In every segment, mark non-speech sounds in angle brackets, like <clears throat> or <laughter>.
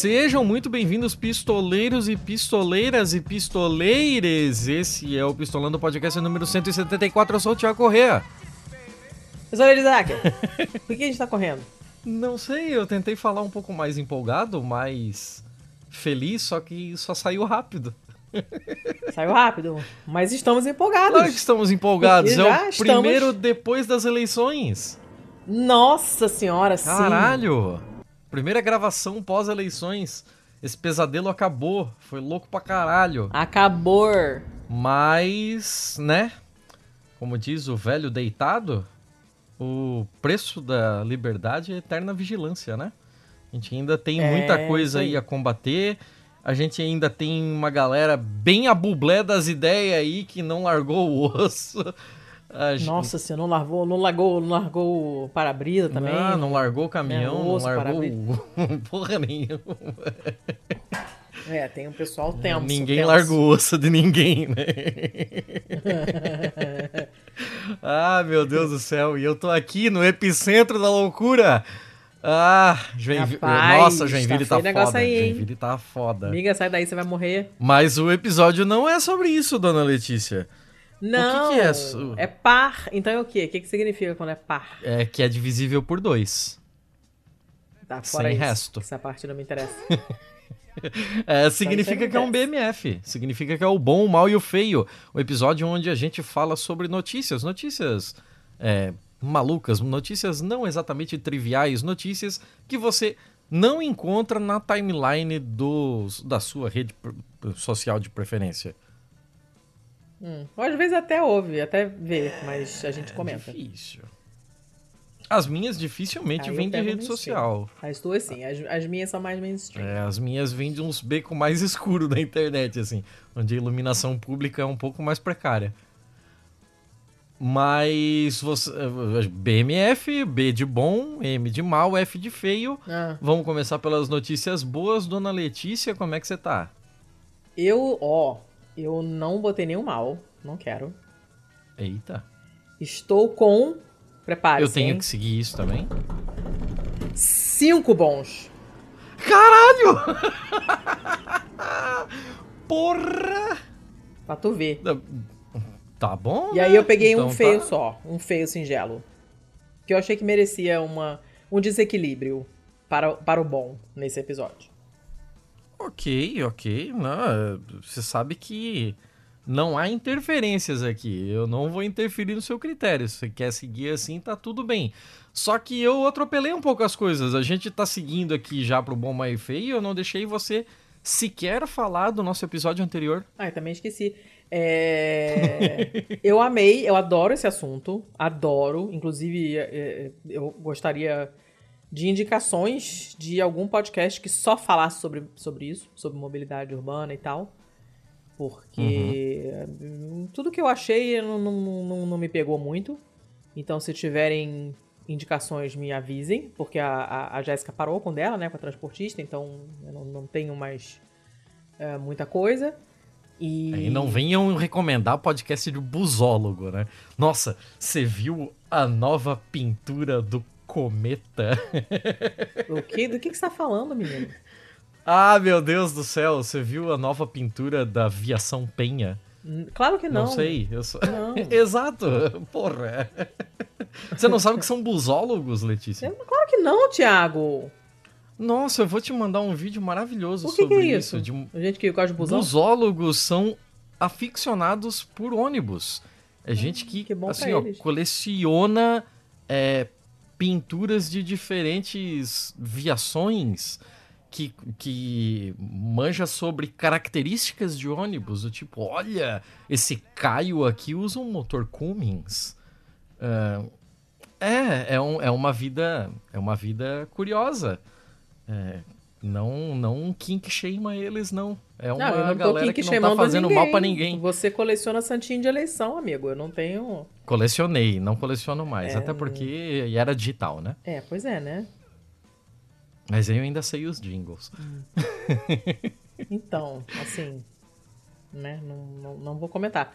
Sejam muito bem-vindos, pistoleiros e pistoleiras e pistoleires. Esse é o Pistolando Podcast número 174. Eu sou o Thiago Corrêa. Eu sou o Isaac. Por que a gente tá correndo? Não sei, eu tentei falar um pouco mais empolgado, mais feliz, só que só saiu rápido. Saiu rápido, mas estamos empolgados. Claro que estamos empolgados. Porque É o estamos- primeiro depois das eleições. Nossa senhora, sim. Caralho! Primeira gravação pós-eleições. Esse pesadelo acabou. Foi louco pra caralho. Acabou. Mas, né? Como diz o velho deitado, o preço da liberdade é eterna vigilância, né? A gente ainda tem É, muita coisa isso aí. a combater. A gente ainda tem uma galera bem a bublé das ideias aí que não largou o osso. Nossa, você não largou, não largou, não largou o para-brisa também? Ah, não largou o caminhão, não largou o... <laughs> porra nenhuma. É, tem um pessoal tenso. ninguém tenso. largou o osso de ninguém, né? <laughs> ah, meu Deus do céu. E eu tô aqui no epicentro da loucura. Ah, Joinville. Rapaz, Nossa, Joinville tá tá, foda. aí, hein? Joinville tá foda. Amiga, sai daí, você vai morrer. Mas o episódio não é sobre isso, dona Letícia. Não, que é isso? é par. Então é o quê? O que, que significa quando é par? É que é divisível por dois. Tá, fora Sem isso. resto. Essa parte não me interessa. <laughs> É, significa que é um. BMF. Significa que é o bom, o mal e o feio. O episódio onde a gente fala sobre notícias. Notícias é, malucas, notícias não exatamente triviais, notícias que você não encontra na timeline do, da sua rede social de preferência. Hum. Às vezes até ouve, até vê, mas a gente comenta. É difícil. As minhas dificilmente vêm de rede social. As tuas sim, as, as minhas são mais mainstream. É, as minhas vêm de uns becos mais <laughs> escuros da internet, assim, onde a iluminação pública é um pouco mais precária. Mas você. BMF, B de bom, M de mal, F de feio. Ah, Vamos começar pelas notícias boas. Dona Letícia, como é que você tá? eu, ó, eu não botei nenhum mal, não quero. Eita. Estou com, prepare-se, Eu tenho hein? que seguir isso também? cinco bons. Caralho! <laughs> Porra! Pra tu ver. Tá bom? E aí né? eu peguei Então um feio tá. só, um feio singelo. Que eu achei que merecia uma, um desequilíbrio para, para o bom nesse episódio. Ok, ok. Não, é, você sabe que não há interferências aqui. Eu não vou interferir no seu critério. Se você quer seguir assim, tá tudo bem. Só que eu atropelei um pouco as coisas. A gente tá seguindo aqui já pro bom, mais e feio. Eu não deixei você sequer falar do nosso episódio anterior. Ah, eu também esqueci. É, <laughs> eu amei, eu adoro esse assunto, adoro. Inclusive, é, é, eu gostaria de indicações de algum podcast que só falasse sobre, sobre isso, sobre mobilidade urbana e tal. Porque hum, tudo que eu achei não, não, não, não me pegou muito. Então, se tiverem indicações, me avisem. Porque a, a, a Jéssica parou com dela, né? Com a transportista. Então, eu não, não tenho mais é, muita coisa. E... E não venham recomendar podcast de busólogo, né? Nossa, você viu a nova pintura do cometa? <laughs> O que, do que, que você tá falando, menino? ah, meu Deus do céu, você viu a nova pintura da Viação Penha? Hum, Claro que não. Não, sei, eu sou... Não. <laughs> Exato, porra. Você não sabe que são busólogos, Letícia? Claro que não, Thiago. Nossa, eu vou te mandar um vídeo maravilhoso O que, que sobre é isso. isso? De Gente que gosta de busão? Busólogos são aficionados por ônibus. É gente que, Hum, que assim, ó, coleciona é, pinturas de diferentes viações que, que manja sobre características de ônibus. Do tipo, olha, esse Caio aqui usa um motor Cummins. Ah, é, é, um- é uma vida é uma vida curiosa. É, não não kink shama eles não. É uma Não, não galera que não tá fazendo ninguém. mal pra ninguém. Você coleciona santinho de eleição, amigo. Eu não tenho. Colecionei, não coleciono mais, É, até porque era digital, né? É, pois é, né? Mas eu ainda sei os jingles. <laughs> Então, assim. Né? Não, não, não vou comentar.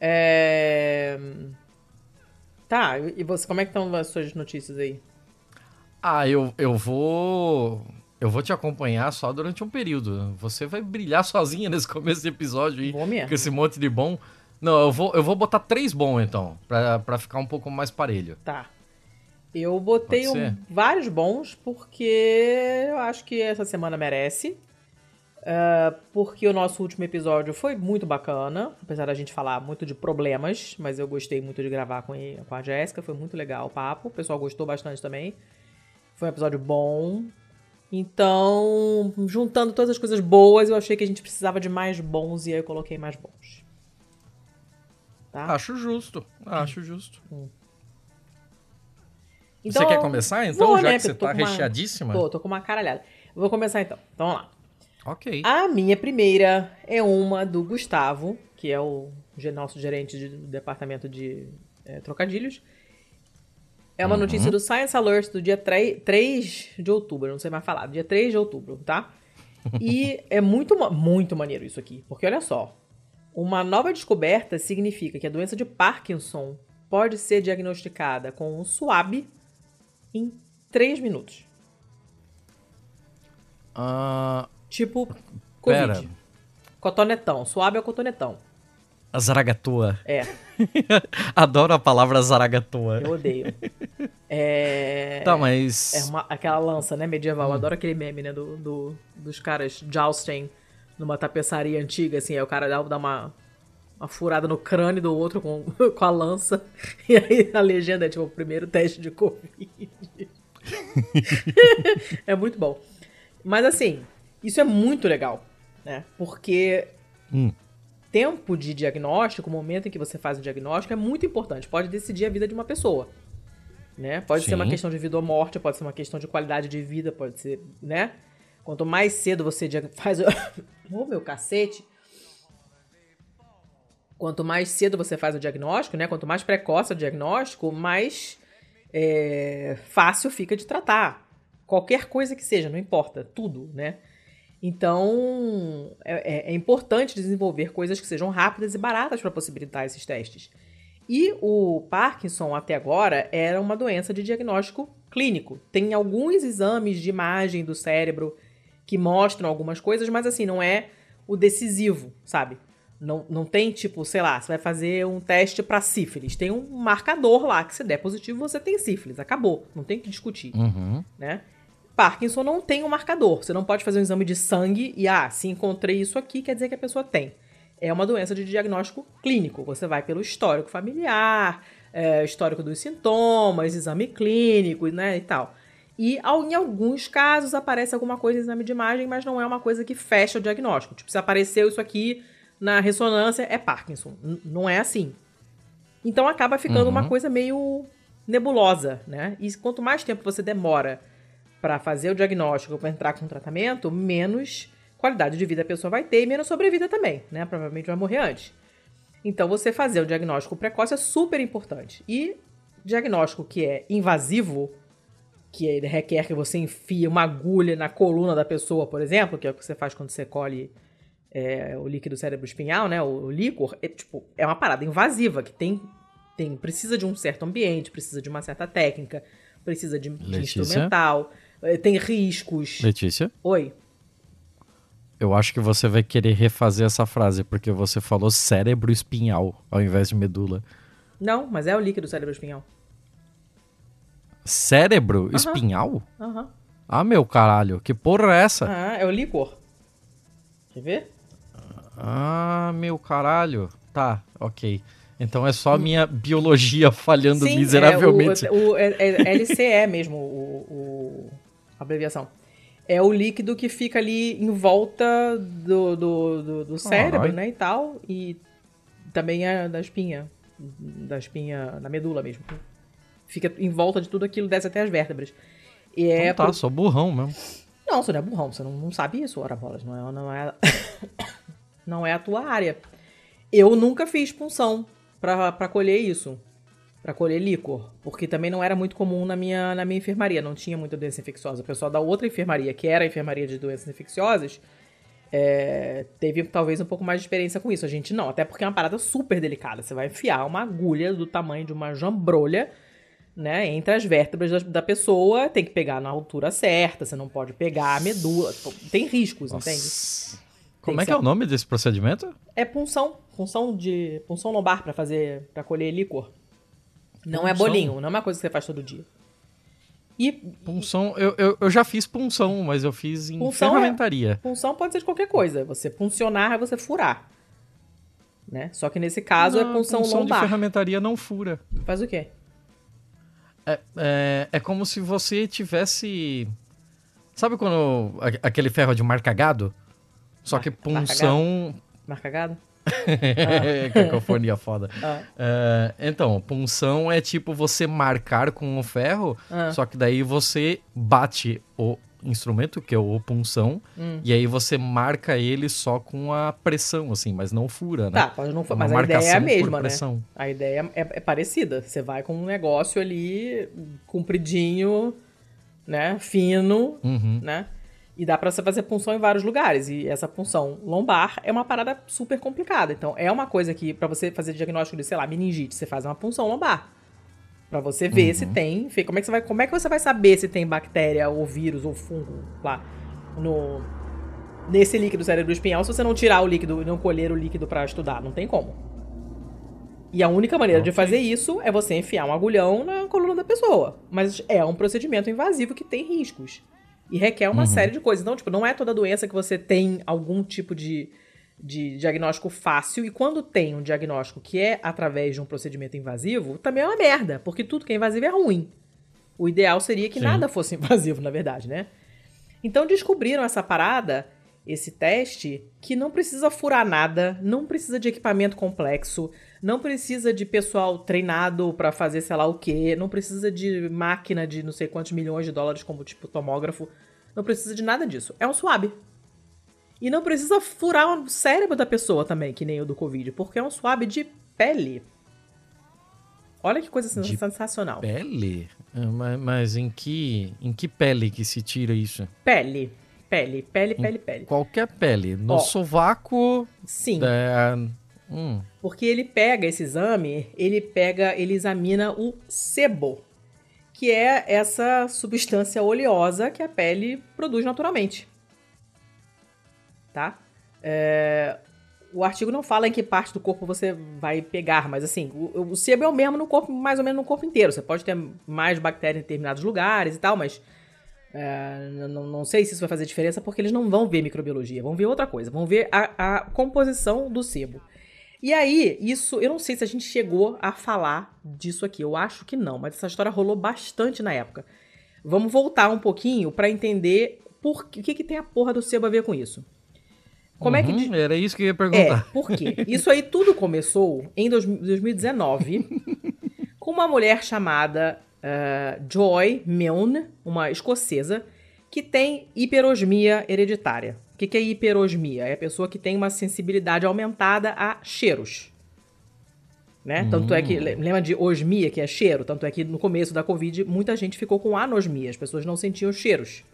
É... Tá, e você, como é que estão as suas notícias aí? Ah, eu, eu vou Eu vou te acompanhar só durante um período. Você vai brilhar sozinha nesse começo do episódio aí. Vou mesmo. Com esse monte de bom. Não, eu vou, eu vou botar três bons então. Pra, pra ficar um pouco mais parelho. Tá. Eu botei um- vários bons porque eu acho que essa semana merece. Ah, porque o nosso último episódio foi muito bacana, apesar da gente falar muito de problemas, mas eu gostei muito de gravar com, ele- com a Jéssica, foi muito legal o papo, o pessoal gostou bastante também. Foi um episódio bom. Então, juntando todas as coisas boas, eu achei que a gente precisava de mais bons e aí eu coloquei mais bons. Tá? Acho justo. Acho justo. Então, você quer começar então, vou, já né, que você tá com uma- recheadíssima? Tô, tô com uma caralhada. Vou começar então. Então vamos lá. Ok. A minha primeira é uma do Gustavo, que é o nosso gerente do departamento de eh, trocadilhos. É uma notícia do Science Alert do dia 3, 3 de outubro, não sei mais falar, dia 3 de outubro, tá? <laughs> E é muito, muito maneiro isso aqui, porque olha só. Uma nova descoberta significa que a doença de Parkinson pode ser diagnosticada com um SWAB em 3 minutos. Ah, Tipo, Pera. Covid. Cotonetão. Suave é o cotonetão. A Zaragatua. É, <laughs> Adoro a palavra Zaragatua. eu odeio. É. Tá, mas. É uma- aquela lança, né, medieval. Eu adoro aquele meme, né, do, do- dos caras jousting numa tapeçaria antiga, assim. Aí o cara dá, dá uma, uma furada no crânio do outro com, <laughs> com a lança. E aí a legenda é tipo, o primeiro teste de Covid. <laughs> é muito bom. Mas assim, isso é muito legal, né? Porque Hum. Tempo de diagnóstico, o momento em que você faz o diagnóstico é muito importante. Pode decidir a vida de uma pessoa. Né? Pode ser uma Sim. questão de vida ou morte, pode ser uma questão de qualidade de vida, pode ser, né? Quanto mais cedo você <laughs> faz o. <laughs> Ô, meu cacete! Quanto mais cedo você faz o diagnóstico, né? Quanto mais precoce o diagnóstico, mais é, fácil fica de tratar. Qualquer coisa que seja, não importa, tudo, né? Então, é, é- é importante desenvolver coisas que sejam rápidas e baratas para possibilitar esses testes. E o Parkinson, até agora, era uma doença de diagnóstico clínico. Tem alguns exames de imagem do cérebro que mostram algumas coisas, mas assim, não é o decisivo, sabe? Não, não tem tipo, sei lá, você vai fazer um teste para sífilis. Tem um marcador lá que se der positivo, você tem sífilis. Acabou. Não tem o que discutir Uhum. né? Parkinson não tem um marcador. Você não pode fazer um exame de sangue e, ah, se encontrei isso aqui, quer dizer que a pessoa tem. É uma doença de diagnóstico clínico. Você vai pelo histórico familiar, é, histórico dos sintomas, exame clínico, né, e tal. E em alguns casos aparece alguma coisa em exame de imagem, mas não é uma coisa que fecha o diagnóstico. Tipo, se apareceu isso aqui na ressonância, é Parkinson. N- não é assim. Então acaba ficando uma coisa meio nebulosa, né? E quanto mais tempo você demora para fazer o diagnóstico, para entrar com o tratamento, menos qualidade de vida a pessoa vai ter e menos sobrevida também, né? Provavelmente vai morrer antes. Então você fazer o diagnóstico precoce é super importante. E diagnóstico que é invasivo, que ele requer que você enfie uma agulha na coluna da pessoa, por exemplo, que é o que você faz quando você colhe é, o líquido cérebro espinhal, né? O, o líquor, é, tipo, é uma parada invasiva que tem, tem precisa de um certo ambiente, precisa de uma certa técnica, precisa de, de instrumental, tem riscos. Letícia, Oi. eu acho que você vai querer refazer essa frase, porque você falou cérebro espinhal ao invés de medula. Não, mas é o líquido cérebro espinhal. Cérebro espinhal? Aham. Ah, meu caralho, que porra é essa? Ah, é o líquor. Quer ver? Ah, meu caralho. Tá, ok. Então é só a minha biologia falhando miseravelmente. É, o, o- é- é LCE mesmo, o, o- abreviação. É o líquido que fica ali em volta do, do, do, do cérebro, Caralho. né, e tal. E também é da espinha. Da espinha, da medula mesmo. Fica em volta de tudo aquilo, desce até as vértebras. E é Então tá, pro- sou burrão mesmo. não, você não é burrão, você não, não sabe isso, ora bolas. Não é, não, é, <coughs> não é a tua área. Eu nunca fiz punção pra colher isso. Pra colher líquor. Porque também não era muito comum na minha, na minha enfermaria. Não tinha muita doença infecciosa. O pessoal da outra enfermaria, que era a enfermaria de doenças infecciosas, é, teve talvez um pouco mais de experiência com isso. A gente não, até porque é uma parada super delicada. Você vai enfiar uma agulha do tamanho de uma jambrolha né, entre as vértebras da, da pessoa, tem que pegar na altura certa, você não pode pegar a medula, tem riscos, Nossa. entende? Como Tem é que é o nome desse procedimento? É punção, punção de punção lombar pra fazer, para colher licor. Não é Punção? bolinho, não é uma coisa que você faz todo dia. E Punção, eu, eu, eu já fiz punção, mas eu fiz em Punção é- ferramentaria. punção pode ser de qualquer coisa. Você puncionar é você furar. Né? Só que nesse caso é Não, punção, punção de lombar. ferramentaria não fura. Faz o quê? É, é, é como se você tivesse. Sabe quando. aquele ferro de marca gado? Só que Mar- punção. Marca gado? <laughs> Cacofonia foda. Ah. É, então, punção é tipo você marcar com o ferro, Ah. só que daí você bate o instrumento, que é o punção, Hum. e aí você marca ele só com a pressão, assim, mas não fura, né? Tá, pode não É uma mas a ideia é a mesma, né? A ideia é, é parecida. Você vai com um negócio ali compridinho, né? Fino, Uhum. né? E dá pra você fazer punção em vários lugares. E essa punção lombar é uma parada super complicada. Então, é uma coisa que, pra você fazer diagnóstico de, sei lá, meningite, você faz uma punção lombar. Pra você ver se tem. fe- Como é, que você vai, como é que você vai saber se tem bactéria ou vírus ou fungo lá no, nesse líquido cérebro espinhal se você não tirar o líquido e não colher o líquido pra estudar? Não tem como. E a única maneira de Ok. fazer isso é você enfiar um agulhão na coluna da pessoa. Mas é um procedimento invasivo que tem riscos. E requer uma Uhum. série de coisas. Então, tipo, não é toda doença que você tem algum tipo de, de diagnóstico fácil. E quando tem um diagnóstico que é através de um procedimento invasivo, também é uma merda. Porque tudo que é invasivo é ruim. O ideal seria que Sim. nada fosse <laughs> invasivo, na verdade, né? Então descobriram essa parada, esse teste, que não precisa furar nada, não precisa de equipamento complexo, não precisa de pessoal treinado pra fazer sei lá o quê, não precisa de máquina de não sei quantos milhões de dólares como tipo tomógrafo, não precisa de nada disso. É um swab. E não precisa furar o cérebro da pessoa também, que nem o do Covid, porque é um swab de pele. Olha que coisa De sensacional. Pele? Ah, Mas, mas em que em que pele que se tira isso? Pele. Pele, pele, pele, pele. Qualquer pele. No Ó. sovaco. Sim. é, hum, Porque ele pega esse exame, ele pega, ele examina o sebo, que é essa substância oleosa que a pele produz naturalmente. Tá? É, o artigo não fala em que parte do corpo você vai pegar, mas assim, o, o sebo é o mesmo no corpo, mais ou menos no corpo inteiro. Você pode ter mais bactérias em determinados lugares e tal, mas é, não, não sei se isso vai fazer diferença porque eles não vão ver microbiologia, vão ver outra coisa, vão ver a, a composição do sebo. E aí, isso, eu não sei se a gente chegou a falar disso aqui, eu acho que não, mas essa história rolou bastante na época. Vamos voltar um pouquinho pra entender por, o que, que tem a porra do sebo a ver com isso. Como é que. uhum, Era isso que eu ia É, perguntar. por quê? Isso aí tudo começou em dois- 2019 <laughs> com uma mulher chamada ah, Joy Milne, uma escocesa, que tem hiperosmia hereditária. O que, que é hiperosmia? É a pessoa que tem uma sensibilidade aumentada a cheiros. Né? Tanto é que, le- lembra de osmia, que é cheiro? Tanto é que no começo da Covid, muita gente ficou com anosmia, as pessoas não sentiam cheiros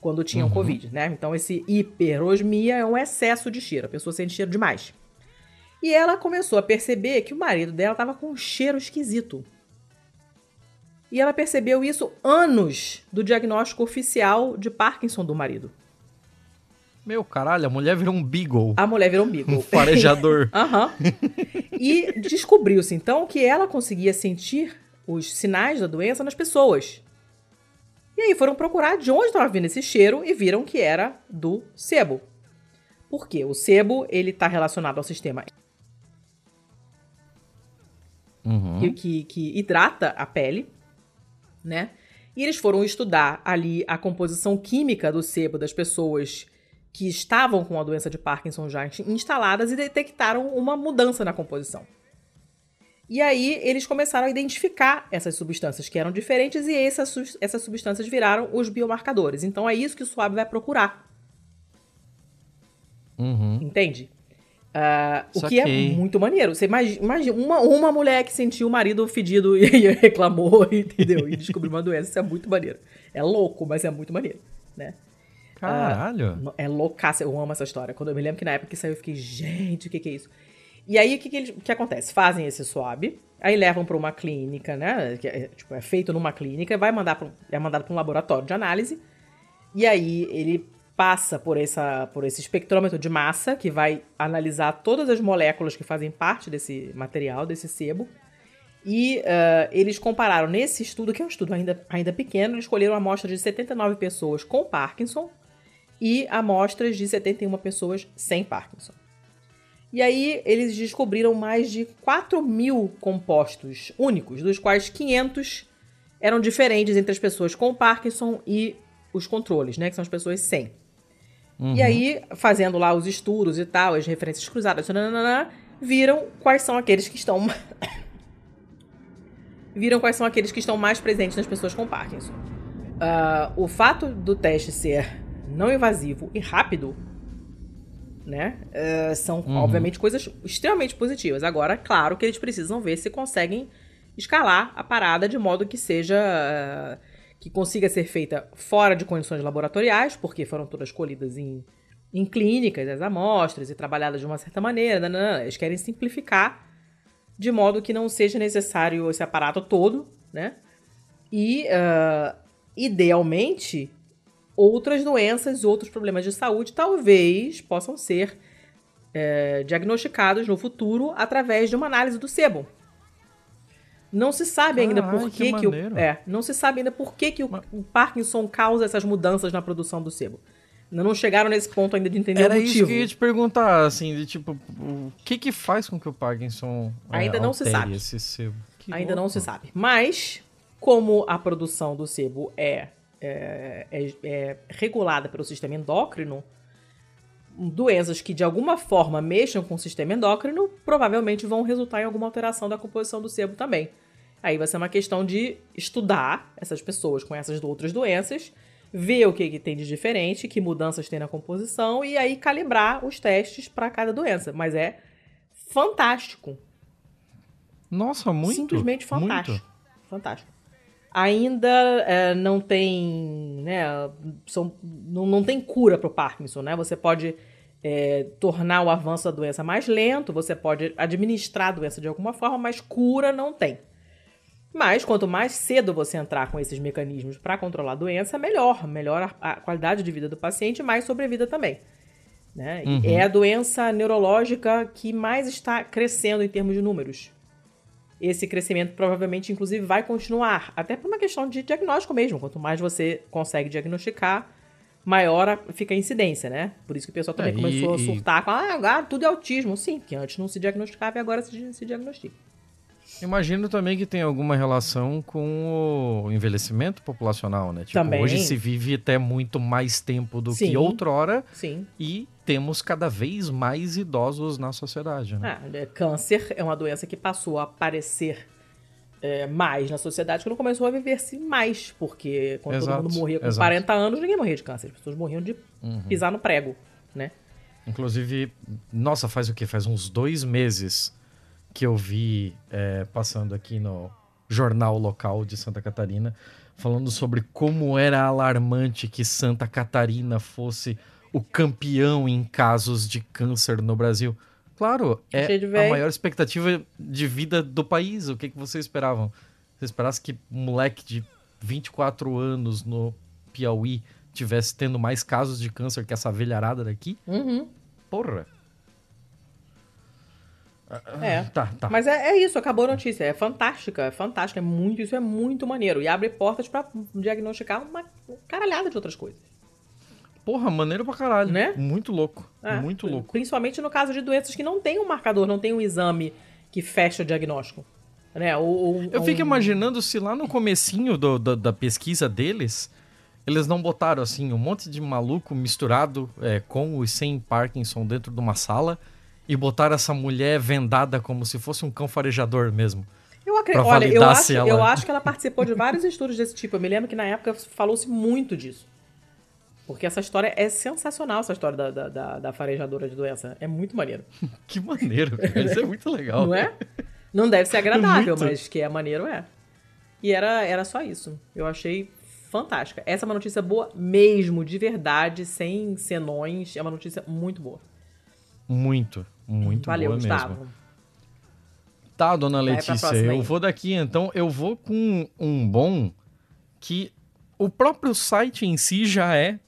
quando tinham Covid, né? Então, esse hiperosmia é um excesso de cheiro. A pessoa sente cheiro demais. E ela começou a perceber que o marido dela estava com um cheiro esquisito. E ela percebeu isso anos do diagnóstico oficial de Parkinson do marido. Meu caralho, a mulher virou um beagle. A mulher virou um Um beagle. farejador. <laughs> Aham. E descobriu-se então que ela conseguia sentir os sinais da doença nas pessoas. E aí foram procurar de onde estava vindo esse cheiro e viram que era do sebo. Por quê? O sebo ele está relacionado ao sistema Uhum. que, que, que hidrata a pele, né? E eles foram estudar ali a composição química do sebo das pessoas que estavam com a doença de Parkinson já instaladas e detectaram uma mudança na composição. E aí eles começaram a identificar essas substâncias que eram diferentes e essas, essas substâncias viraram os biomarcadores. Então é isso que o SWAB vai procurar, Uhum. entende? Ah, o que é Saquei. muito maneiro. Você imagina, imagina uma, uma mulher que sentiu o marido fedido <laughs> e reclamou, <laughs> entendeu? E descobriu uma doença. Isso é muito maneiro. É louco, mas é muito maneiro, né? Caralho. É loucaça, eu amo essa história. Quando eu me lembro que na época que saiu, eu fiquei, gente, o que, que é isso? E aí, o que, que, eles- que acontece? Fazem esse swab, aí levam para uma clínica, né? Que é, tipo, é feito numa clínica, vai mandar pra, é mandado para um laboratório de análise, e aí ele passa por, essa, por esse espectrômetro de massa, que vai analisar todas as moléculas que fazem parte desse material, desse sebo. E ah, eles compararam nesse estudo, que é um estudo ainda, ainda pequeno, eles escolheram uma amostra de 79 pessoas com Parkinson e amostras de 71 pessoas sem Parkinson. E aí eles descobriram mais de 4 mil compostos únicos, dos quais 500 eram diferentes entre as pessoas com Parkinson e os controles, né? Que são as pessoas sem. E aí, fazendo lá os estudos e tal, as referências cruzadas, nananana, viram quais são aqueles que estão. <coughs> viram quais são aqueles que estão mais presentes nas pessoas com Parkinson. Ah, o fato do teste ser não invasivo e rápido, né? eh, são, obviamente, coisas extremamente positivas. Agora, claro que eles precisam ver se conseguem escalar a parada de modo que seja. ah, que consiga ser feita fora de condições laboratoriais, porque foram todas colhidas em, em clínicas, as amostras, e trabalhadas de uma certa maneira. nananã. Eles querem simplificar de modo que não seja necessário esse aparato todo, né? E, ah, idealmente, outras doenças, outros problemas de saúde talvez possam ser eh, diagnosticados no futuro através de uma análise do sebo. Não se sabe ainda Caralho, por que que, que o, é, não se sabe ainda por que, que o, o Parkinson causa essas mudanças na produção do sebo. Não chegaram nesse ponto ainda de entender Era o isso motivo. que eu ia te perguntar, assim, de tipo, o que que faz com que o Parkinson é, Ainda não se sabe. esse sebo? Que Ainda não louco. se sabe. Mas, como a produção do sebo é, é, é- é regulada pelo sistema endócrino, doenças que de alguma forma mexam com o sistema endócrino provavelmente vão resultar em alguma alteração da composição do sebo também. Aí vai ser uma questão de estudar essas pessoas com essas outras doenças, ver o que, que tem de diferente, que mudanças tem na composição e aí calibrar os testes para cada doença. Mas é fantástico. Nossa, muito. Simplesmente fantástico. muito. Fantástico. Ainda é, não tem, né, são, não, não tem cura para o Parkinson, né? Você pode é, tornar o avanço da doença mais lento, você pode administrar a doença de alguma forma, mas cura não tem. Mas quanto mais cedo você entrar com esses mecanismos para controlar a doença, melhor. Melhor a, a qualidade de vida do paciente e mais sobrevida também. Né? E É a doença neurológica que mais está crescendo em termos de números. Esse crescimento provavelmente, inclusive, vai continuar. Até por uma questão de diagnóstico mesmo. Quanto mais você consegue diagnosticar, maior a- fica a incidência, né? Por isso que o pessoal também É, e- começou a e- surtar com ah, agora tudo é autismo. Sim, que antes não se diagnosticava e agora se, se diagnostica. Imagino também que tem alguma relação com o envelhecimento populacional, né? Tipo, Também. hoje se vive até muito mais tempo do Sim. que outrora Sim. e temos cada vez mais idosos na sociedade, né? Ah, é, câncer é uma doença que passou a aparecer é, mais na sociedade quando começou a viver-se mais. Porque quando Exato, todo mundo morria com exato. 40 anos, ninguém morria de câncer. As pessoas morriam de Uhum. pisar no prego, né? Inclusive, nossa, faz o quê? Faz uns dois meses que eu vi é, passando aqui no jornal local de Santa Catarina, falando sobre como era alarmante que Santa Catarina fosse o campeão em casos de câncer no Brasil. Claro, é a maior expectativa de vida do país. O que, que vocês esperavam? Você esperasse que um moleque de 24 anos no Piauí tivesse tendo mais casos de câncer que essa velharada daqui? Uhum. Porra. É. Tá, tá. Mas é, é isso, acabou a notícia. É fantástica, é fantástica, é muito, isso é muito maneiro. E abre portas pra diagnosticar uma caralhada de outras coisas. Porra, maneiro pra caralho. Né? Muito louco. É, muito louco. Principalmente no caso de doenças que não tem um marcador, não tem um exame que fecha o diagnóstico. Né? Ou, ou- Eu fico um- imaginando se lá no comecinho do- do- da pesquisa deles, eles não botaram assim um monte de maluco misturado é, com e sem Parkinson dentro de uma sala e botaram essa mulher vendada como se fosse um cão farejador mesmo. Eu acredito. Olha, eu acho, ela- eu acho que ela participou de vários estudos desse tipo. Eu me lembro que na época falou-se muito disso. Porque essa história é sensacional, essa história da, da, da- da farejadora de doença. É muito maneiro. <laughs> Que maneiro, cara. Isso é muito legal. Não é? Não deve ser agradável, Muito. mas que é maneiro, é. E era, era só isso. Eu achei fantástica. Essa é uma notícia boa mesmo, de verdade, sem senões. É uma notícia muito boa. Muito, Muito Valeu, boa Gustavo. mesmo. Tá, dona Letícia, eu aí. vou daqui então. Eu vou com um bom que o próprio site em si já é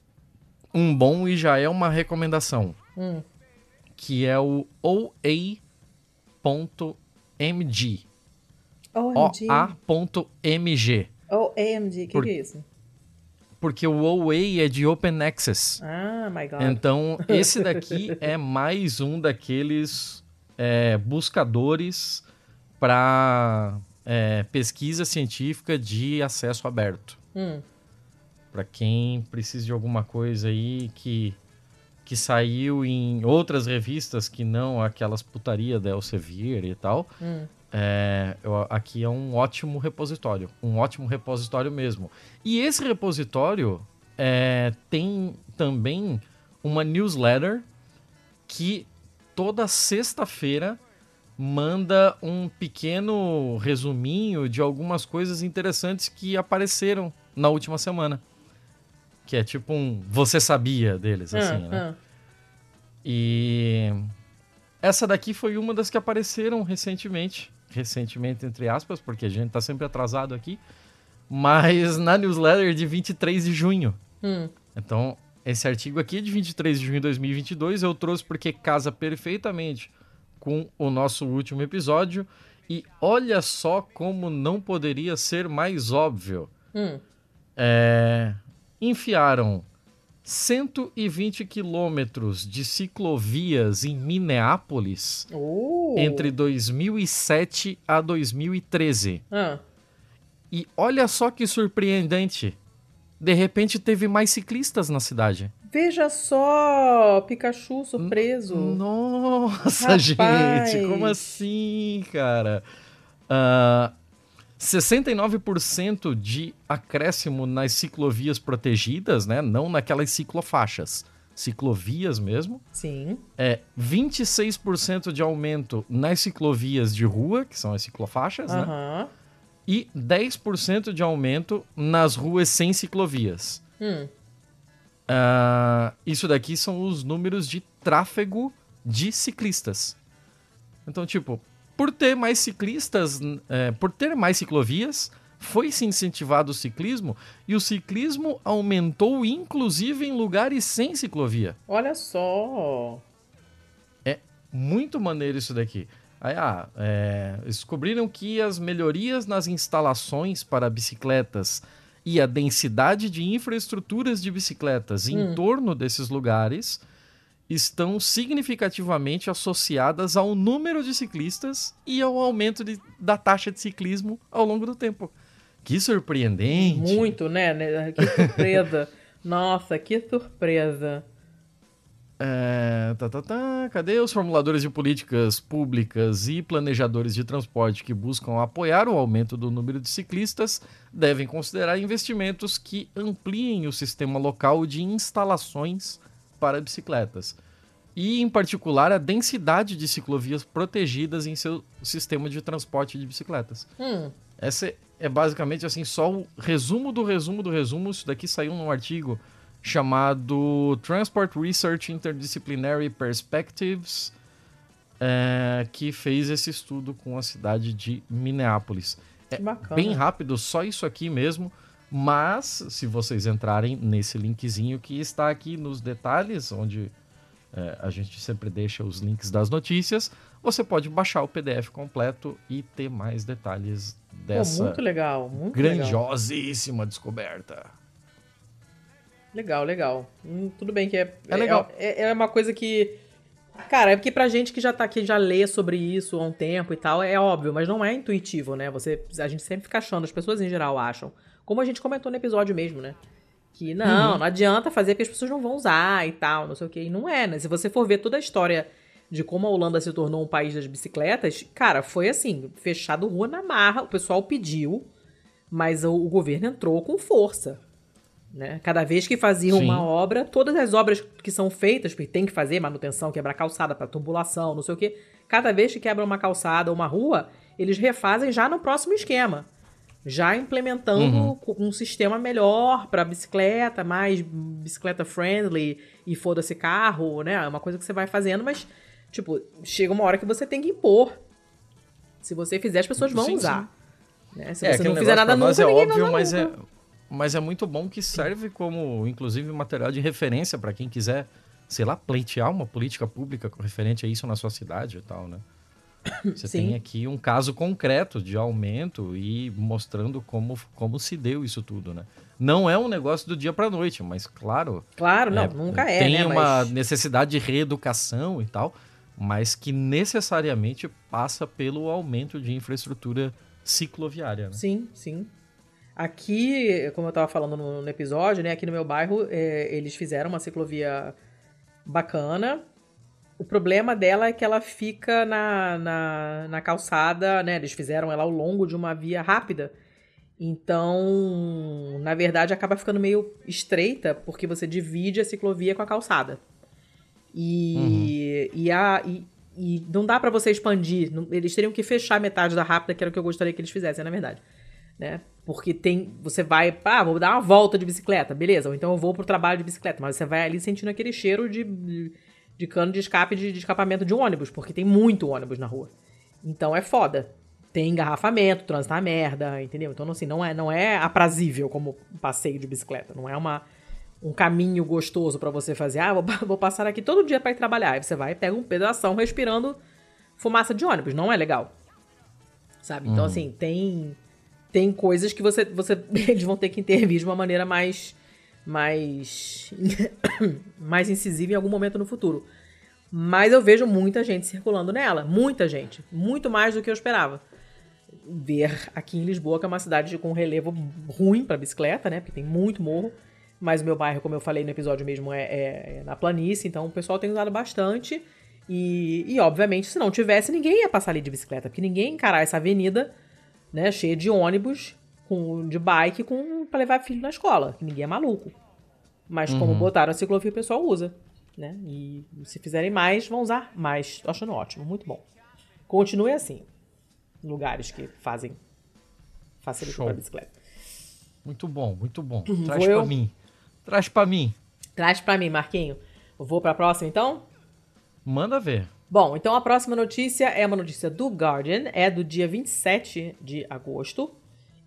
um bom e já é uma recomendação. Hum. Que é o oa.mg. OA.mg. OMG, o que, que é isso? Porque o OA é de Open Access. Ah, my God. Então, <laughs> esse daqui é mais um daqueles é, buscadores para pesquisa científica de acesso aberto. Hum. Para quem precisa de alguma coisa aí que, que saiu em outras revistas que não aquelas putaria da Elsevier e tal. Hum. É, eu- aqui é um ótimo repositório, um ótimo repositório mesmo. E esse repositório é, tem também uma newsletter que toda sexta-feira manda um pequeno resuminho de algumas coisas interessantes que apareceram na última semana. Que é tipo um você sabia deles, assim, Ah, né? ah. E essa daqui foi uma das que apareceram recentemente. Recentemente, entre aspas, porque a gente tá sempre atrasado aqui. Mas na newsletter de 23 de junho. Hum. Então, esse artigo aqui é de 23 de junho de 2022. Eu trouxe porque casa perfeitamente com o nosso último episódio. E olha só como não poderia ser mais óbvio. Hum. É, enfiaram 120 quilômetros de ciclovias em Minneapolis Uh. entre 2007 a 2013. Ah. E olha só que surpreendente. De repente teve mais ciclistas na cidade. Veja só, Pikachu surpreso. Nossa, Rapaz. <laughs> gente, como assim, cara? Ah, 69% de acréscimo nas ciclovias protegidas, né? Não naquelas ciclofaixas. Ciclovias mesmo. Sim. É 26% de aumento nas ciclovias de rua, que são as ciclofaixas, né? Aham. E 10% de aumento nas ruas sem ciclovias. Hum. Ah, isso daqui são os números de tráfego de ciclistas. Então, tipo, por ter mais ciclistas, é, por ter mais ciclovias, foi se incentivado o ciclismo e o ciclismo aumentou, inclusive em lugares sem ciclovia. Olha só. Muito maneiro isso daqui. Aí, ah, é, descobriram que as melhorias nas instalações para bicicletas e a densidade de infraestruturas de bicicletas em Hum. torno desses lugares estão significativamente associadas ao número de ciclistas e ao aumento de- da taxa de ciclismo ao longo do tempo. Que surpreendente! Muito, né? né? Que surpresa. <laughs> Nossa, que surpresa. É, tá, tá, tá. Cadê os formuladores de políticas públicas e planejadores de transporte que buscam apoiar o aumento do número de ciclistas devem considerar investimentos que ampliem o sistema local de instalações para bicicletas e, em particular, a densidade de ciclovias protegidas em seu sistema de transporte de bicicletas. Hum. Essa é basicamente assim só o resumo do resumo do resumo. Isso daqui saiu num artigo chamado Transport Research Interdisciplinary Perspectives, é, que fez esse estudo com a cidade de Minneapolis. É bem rápido, só isso aqui mesmo. Mas, se vocês entrarem nesse linkzinho que está aqui nos detalhes, onde é, a gente sempre deixa os links das notícias, você pode baixar o PDF completo e ter mais detalhes dessa muito legal, muito legal. grandiosíssima descoberta. Legal, legal. Hum, tudo bem que é. É legal. É, é uma coisa que. Cara, é porque pra gente que já tá aqui, já lê sobre isso há um tempo e tal, é óbvio, mas não é intuitivo, né? Você, a gente sempre fica achando, as pessoas em geral acham. Como a gente comentou no episódio mesmo, né? Que não, não adianta fazer que as pessoas não vão usar e tal, não sei o quê. E não é, né? Se você for ver toda a história de como a Holanda se tornou um país das bicicletas, cara, foi assim, fechado rua na marra, o pessoal pediu, mas o, governo entrou com força. Né? Cada vez que faziam Sim. uma obra, todas as obras que são feitas, porque tem que fazer manutenção, quebrar calçada para tubulação, não sei o quê. Cada vez que quebra uma calçada ou uma rua, eles refazem já no próximo esquema. Já implementando Uhum. um sistema melhor para bicicleta, mais bicicleta friendly e foda-se carro, né? É uma coisa que você vai fazendo, mas Tipo, chega uma hora que você tem que impor. Se você fizer, as pessoas vão Sim, usar. Né? Se é, você não fizer nada nunca, é óbvio, mas é, nunca. mas é muito bom que serve como, inclusive, material de referência para quem quiser, sei lá, pleitear uma política pública referente a isso na sua cidade e tal, né? <coughs> Você Sim. tem aqui um caso concreto de aumento e mostrando como, como se deu isso tudo, né? Não é um negócio do dia para noite, mas claro, Claro, não, é, nunca é, tem né? uma Mas- necessidade de reeducação e tal, mas que necessariamente passa pelo aumento de infraestrutura cicloviária. Né? Sim, sim. Aqui, como eu tava falando no, no episódio, né? Aqui no meu bairro, é, eles fizeram uma ciclovia bacana. O problema dela é que ela fica na, na, na calçada, né? Eles fizeram ela ao longo de uma via rápida. Então, na verdade, acaba ficando meio estreita, porque você divide a ciclovia com a calçada. E, e, a, e, e não dá pra você expandir. Eles teriam que fechar metade da rápida, que era o que eu gostaria que eles fizessem, na verdade. Né? Porque tem. Você vai. Ah, vou dar uma volta de bicicleta, beleza. Ou então eu vou pro trabalho de bicicleta. Mas você vai ali sentindo aquele cheiro de, de, de cano de escape, de, de escapamento de ônibus, porque tem muito ônibus na rua. Então é foda. Tem engarrafamento, trânsito na merda, entendeu? Então, assim, não é, não é aprazível como um passeio de bicicleta. Não é uma, um caminho gostoso pra você fazer. Ah, vou, vou passar aqui todo dia pra ir trabalhar. Aí você vai e pega um pedação respirando fumaça de ônibus. Não é legal. Sabe? Então, assim, tem tem coisas que você, você <laughs> eles vão ter que intervir de uma maneira mais mais <coughs> mais incisiva em algum momento no futuro. Mas eu vejo muita gente circulando nela, muita gente, muito mais do que eu esperava. Ver aqui em Lisboa, que é uma cidade com relevo ruim para bicicleta, né? Porque tem muito morro. Mas o meu bairro, como eu falei no episódio mesmo, é, é- é na planície, então o pessoal tem usado bastante. E, e, obviamente, se não tivesse, ninguém ia passar ali de bicicleta, porque ninguém ia encarar essa avenida né, cheia de ônibus, com, de bike, com, pra levar filho na escola, que ninguém é maluco. Mas como botaram a ciclovia, o pessoal usa. Né? E se fizerem mais, vão usar mais. Tô achando ótimo, muito bom. Continue assim. Lugares que fazem facilitam Show. para bicicleta. Muito bom, muito bom. Uhum, Traz eu? mim. Traz pra mim. Traz pra mim, Marquinho. Vou pra próxima, então? Manda ver. Bom, então a próxima notícia é uma notícia do Guardian, é do dia 27 de agosto.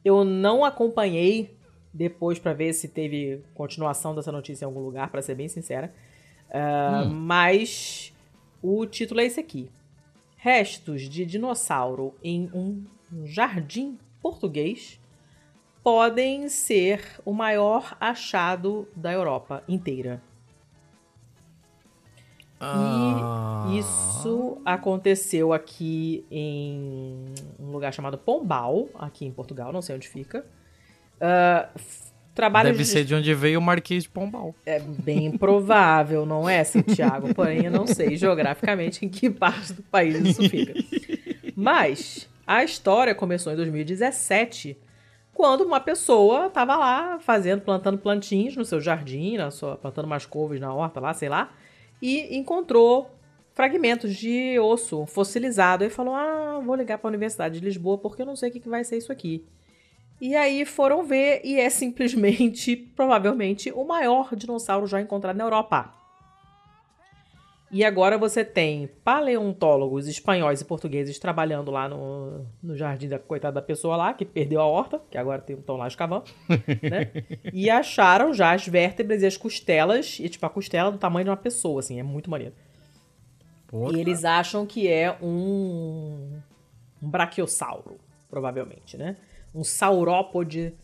Eu não acompanhei depois pra ver se teve continuação dessa notícia em algum lugar, pra ser bem sincera. Ah, Mas o título é esse aqui: Restos de dinossauro em um jardim português podem ser o maior achado da Europa inteira. Ah. E isso aconteceu aqui em um lugar chamado Pombal, aqui em Portugal, não sei onde fica. Ah, f- trabalho Deve de- ser de onde veio o Marquês de Pombal. É bem provável, não é, Santiago? <laughs> Porém, eu não sei geograficamente em que parte do país isso fica. Mas a história começou em 2017, quando uma pessoa estava lá fazendo, plantando plantinhos no seu jardim, na sua, plantando umas couves na horta lá, sei lá, e encontrou fragmentos de osso fossilizado e falou: Ah, vou ligar para a Universidade de Lisboa porque eu não sei o que que vai ser isso aqui. E aí foram ver e é simplesmente, <laughs> provavelmente, o maior dinossauro já encontrado na Europa. E agora você tem paleontólogos espanhóis e portugueses trabalhando lá no, no jardim da coitada da pessoa lá, que perdeu a horta, que agora estão lá escavando, <laughs> né? E acharam já as vértebras e as costelas, e tipo, a costela do tamanho de uma pessoa, assim, é muito maneiro. Pô, E eles acham que é um, um brachiosauro, provavelmente, né? Um saurópode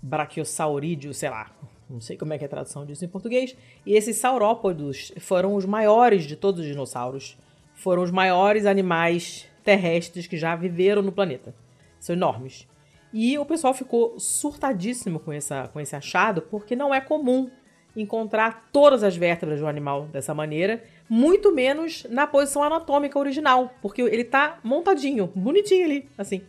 brachiosaurídeo, sei lá. Não sei como é que é a tradução disso em português. E esses saurópodos foram os maiores de todos os dinossauros. Foram os maiores animais terrestres que já viveram no planeta. São enormes. E o pessoal ficou surtadíssimo com, essa, com esse achado, porque não é comum encontrar todas as vértebras do animal dessa maneira, muito menos na posição anatômica original, porque ele tá montadinho, bonitinho ali, assim,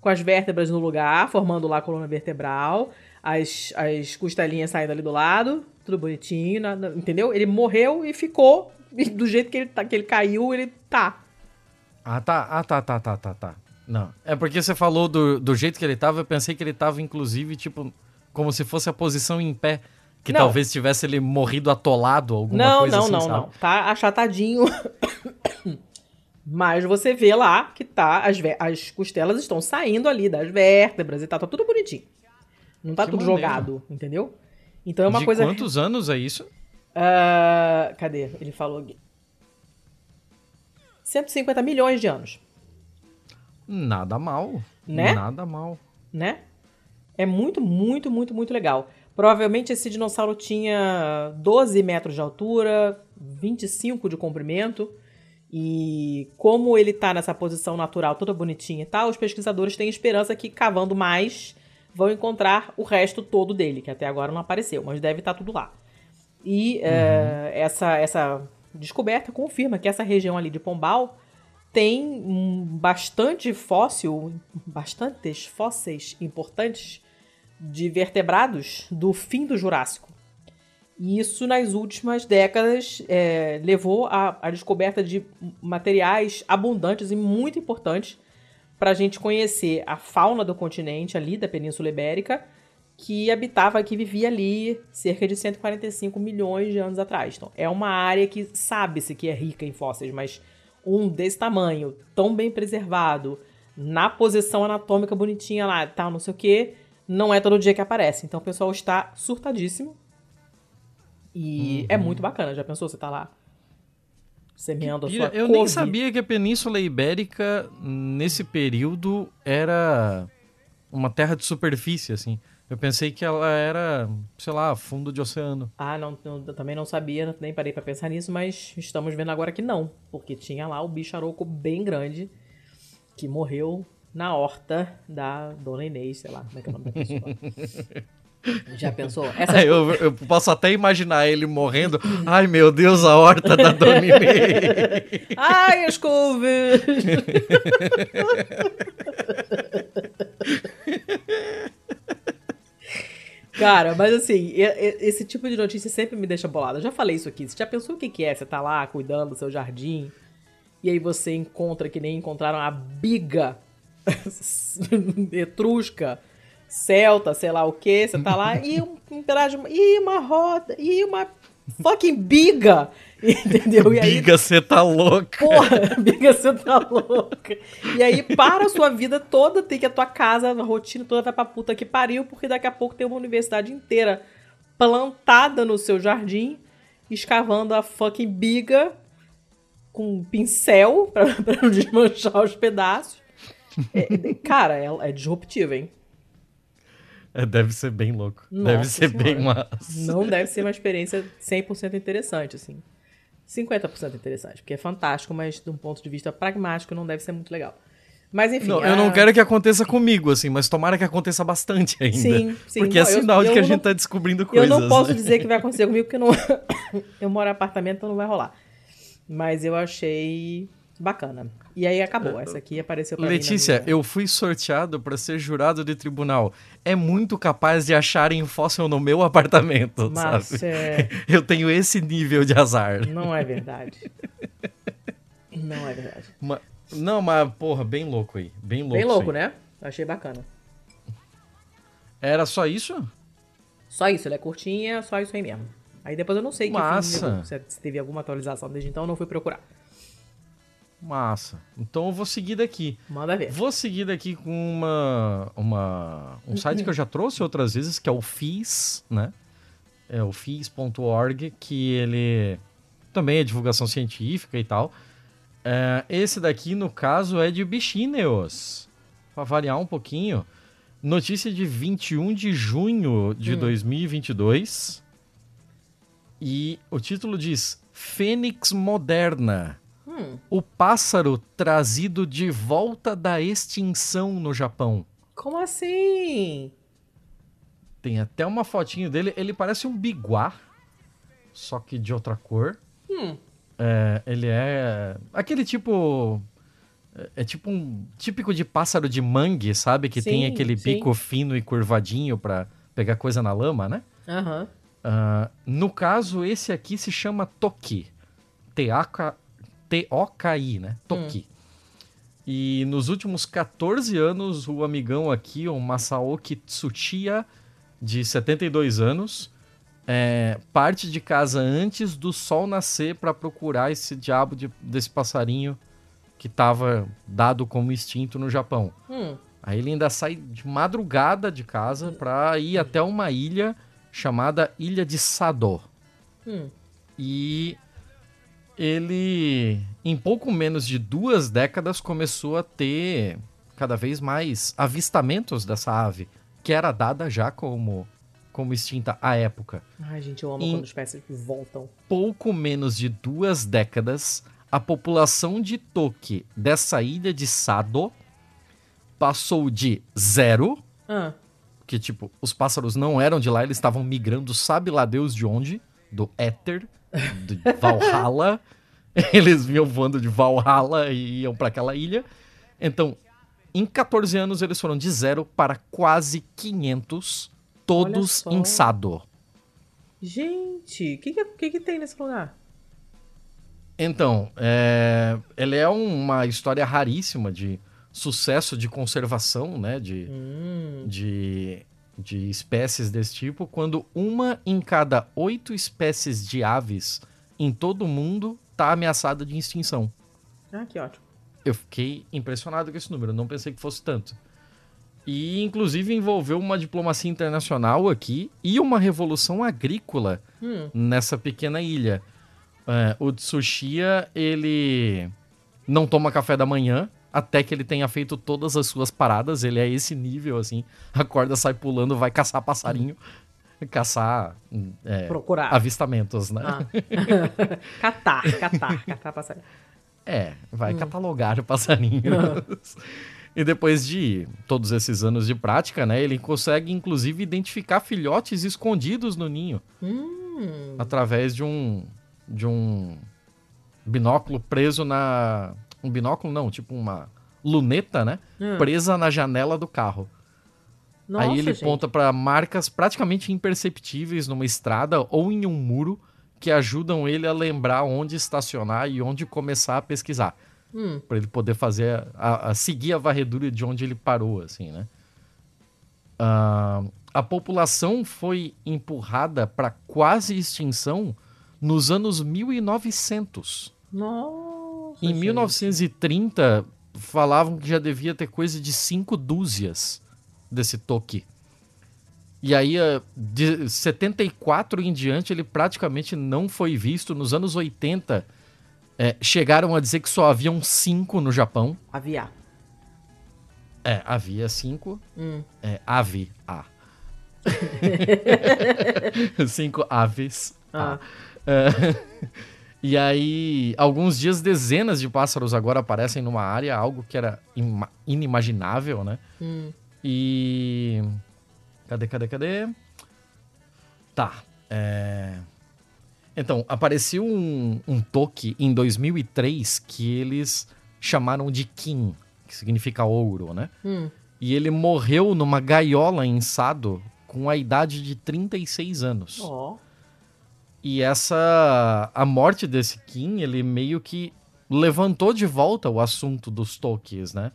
com as vértebras no lugar, formando lá a coluna vertebral, as, as costelinhas saindo ali do lado, tudo bonitinho, entendeu? Ele morreu e ficou e do jeito que ele, tá, que ele caiu, ele tá. Ah, tá. Ah, tá, tá, tá, tá, tá. Não. É porque você falou do, do jeito que ele tava, eu pensei que ele tava, inclusive, tipo, como se fosse a posição em pé. Que Não. talvez tivesse ele morrido atolado, alguma não, coisa não, assim, não, sabe? não. Tá achatadinho. Mas você vê lá que tá as, as costelas estão saindo ali das vértebras e tal, tá tudo bonitinho. Não tá Que tudo maneiro. jogado, entendeu? Então é uma De coisa. quantos anos é isso? Ah, cadê? Ele falou aqui. 150 milhões de anos, Nada mal. Né? Nada mal. né? É muito, muito, muito, muito legal. Provavelmente esse dinossauro tinha 12 metros de altura, 25 de comprimento. E como ele tá nessa posição natural toda bonitinha e tal, os pesquisadores têm esperança que cavando mais vão encontrar o resto todo dele, que até agora não apareceu, mas deve estar tudo lá. E é, essa, essa descoberta confirma que essa região ali de Pombal tem bastante fóssil, bastantes fósseis importantes de vertebrados do fim do Jurássico. E isso, nas últimas décadas, é, levou à descoberta de materiais abundantes e muito importantes para a gente conhecer a fauna do continente ali, da Península Ibérica, que habitava, que vivia ali cerca de 145 milhões de anos atrás. Então, é uma área que sabe-se que é rica em fósseis, mas um desse tamanho, tão bem preservado, na posição anatômica bonitinha lá, tal, não sei o que, não é todo dia que aparece. Então o pessoal está surtadíssimo. E é muito bacana. Já pensou? Você tá lá semeando a sua Eu nem couve. sabia que a Península Ibérica, nesse período, era uma terra de superfície, assim. Eu pensei que ela era, sei lá, fundo de oceano. Ah, não, eu também não sabia, nem parei pra pensar nisso, mas estamos vendo agora que não. Porque tinha lá o bicharoco bem grande que morreu na horta da Dona Inês, sei lá como é que é o nome da pessoa. <laughs> Já pensou? <laughs> Essa Eu, eu posso até imaginar ele morrendo. Ai, meu Deus, a horta da Dona Inês. Ai, as couves! Cara, mas assim, esse tipo de notícia sempre me deixa bolada. Eu já falei isso aqui. Você já pensou o que que é? Você tá lá cuidando do seu jardim e aí você encontra que nem encontraram a biga <laughs> etrusca, celta, sei lá o que. Você tá lá <laughs> e um, pedaço de... E uma roda, e uma fucking biga, <laughs> entendeu? E aí Biga, você tá louca. Porra, <laughs> Biga, você tá louca. E aí, para a sua vida toda, tem que a tua casa, a rotina toda vai pra puta que pariu, porque daqui a pouco tem uma universidade inteira plantada no seu jardim, escavando a fucking biga com um pincel pra, pra não desmanchar os pedaços. É, é, cara, é, é disruptivo, hein? É, <laughs> deve ser bem louco. Nossa deve ser Senhora. bem massa. Não deve ser uma experiência 100% interessante, assim. 50% interessante, porque é fantástico, mas de um ponto de vista pragmático não deve ser muito legal. Mas enfim. Não, a- eu não quero que aconteça comigo, assim, mas tomara que aconteça bastante ainda. Sim, sim. Porque é Não, eu- sinal de que a eu gente não- tá descobrindo Eu coisas. não posso né? dizer que vai acontecer comigo, porque não... <laughs> <coughs> eu moro em apartamento, então não vai rolar. Mas eu achei bacana. E aí acabou. Essa aqui apareceu pra Letícia, minha- eu fui sorteado pra ser jurado de tribunal. É muito capaz de acharem fóssil no meu apartamento, Mas sabe? é, <laughs> Eu tenho esse nível de azar. não é verdade. Não é verdade. Ma- Não, mas, porra, bem louco aí. Bem louco. Bem louco, né? Achei bacana. Era só isso? Só isso, ela é curtinha, só isso aí mesmo. Aí depois eu não sei que fim Massa. se se teve alguma atualização desde então, eu não fui procurar. Massa. Então eu vou seguir daqui. Manda ver. Vou seguir daqui com uma, uma, um <laughs> site que eu já trouxe outras vezes, que é o FIS, né? É o FIS.org, que ele também é divulgação científica e tal. É, esse daqui, no caso, é de bichinhos. Para variar um pouquinho. Notícia de 21 de junho de 2022. E o título diz Fênix Moderna. Hum, O pássaro trazido de volta da extinção no Japão. como assim? Tem até uma fotinho dele. Ele parece um biguá, só que de outra cor. Hum, É, ele é aquele tipo. é- É tipo um típico de pássaro de mangue, sabe? Que tem Sim, aquele sim. bico fino e curvadinho pra pegar coisa na lama, né? aham. Ah, no caso, esse aqui se chama Toki. T-A-K- T-O-K-I, né? Toki. E nos últimos 14 anos, o amigão aqui, o Masaoki Tsuchiya, de 72 anos, é, parte de casa antes do sol nascer para procurar esse diabo de, desse passarinho que estava dado como extinto no Japão. Hum. Aí ele ainda sai de madrugada de casa para ir até uma ilha chamada Ilha de Sado. Hum. E ele, em pouco menos de duas décadas, começou a ter cada vez mais avistamentos dessa ave, que era dada já como, como extinta à época. Ai, gente, eu amo Em- quando espécies voltam. Pouco menos de duas décadas, a população de Toki dessa ilha de Sado passou de zero, Ah, que tipo, os pássaros não eram de lá, eles estavam migrando, sabe lá Deus de onde? Do éter, de Valhalla. <laughs> Eles vinham voando de Valhalla e iam para aquela ilha. Então, em 14 anos, eles foram de zero para quase 500, todos em Sado. gente, o que, que, que que tem nesse lugar? Então, é, ele é uma história raríssima de sucesso de conservação, né? De, Hum, de, de espécies desse tipo, quando uma em cada oito espécies de aves em todo o mundo está ameaçada de extinção. ah, que ótimo. Eu fiquei impressionado com esse número, não pensei que fosse tanto. E, inclusive, envolveu uma diplomacia internacional aqui e uma revolução agrícola Hum, nessa pequena ilha. É, o Tsuchiya, ele não toma café da manhã até que ele tenha feito todas as suas paradas. Ele é esse nível, assim. <laughs> Acorda, sai pulando, vai caçar passarinho. Caçar é, procurar. avistamentos, né? Ah. <laughs> catar, catar, catar passarinho. É, vai catalogar passarinhos. <laughs> e depois de todos esses anos de prática, né? Ele consegue, inclusive, identificar filhotes escondidos no ninho. Hum, através de um de um binóculo preso na um binóculo não, tipo uma luneta, né? hum. Presa na janela do carro. Nossa, Aí ele gente. ponta para marcas praticamente imperceptíveis numa estrada ou em um muro que ajudam ele a lembrar onde estacionar e onde começar a pesquisar, Hum, Pra ele poder fazer a, a seguir a varredura de onde ele parou, assim, né? Ah, a população foi empurrada para quase extinção nos anos 1900. nossa. Em gente. 1930, falavam que já devia ter coisa de cinco dúzias desse toque. E aí, eh, de 74 em diante, ele praticamente não foi visto. Nos anos 80, eh, chegaram a dizer que só haviam cinco no Japão. Aviar. É, havia cinco. Hum. É, ave, A. <laughs> <laughs> cinco aves. Ah. É, e aí, alguns dias, dezenas de pássaros agora aparecem numa área, algo que era ima- inimaginável, né? Hum. E. Cadê, cadê, cadê? Tá. é, Então, apareceu um, um toque em 2003 que eles chamaram de Kim, que significa ouro, né? Hum. E ele morreu numa gaiola em Sado com a idade de 36 anos. Ó. E essa. A morte desse Kim, ele meio que levantou de volta o assunto dos Tokis, né?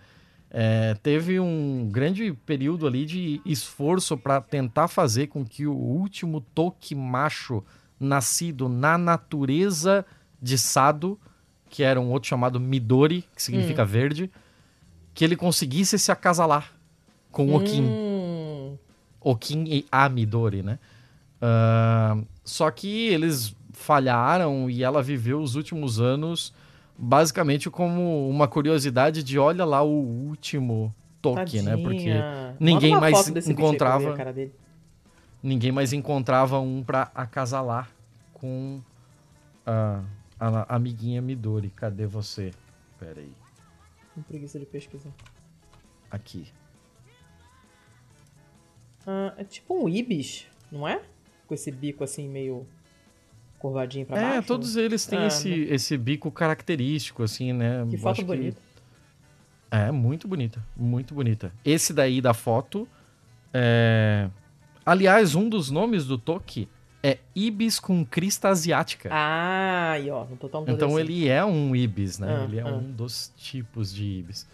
É, teve um grande período ali de esforço para tentar fazer com que o último Toki macho nascido na natureza de Sado, que era um outro chamado Midori, que significa verde, que ele conseguisse se acasalar com o Kim. Hum. Okin e a Midori, né? Ah, só que eles falharam e ela viveu os últimos anos basicamente como uma curiosidade de olha lá o último toque, né? Porque Tadinha. ninguém Manda uma mais ver encontrava- a cara dele. ninguém mais encontrava um pra acasalar com a, a amiguinha Midori. Cadê você? Pera aí. Com preguiça de pesquisar. Aqui. Ah, é tipo um ibis, não é? Com esse bico assim meio curvadinho pra É, baixo. todos eles têm Ah, esse, esse bico característico, assim, né? Que foto acho bonita. É, muito bonita, muito bonita. Esse daí da foto é... Aliás, um dos nomes do Toki é Ibis com crista asiática. Ah, e ó, no total todo então assim. ele é um Ibis, né? Ah, ele é ah. um dos tipos de Ibis.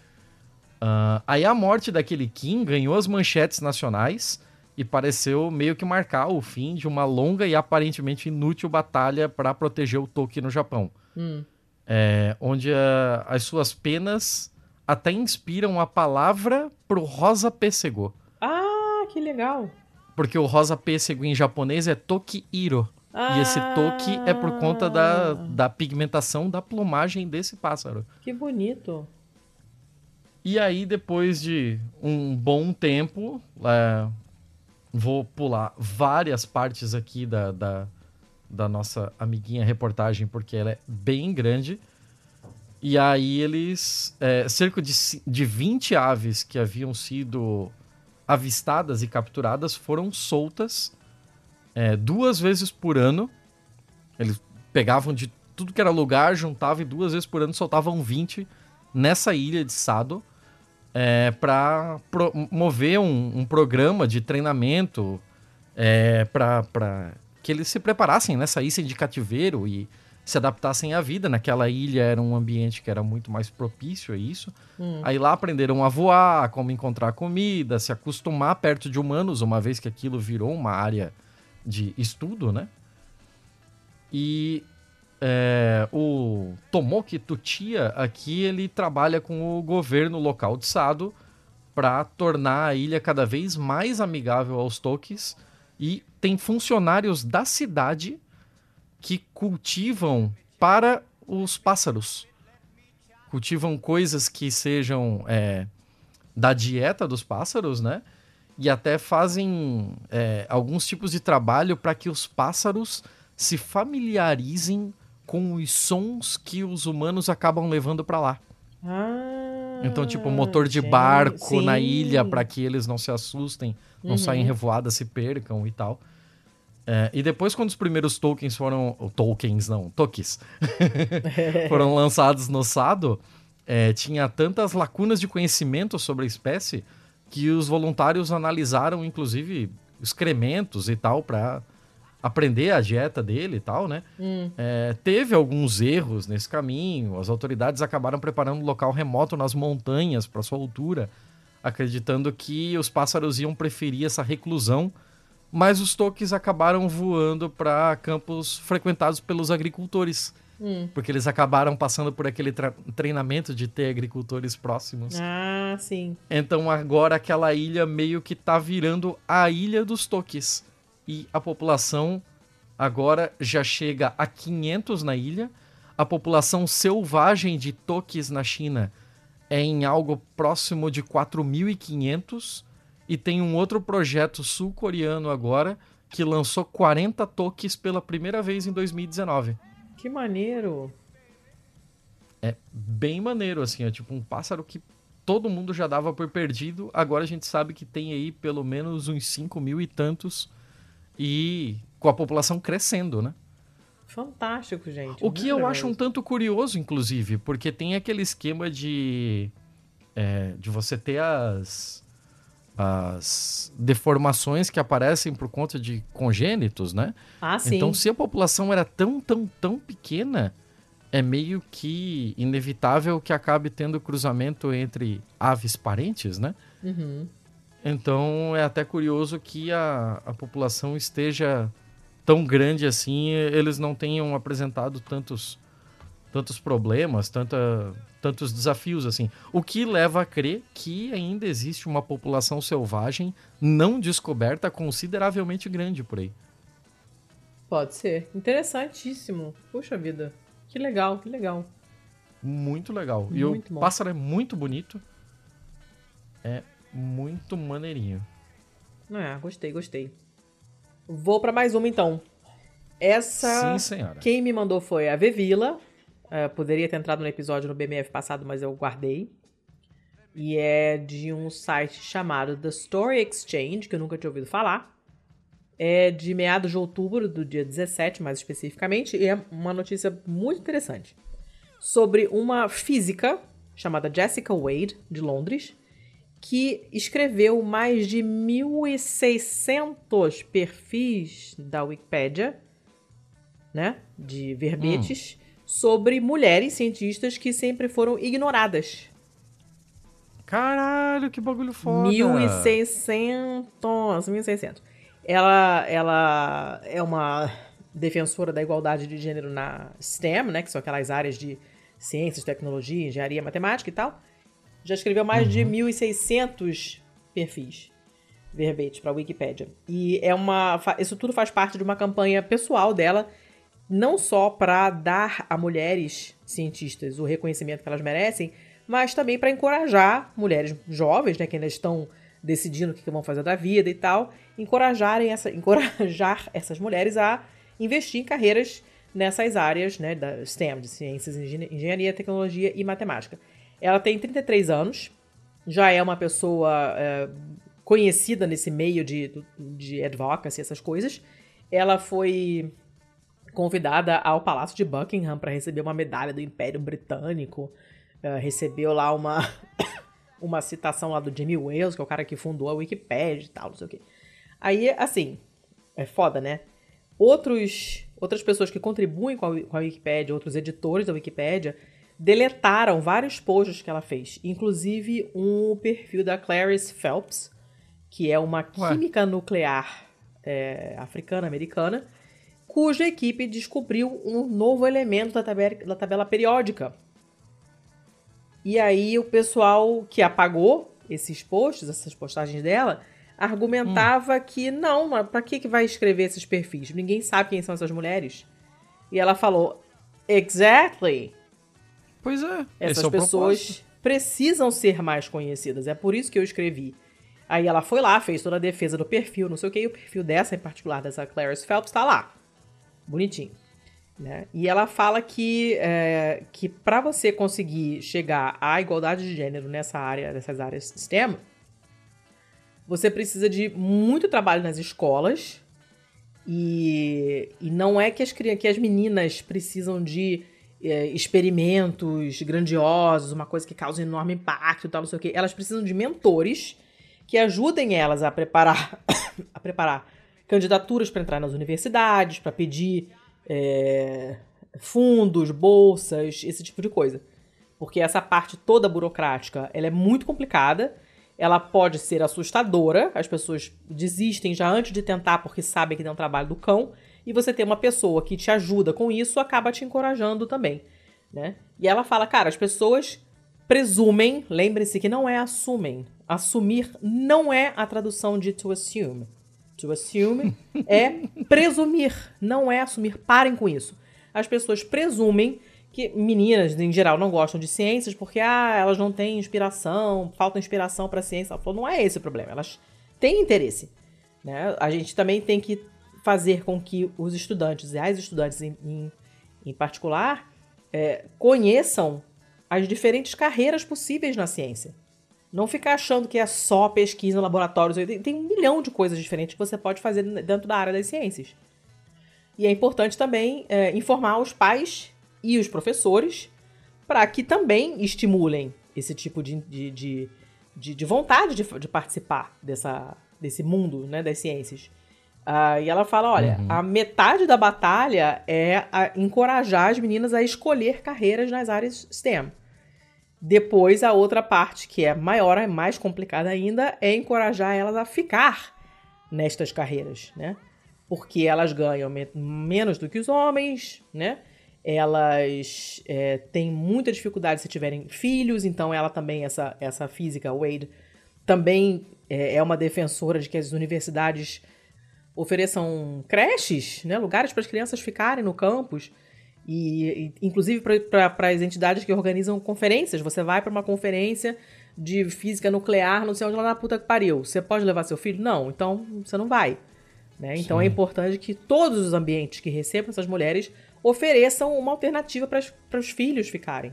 Ah, aí a morte daquele Kim ganhou as manchetes nacionais e pareceu meio que marcar o fim de uma longa e aparentemente inútil batalha para proteger o Toki no Japão. Hum. É, onde a, as suas penas até inspiram a palavra pro rosa pêssego. Ah, que legal. Porque o rosa pêssego em japonês é Toki-iro. Ah, E esse toque é por conta da, da pigmentação da plumagem desse pássaro. Que bonito. E aí, depois de um bom tempo, é, vou pular várias partes aqui da, da, da nossa amiguinha reportagem, porque ela é bem grande. E aí eles. é, cerca de, de 20 aves que haviam sido avistadas e capturadas foram soltas é, duas vezes por ano. Eles pegavam de tudo que era lugar, juntavam e duas vezes por ano soltavam 20 nessa ilha de Sado é, para promover um, um programa de treinamento é, para que eles se preparassem, né? Saíssem de cativeiro e se adaptassem à vida. Naquela ilha era um ambiente que era muito mais propício a isso. Aí lá aprenderam a voar, como encontrar comida, se acostumar perto de humanos, uma vez que aquilo virou uma área de estudo, né? E é, o Tomoki Tutia aqui ele trabalha com o governo local de Sado para tornar a ilha cada vez mais amigável aos Tokis e tem funcionários da cidade que cultivam para os pássaros. Cultivam coisas que sejam é, da dieta dos pássaros, né? E até fazem é, alguns tipos de trabalho para que os pássaros se familiarizem com os sons que os humanos acabam levando para lá. Ah, Então, tipo, motor de barco na sim. ilha para que eles não se assustem, não Uhum. saem revoadas, se percam e tal. É, e depois, quando os primeiros tokens foram. ou Tokens, não, Tokis. <laughs> foram lançados no Sado, é, tinha tantas lacunas de conhecimento sobre a espécie que os voluntários analisaram, inclusive, excrementos e tal, para aprender a dieta dele e tal, né? Hum. É, teve alguns erros nesse caminho. As autoridades acabaram preparando um local remoto nas montanhas para sua altura, acreditando que os pássaros iam preferir essa reclusão. Mas os toques acabaram voando para campos frequentados pelos agricultores, Hum. porque eles acabaram passando por aquele treinamento de ter agricultores próximos. Ah, sim. Então agora aquela ilha meio que tá virando a ilha dos toques. E a população agora já chega a 500 na ilha. A população selvagem de toques na China é em algo próximo de 4.500. E tem um outro projeto sul-coreano agora que lançou 40 toques pela primeira vez em 2019. Que maneiro. É bem maneiro, assim, é tipo um pássaro que todo mundo já dava por perdido. Agora a gente sabe que tem aí pelo menos uns 5 mil e tantos. E com a população crescendo, né? Fantástico, gente. O que eu acho um tanto curioso, inclusive, porque tem aquele esquema de. é, de você ter as. as deformações que aparecem por conta de congênitos, né? Ah, sim. Então, se a população era tão, tão, tão pequena, é meio que inevitável que acabe tendo cruzamento entre aves parentes, né? Uhum. Então, é até curioso que a, a população esteja tão grande assim, eles não tenham apresentado tantos, tantos problemas, tanta, tantos desafios assim. O que leva a crer que ainda existe uma população selvagem não descoberta consideravelmente grande por aí. Pode ser. Interessantíssimo. Puxa vida. Que legal, que legal. Muito legal. e Muito o bom. pássaro é muito bonito. É muito maneirinho. Ah, gostei, gostei. Vou pra mais uma então. Essa. Sim, senhora. Quem me mandou foi a Vevila. Eh, poderia ter entrado no episódio no BMF passado, mas eu guardei. E é de um site chamado The Story Exchange, que eu nunca tinha ouvido falar. É de meados de outubro, do dia 17, mais especificamente, e é uma notícia muito interessante. Sobre uma física chamada Jessica Wade, de Londres, que escreveu mais de 1.600 perfis da Wikipédia, né, de verbetes, sobre mulheres cientistas que sempre foram ignoradas. Caralho, que bagulho foda. 1600, 1600. Ela, ela é uma defensora da igualdade de gênero na STEM, né, que são aquelas áreas de ciências, tecnologia, engenharia, matemática e tal. Já escreveu mais uhum. de 1.600 perfis verbete para a Wikipédia. E é uma, isso tudo faz parte de uma campanha pessoal dela, não só para dar a mulheres cientistas o reconhecimento que elas merecem, mas também para encorajar mulheres jovens, né, que ainda estão decidindo o que vão fazer da vida e tal, encorajarem essa, encorajar <laughs> essas mulheres a investir em carreiras nessas áreas, né, da STEM, de ciências, engenharia, tecnologia e matemática. Ela tem 33 anos, já é uma pessoa é, conhecida nesse meio de, de advocacy, essas coisas. Ela foi convidada ao Palácio de Buckingham para receber uma medalha do Império Britânico. Uh, recebeu lá uma, <coughs> uma citação lá do Jimmy Wales, que é o cara que fundou a Wikipedia e tal, não sei o quê. Aí, assim, é foda, né? Outros, outras pessoas que contribuem com a, com a Wikipedia, outros editores da Wikipedia, deletaram vários posts que ela fez, inclusive um perfil da Clarice Phelps, que é uma química Ué. nuclear é, africana-americana, cuja equipe descobriu um novo elemento da tabela, da tabela periódica. E aí o pessoal que apagou esses posts, essas postagens dela, argumentava hum. que não, para que, que vai escrever esses perfis? Ninguém sabe quem são essas mulheres. E ela falou, exactly. Pois é. Essas é pessoas precisam ser mais conhecidas. É por isso que eu escrevi. Aí ela foi lá, fez toda a defesa do perfil, não sei o que, e o perfil dessa em particular, dessa Clarice Phelps, tá lá. Bonitinho. Né? E ela fala que, é, que para você conseguir chegar à igualdade de gênero nessa área, nessas áreas STEM, você precisa de muito trabalho nas escolas. E, e não é que as, que as meninas precisam de é, experimentos grandiosos, uma coisa que causa um enorme impacto tal, não sei o que. Elas precisam de mentores que ajudem elas a preparar, <coughs> a preparar candidaturas para entrar nas universidades, para pedir é, fundos, bolsas, esse tipo de coisa. Porque essa parte toda burocrática, ela é muito complicada, ela pode ser assustadora, as pessoas desistem já antes de tentar porque sabem que tem um trabalho do cão, e você ter uma pessoa que te ajuda com isso acaba te encorajando também, né? E ela fala, cara, as pessoas presumem, lembre-se que não é assumem, Assumir não é a tradução de to assume. To assume <laughs> é presumir, não é assumir. Parem com isso. As pessoas presumem que meninas, em geral, não gostam de ciências porque ah, elas não têm inspiração, falta inspiração para ciência. Ela falou, não é esse o problema. Elas têm interesse. Né? A gente também tem que fazer com que os estudantes, e as estudantes em, em, em particular, é, conheçam as diferentes carreiras possíveis na ciência. Não ficar achando que é só pesquisa, laboratórios. Tem um milhão de coisas diferentes que você pode fazer dentro da área das ciências. E é importante também é, informar os pais e os professores para que também estimulem esse tipo de, de, de, de, de vontade de, de, participar dessa, desse mundo né, das ciências. Uh, e ela fala: olha, uhum. a metade da batalha é encorajar as meninas a escolher carreiras nas áreas STEM. Depois, a outra parte, que é maior, é mais complicada ainda, é encorajar elas a ficar nestas carreiras, né? Porque elas ganham me menos do que os homens, né? Elas é, têm muita dificuldade se tiverem filhos, então ela também, essa, essa física, Wade, também é, é uma defensora de que as universidades ofereçam creches, né? Lugares para as crianças ficarem no campus e, e inclusive para as entidades que organizam conferências. Você vai para uma conferência de física nuclear, não sei onde lá na puta que pariu. Você pode levar seu filho? Não, então você não vai. Né? Então é importante que todos os ambientes que recebam essas mulheres ofereçam uma alternativa para os filhos ficarem.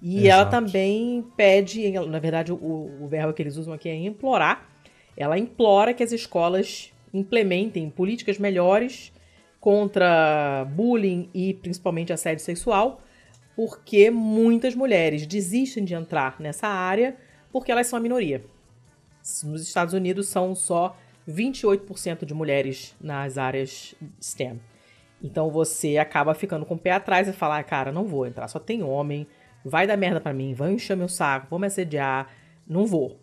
E Exato. ela também pede, na verdade, o, o verbo que eles usam aqui é implorar. Ela implora que as escolas implementem políticas melhores contra bullying e principalmente assédio sexual, porque muitas mulheres desistem de entrar nessa área porque elas são a minoria. Nos Estados Unidos são só 28% de mulheres nas áreas STEM. Então você acaba ficando com o pé atrás e falar, ah, cara, não vou entrar, só tem homem, vai dar merda para mim, vão encher meu saco, vão me assediar, Não vou.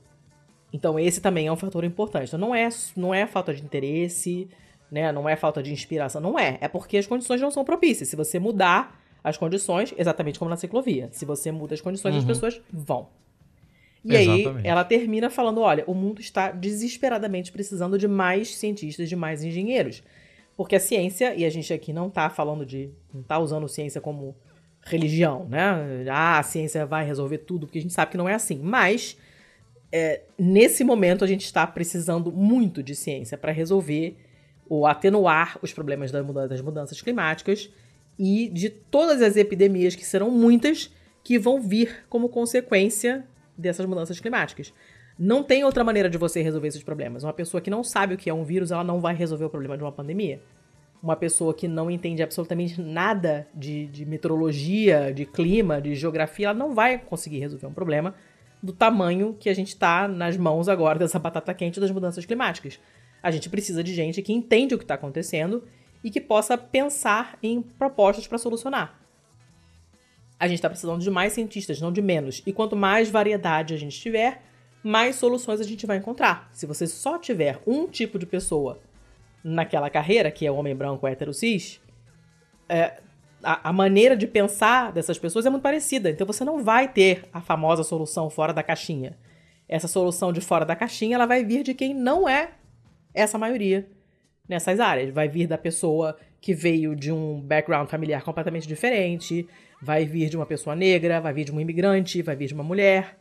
Então esse também é um fator importante. Então não é, não é falta de interesse, né? Não é falta de inspiração, não é. É porque as condições não são propícias. Se você mudar as condições, exatamente como na ciclovia, se você muda as condições, uhum. as pessoas vão. E Exatamente. aí ela termina falando: olha, o mundo está desesperadamente precisando de mais cientistas, de mais engenheiros. Porque a ciência, e a gente aqui não está falando de. não está usando ciência como religião, né? Ah, a ciência vai resolver tudo, porque a gente sabe que não é assim. Mas é, nesse momento a gente está precisando muito de ciência para resolver ou atenuar os problemas das mudanças climáticas e de todas as epidemias que serão muitas que vão vir como consequência dessas mudanças climáticas. Não tem outra maneira de você resolver esses problemas. Uma pessoa que não sabe o que é um vírus, ela não vai resolver o problema de uma pandemia. Uma pessoa que não entende absolutamente nada de, de meteorologia, de clima, de geografia, ela não vai conseguir resolver um problema do tamanho que a gente está nas mãos agora dessa batata quente das mudanças climáticas. A gente precisa de gente que entende o que está acontecendo e que possa pensar em propostas para solucionar. A gente está precisando de mais cientistas, não de menos. E quanto mais variedade a gente tiver, mais soluções a gente vai encontrar. Se você só tiver um tipo de pessoa naquela carreira, que é o homem branco hétero cis, é, a, a, maneira de pensar dessas pessoas é muito parecida. Então você não vai ter a famosa solução fora da caixinha. Essa solução de fora da caixinha ela vai vir de quem não é essa maioria nessas áreas. Vai vir da pessoa que veio de um background familiar completamente diferente, vai vir de uma pessoa negra, vai vir de um imigrante, vai vir de uma mulher,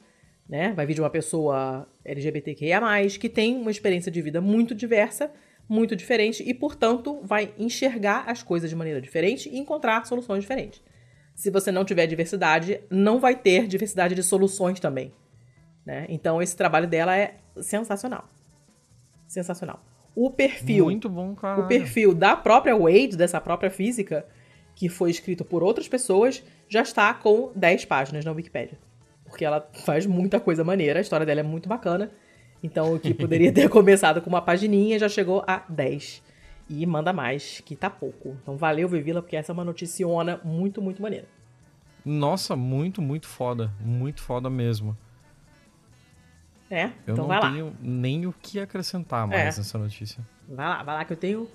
né? Vai vir de uma pessoa LGBTQIA+, que tem uma experiência de vida muito diversa muito diferente e, portanto, vai enxergar as coisas de maneira diferente e encontrar soluções diferentes. Se você não tiver diversidade, não vai ter diversidade de soluções também. Né? Então, esse trabalho dela é sensacional. Sensacional. O perfil. Muito bom, cara. O perfil da própria Wade, dessa própria física, que foi escrito por outras pessoas, já está com 10 páginas na Wikipedia. Porque ela faz muita coisa maneira, a história dela é muito bacana. Então, o que poderia ter <laughs> começado com uma pagininha já chegou a 10. E manda mais, que tá pouco. Então, valeu, Vivila, porque essa é uma noticiona muito, muito maneira. Nossa, muito, muito foda. Muito foda mesmo. É, eu então vai lá. Eu não tenho nem o que acrescentar mais é. nessa notícia. Vai lá, vai lá que eu tenho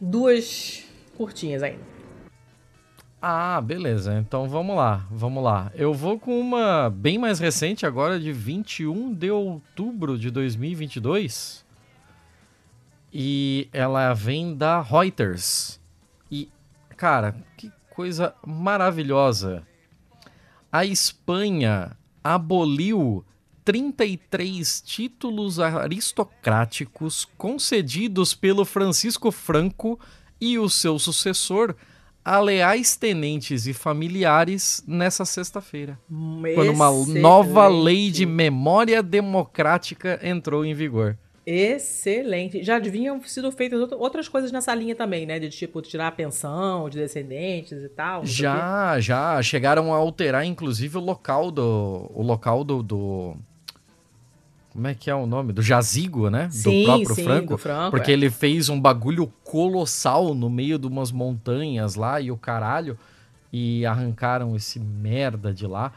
duas curtinhas ainda. Ah, beleza. Então vamos lá, vamos lá. Eu vou com uma bem mais recente agora, de 21 de outubro de 2022. E ela vem da Reuters. E, cara, que coisa maravilhosa. A Espanha aboliu 33 títulos aristocráticos concedidos pelo Francisco Franco e o seu sucessor a leais tenentes e familiares nessa sexta-feira. Quando uma nova lei de memória democrática entrou em vigor. Excelente. Já deviam sido feitas outras coisas nessa linha também, né? De tipo tirar a pensão de descendentes e tal. Já, já. Chegaram a alterar, inclusive, o local do. O local do, do como é que é o nome? Do jazigo, né? Sim, do próprio sim, Franco. Do Franco porque é. ele fez um bagulho colossal no meio de umas montanhas lá e o caralho. E arrancaram esse merda de lá.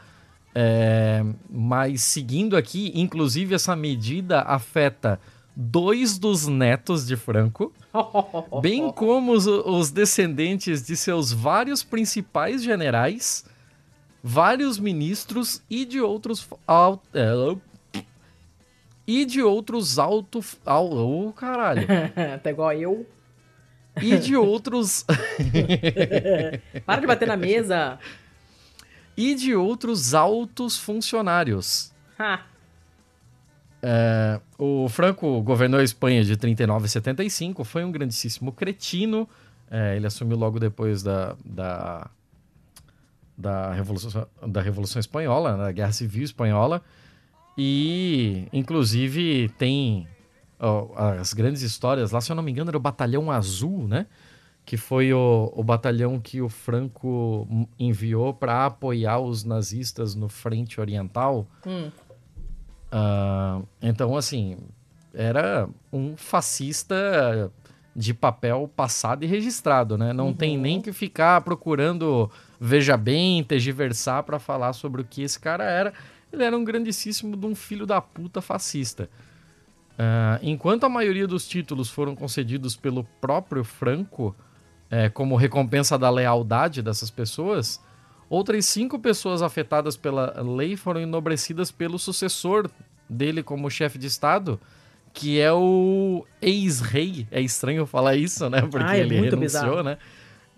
É, mas seguindo aqui, inclusive essa medida afeta dois dos netos de Franco, <laughs> bem como os, os descendentes de seus vários principais generais, vários ministros e de outros é, e de outros alto. Ô, oh, caralho. <laughs> tá igual eu. E de outros. <laughs> Para de bater na mesa. E de outros altos funcionários. É, o Franco governou a Espanha de 39 a 75, foi um grandíssimo cretino. É, ele assumiu logo depois da, da, da, Revolução, da Revolução Espanhola, né, da Guerra Civil Espanhola. E, inclusive, tem ó, as grandes histórias lá, se eu não me engano, era o Batalhão Azul, né? Que foi o, o batalhão que o Franco enviou para apoiar os nazistas no Frente Oriental. Hum. Uh, então, assim, era um fascista de papel passado e registrado, né? Não uhum. tem nem que ficar procurando veja bem, tergiversar para falar sobre o que esse cara era ele era um grandíssimo de um filho da puta fascista. Uh, enquanto a maioria dos títulos foram concedidos pelo próprio Franco, é, como recompensa da lealdade dessas pessoas, outras cinco pessoas afetadas pela lei foram enobrecidas pelo sucessor dele como chefe de Estado, que é o ex-rei. É estranho falar isso, né? Porque ah, é ele renunciou, bizarro. né?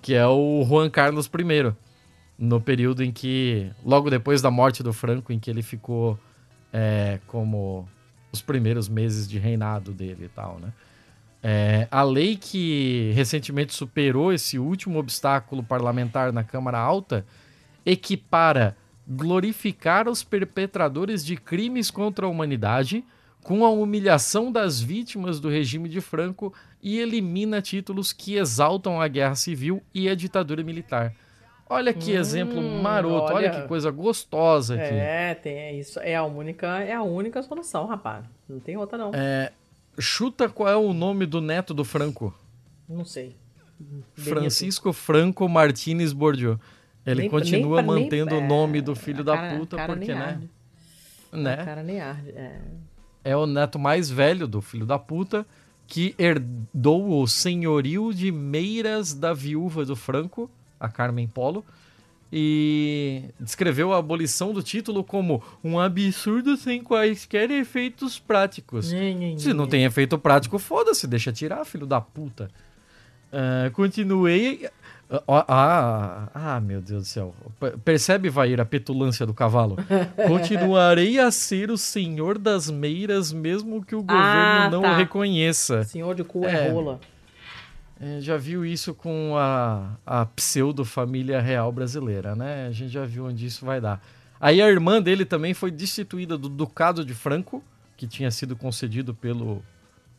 Que é o Juan Carlos I. No período em que, logo depois da morte do Franco, em que ele ficou é, como os primeiros meses de reinado dele e tal, né? É, a lei que recentemente superou esse último obstáculo parlamentar na Câmara Alta equipara glorificar os perpetradores de crimes contra a humanidade com a humilhação das vítimas do regime de Franco e elimina títulos que exaltam a guerra civil e a ditadura militar. Olha que hum, exemplo maroto, olha, olha, que coisa gostosa aqui. É, tem isso. É a única, é a única solução, rapaz. Não tem outra não. É, chuta qual é o nome do neto do Franco? Não sei. Francisco Franco Martínez Bordio. Ele nem, continua nem, mantendo nem, o nome do filho da cara, puta cara porque, né? Né? cara nem arde. É. é o neto mais velho do filho da puta que herdou o senhorio de Meiras da viúva do Franco a Carmen Polo, e descreveu a abolição do título como um absurdo sem quaisquer efeitos práticos. Se não tem efeito prático, foda-se, deixa tirar, filho da puta. Uh, continuei. Ah, ah, ah, meu Deus do céu. Percebe, Vair, a petulância do cavalo? <laughs> Continuarei a ser o senhor das meiras, mesmo que o governo ah, não tá. o reconheça. Senhor de cu é, é rola. É, já viu isso com a, a pseudo-família real brasileira, né? A gente já viu onde isso vai dar. Aí a irmã dele também foi destituída do Ducado de Franco, que tinha sido concedido pelo,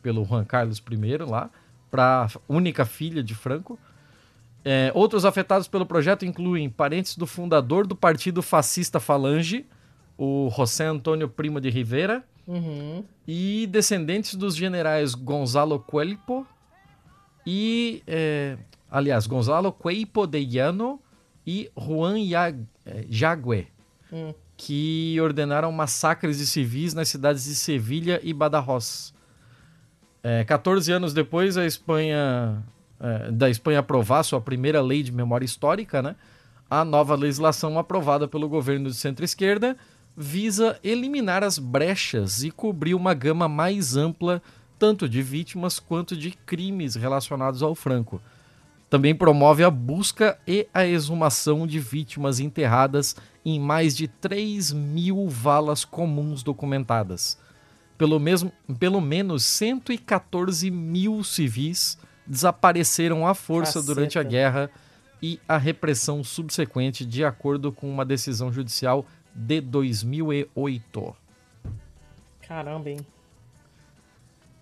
pelo Juan Carlos I lá, para única filha de Franco. É, outros afetados pelo projeto incluem parentes do fundador do partido fascista Falange, o José Antônio Primo de Rivera, uhum. e descendentes dos generais Gonzalo Cuelpo, e, é, aliás, Gonzalo Cueipo de Llano e Juan Jague, hum. que ordenaram massacres de civis nas cidades de Sevilha e Badajoz. É, 14 anos depois, a Espanha, é, da Espanha aprovar sua primeira lei de memória histórica, né? a nova legislação aprovada pelo governo de centro-esquerda visa eliminar as brechas e cobrir uma gama mais ampla tanto de vítimas quanto de crimes relacionados ao Franco. Também promove a busca e a exumação de vítimas enterradas em mais de 3 mil valas comuns documentadas. Pelo, mesmo, pelo menos 114 mil civis desapareceram à força Caceta. durante a guerra e a repressão subsequente, de acordo com uma decisão judicial de 2008. Caramba, hein?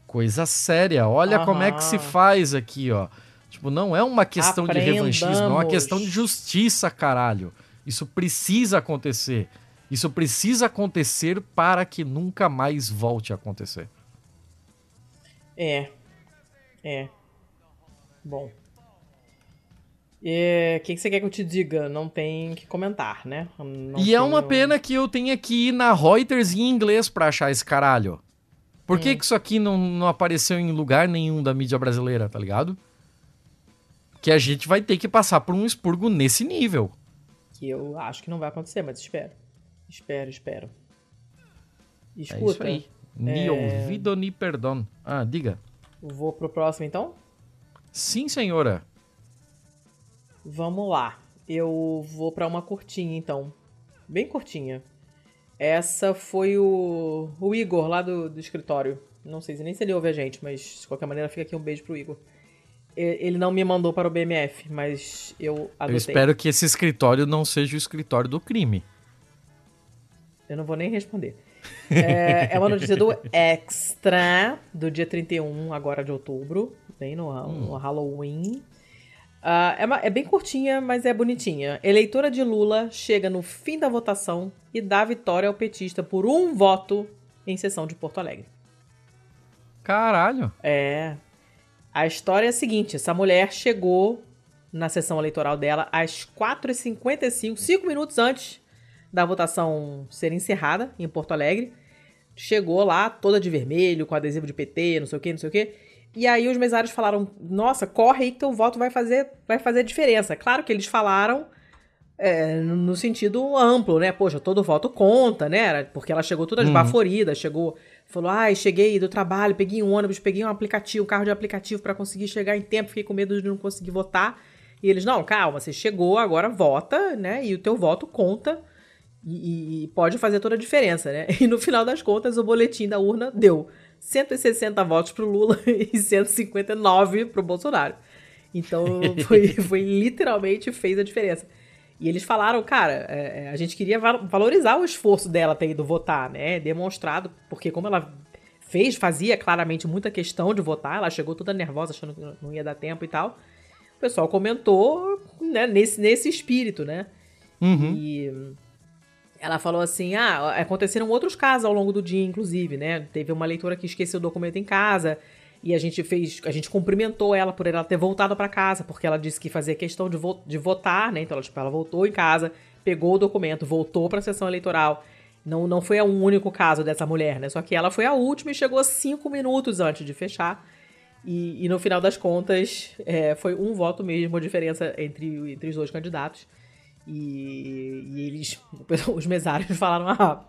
Coisa séria. Olha Aham. como é que se faz aqui, ó. Tipo, não é uma questão de revanchismo, é uma questão de justiça, caralho. Isso precisa acontecer. Isso precisa acontecer para que nunca mais volte a acontecer. É. É. Bom. O é, que, que, você quer que eu te diga? Não tem que comentar, né? Não e é uma pena que eu tenha que ir na Reuters em inglês pra achar esse caralho. Por que, hum. que isso aqui não, não apareceu em lugar nenhum da mídia brasileira, tá ligado? Que a gente vai ter que passar por um expurgo nesse nível. Que eu acho que não vai acontecer, mas espero. Espero, espero. Escuta. É isso aí. Ni é... ouvido ni perdão. Ah, diga. Vou pro próximo então? Sim, senhora. Vamos lá. Eu vou para uma curtinha então. Bem curtinha. Essa foi o, o Igor lá do, do escritório. Não sei se nem se ele ouve a gente, mas de qualquer maneira fica aqui um beijo pro Igor. Ele não me mandou para o BMF, mas eu adotei. Eu espero que esse escritório não seja o escritório do crime. Eu não vou nem responder. é, é, uma notícia do Extra, do dia 31 agora de outubro, bem no, hum. no Halloween. Uh, é, uma, é, bem curtinha, mas é bonitinha. Eleitora de Lula chega no fim da votação e dá vitória ao petista por um voto em sessão de Porto Alegre. Caralho! É. A história é a seguinte: essa mulher chegou na sessão eleitoral dela às 4h55, 5 minutos antes da votação ser encerrada em Porto Alegre. Chegou lá toda de vermelho, com adesivo de PT, não sei o que, não sei o que. E aí os mesários falaram: Nossa, corre aí que teu voto vai fazer, vai fazer diferença. Claro que eles falaram é, no sentido amplo, né? Poxa, todo voto conta, né? Porque ela chegou toda esbaforida, uhum. chegou, falou: ai, cheguei do trabalho, peguei um ônibus, peguei um aplicativo, um carro de aplicativo para conseguir chegar em tempo, fiquei com medo de não conseguir votar. E eles: não, calma, você chegou, agora vota, né? E o teu voto conta e, e pode fazer toda a diferença, né? <laughs> E no final das contas, o boletim da urna deu 160 votos pro Lula <laughs> e 159 pro Bolsonaro. Então, <laughs> foi, foi literalmente fez a diferença. E eles falaram, cara, é, é a gente queria valorizar o esforço dela ter ido votar, né? Demonstrado, porque como ela fez, fazia claramente muita questão de votar, ela chegou toda nervosa, achando que não ia dar tempo e tal. O pessoal comentou né, nesse, nesse espírito, né? Uhum. E ela falou assim: ah, aconteceram outros casos ao longo do dia, inclusive, né? Teve uma leitora que esqueceu o documento em casa. E a gente fez, a gente cumprimentou ela por ela ter voltado para casa, porque ela disse que fazia questão de, vo de votar, né? Então ela, tipo, ela voltou em casa, pegou o documento, voltou para a sessão eleitoral. Não, não foi o único caso dessa mulher, né? Só que ela foi a última e chegou cinco minutos antes de fechar. E, e no final das contas, é, foi um voto mesmo a diferença entre, entre os dois candidatos. E, e eles, <laughs> os mesários falaram, ah,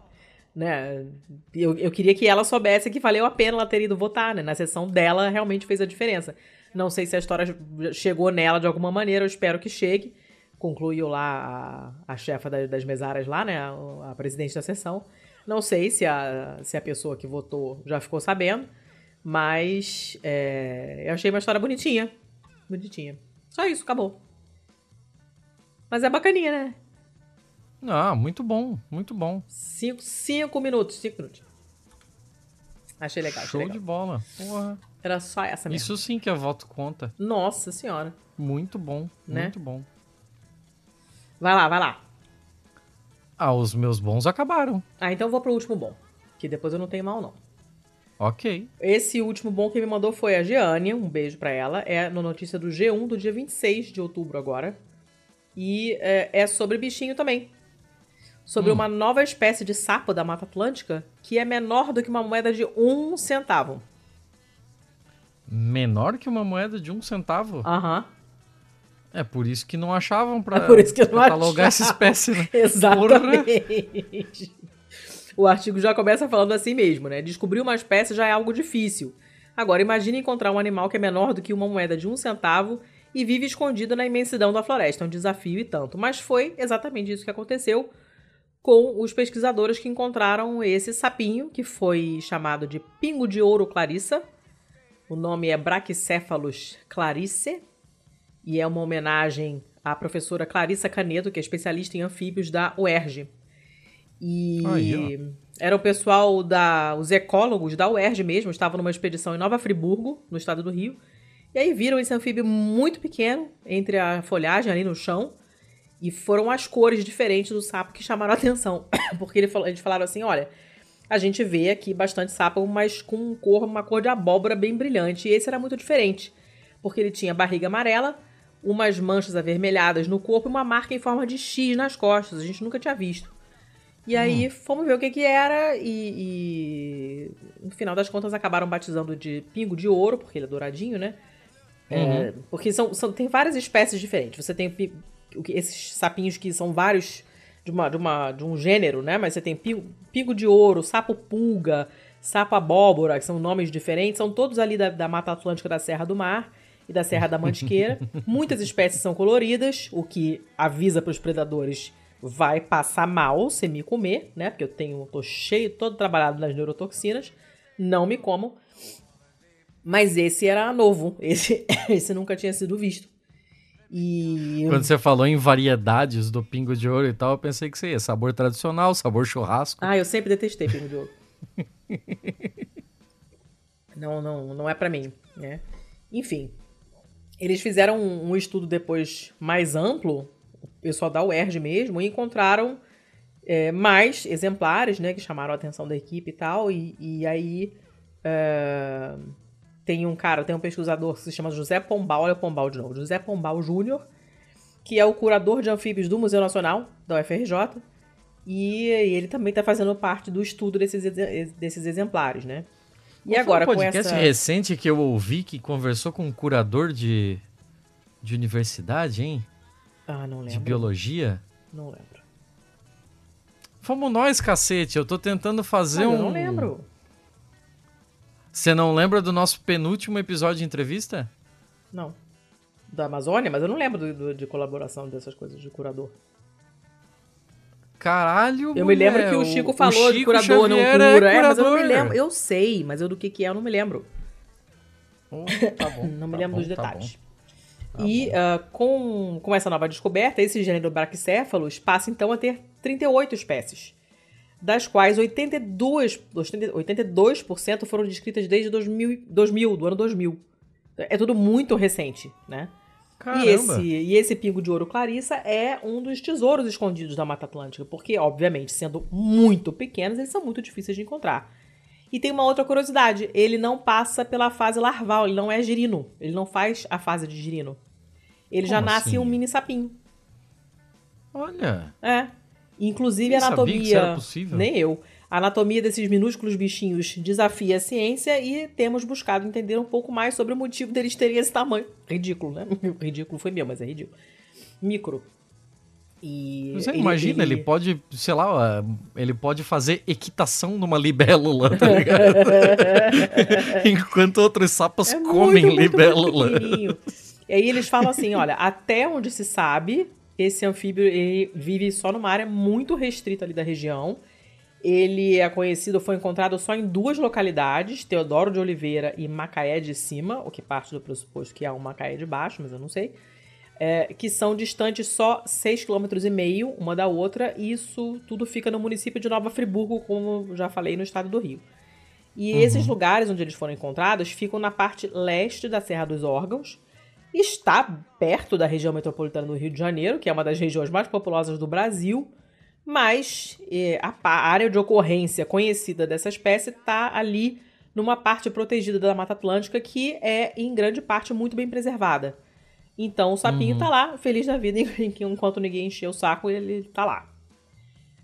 né? Eu, eu queria que ela soubesse que valeu a pena ela ter ido votar, né? Na sessão dela realmente fez a diferença. Não sei se a história chegou nela de alguma maneira, eu espero que chegue. Concluiu lá a, a chefa das, das mesárias lá, né? A, a, presidente da sessão. Não sei se a, se a pessoa que votou já ficou sabendo, mas é, eu achei uma história bonitinha. Bonitinha. Só isso, acabou. Mas é bacaninha, né? Ah, muito bom, muito bom. Cinco, cinco minutos, cinco minutos. Achei legal. Show achei legal. de bola. Porra. Era só essa mesmo. Isso sim que é voto conta. Nossa senhora. Muito bom, né? muito bom. Vai lá, vai lá. Ah, os meus bons acabaram. Ah, então eu vou pro último bom. Que depois eu não tenho mal, não. Ok. Esse último bom que me mandou foi a Geânia. Um beijo para ela. É no notícia do G1 do dia 26 de outubro agora. E é, é sobre bichinho também sobre hum. uma nova espécie de sapo da Mata Atlântica que é menor do que uma moeda de um centavo. Menor que uma moeda de um centavo? Aham. Uhum. É por isso que não achavam para é catalogar essa espécie, né? <laughs> Exatamente. o artigo já começa falando assim mesmo, né? Descobrir uma espécie já é algo difícil. Agora, imagine encontrar um animal que é menor do que uma moeda de um centavo e vive escondido na imensidão da floresta. É um desafio e tanto. Mas foi exatamente isso que aconteceu com os pesquisadores que encontraram esse sapinho, que foi chamado de pingo de ouro clarissa. O nome é Brachycephalus clarice e é uma homenagem à professora Clarissa Canedo, que é especialista em anfíbios da UERJ. E Aí, era o pessoal da. Os ecólogos da UERJ mesmo, estavam numa expedição em Nova Friburgo, no estado do Rio. E aí viram esse anfíbio muito pequeno entre a folhagem ali no chão. E foram as cores diferentes do sapo que chamaram a atenção. <coughs> Porque ele falou, eles falaram assim: olha, a gente vê aqui bastante sapo, mas com cor, uma cor de abóbora bem brilhante. E esse era muito diferente. Porque ele tinha barriga amarela, umas manchas avermelhadas no corpo e uma marca em forma de X nas costas. A gente nunca tinha visto. E aí hum. fomos ver o que que era e, e, no final das contas acabaram batizando de pingo de ouro, porque ele é douradinho, né? É, uhum. Porque são, são, tem várias espécies diferentes. Você tem esses sapinhos que são vários de, uma, de, uma, de um gênero, né? Mas você tem pingo de ouro, sapo pulga, sapo abóbora, que são nomes diferentes, são todos ali da, da Mata Atlântica da Serra do Mar e da Serra da Mantiqueira. <laughs> Muitas espécies são coloridas, o que avisa para os predadores vai passar mal se me comer, né? Porque eu tenho, tô cheio, todo trabalhado nas neurotoxinas. Não me comam. Mas esse era novo, <laughs> esse, esse nunca tinha sido visto. E... Quando você falou em variedades do pingo de ouro e tal, eu pensei que você ia sabor tradicional, sabor churrasco. Ah, eu sempre detestei pingo de ouro. <laughs> não, não, não é para mim, né? Enfim, eles fizeram um, um, estudo depois mais amplo, o pessoal da UERJ mesmo, e encontraram é, mais exemplares, né, que chamaram a atenção da equipe e tal, e, e aí é, tem um cara, tem um pesquisador que se chama José Pombal, olha o Pombal de novo, José Pombal Júnior, que é o curador de anfíbios do Museu Nacional, da UFRJ, E ele também está fazendo parte do estudo desses, desses exemplares, né? E Qual agora foi um podcast com essa... recente que eu ouvi que conversou com um curador de, de universidade, hein? Ah, não lembro. De biologia? Não lembro. Fomos nós, cacete. Eu tô tentando fazer um. Eu não lembro. Você não lembra do nosso penúltimo episódio de entrevista? Não. Da Amazônia, mas eu não lembro do, do, de colaboração dessas coisas de curador. Caralho, Eu mulher, me lembro que o Chico falou o Chico de curador, Xavier não cura. É, é, mas eu não me lembro. Eu sei, mas eu do que que é eu não me lembro. Oh, tá bom, <laughs> não me tá lembro bom, dos tá detalhes. Tá e uh, com, com essa nova descoberta, esse gênero Brachycephalus passa então a ter 38 espécies, das quais 82%, 82 foram descritas desde 2000, 2000, do ano 2000. É tudo muito recente, né? Caramba. E esse, e esse pingo de ouro Clarissa é um dos tesouros escondidos da Mata Atlântica, porque, obviamente, sendo muito pequenos, eles são muito difíceis de encontrar. E tem uma outra curiosidade: ele não passa pela fase larval, ele não é girino. Ele não faz a fase de girino. Ele Como já nasce assim? um mini sapinho. Olha. É. Inclusive, a anatomia. Nem eu. A anatomia desses minúsculos bichinhos desafia a ciência e temos buscado entender um pouco mais sobre o motivo deles terem esse tamanho. Ridículo, né? <laughs> Ridículo foi meu, mas é ridículo. Micro. E Você ele, imagina, ele... ele... pode, sei lá, ele pode fazer equitação numa libélula, tá ligado? <laughs> Enquanto outros sapos é comem muito, libélula. Muito e aí eles falam assim, olha, até onde se sabe, esse anfíbio vive só numa área muito restrita ali da região ele é conhecido, foi encontrado só em duas localidades, Teodoro de Oliveira e Macaé de Cima, o que parte do pressuposto que há um Macaé de Baixo, mas eu não sei, é, que são distantes só 6,5 km uma da outra, e isso tudo fica no município de Nova Friburgo, como já falei, no estado do Rio. E uhum. esses lugares onde eles foram encontrados ficam na parte leste da Serra dos Órgãos, está perto da região metropolitana do Rio de Janeiro, que é uma das regiões mais populosas do Brasil, mas eh, a, a, área de ocorrência conhecida dessa espécie está ali numa parte protegida da Mata Atlântica que é, em grande parte, muito bem preservada. Então o sapinho está uhum. lá, feliz da vida, <laughs> enquanto ninguém encheu o saco, ele está lá.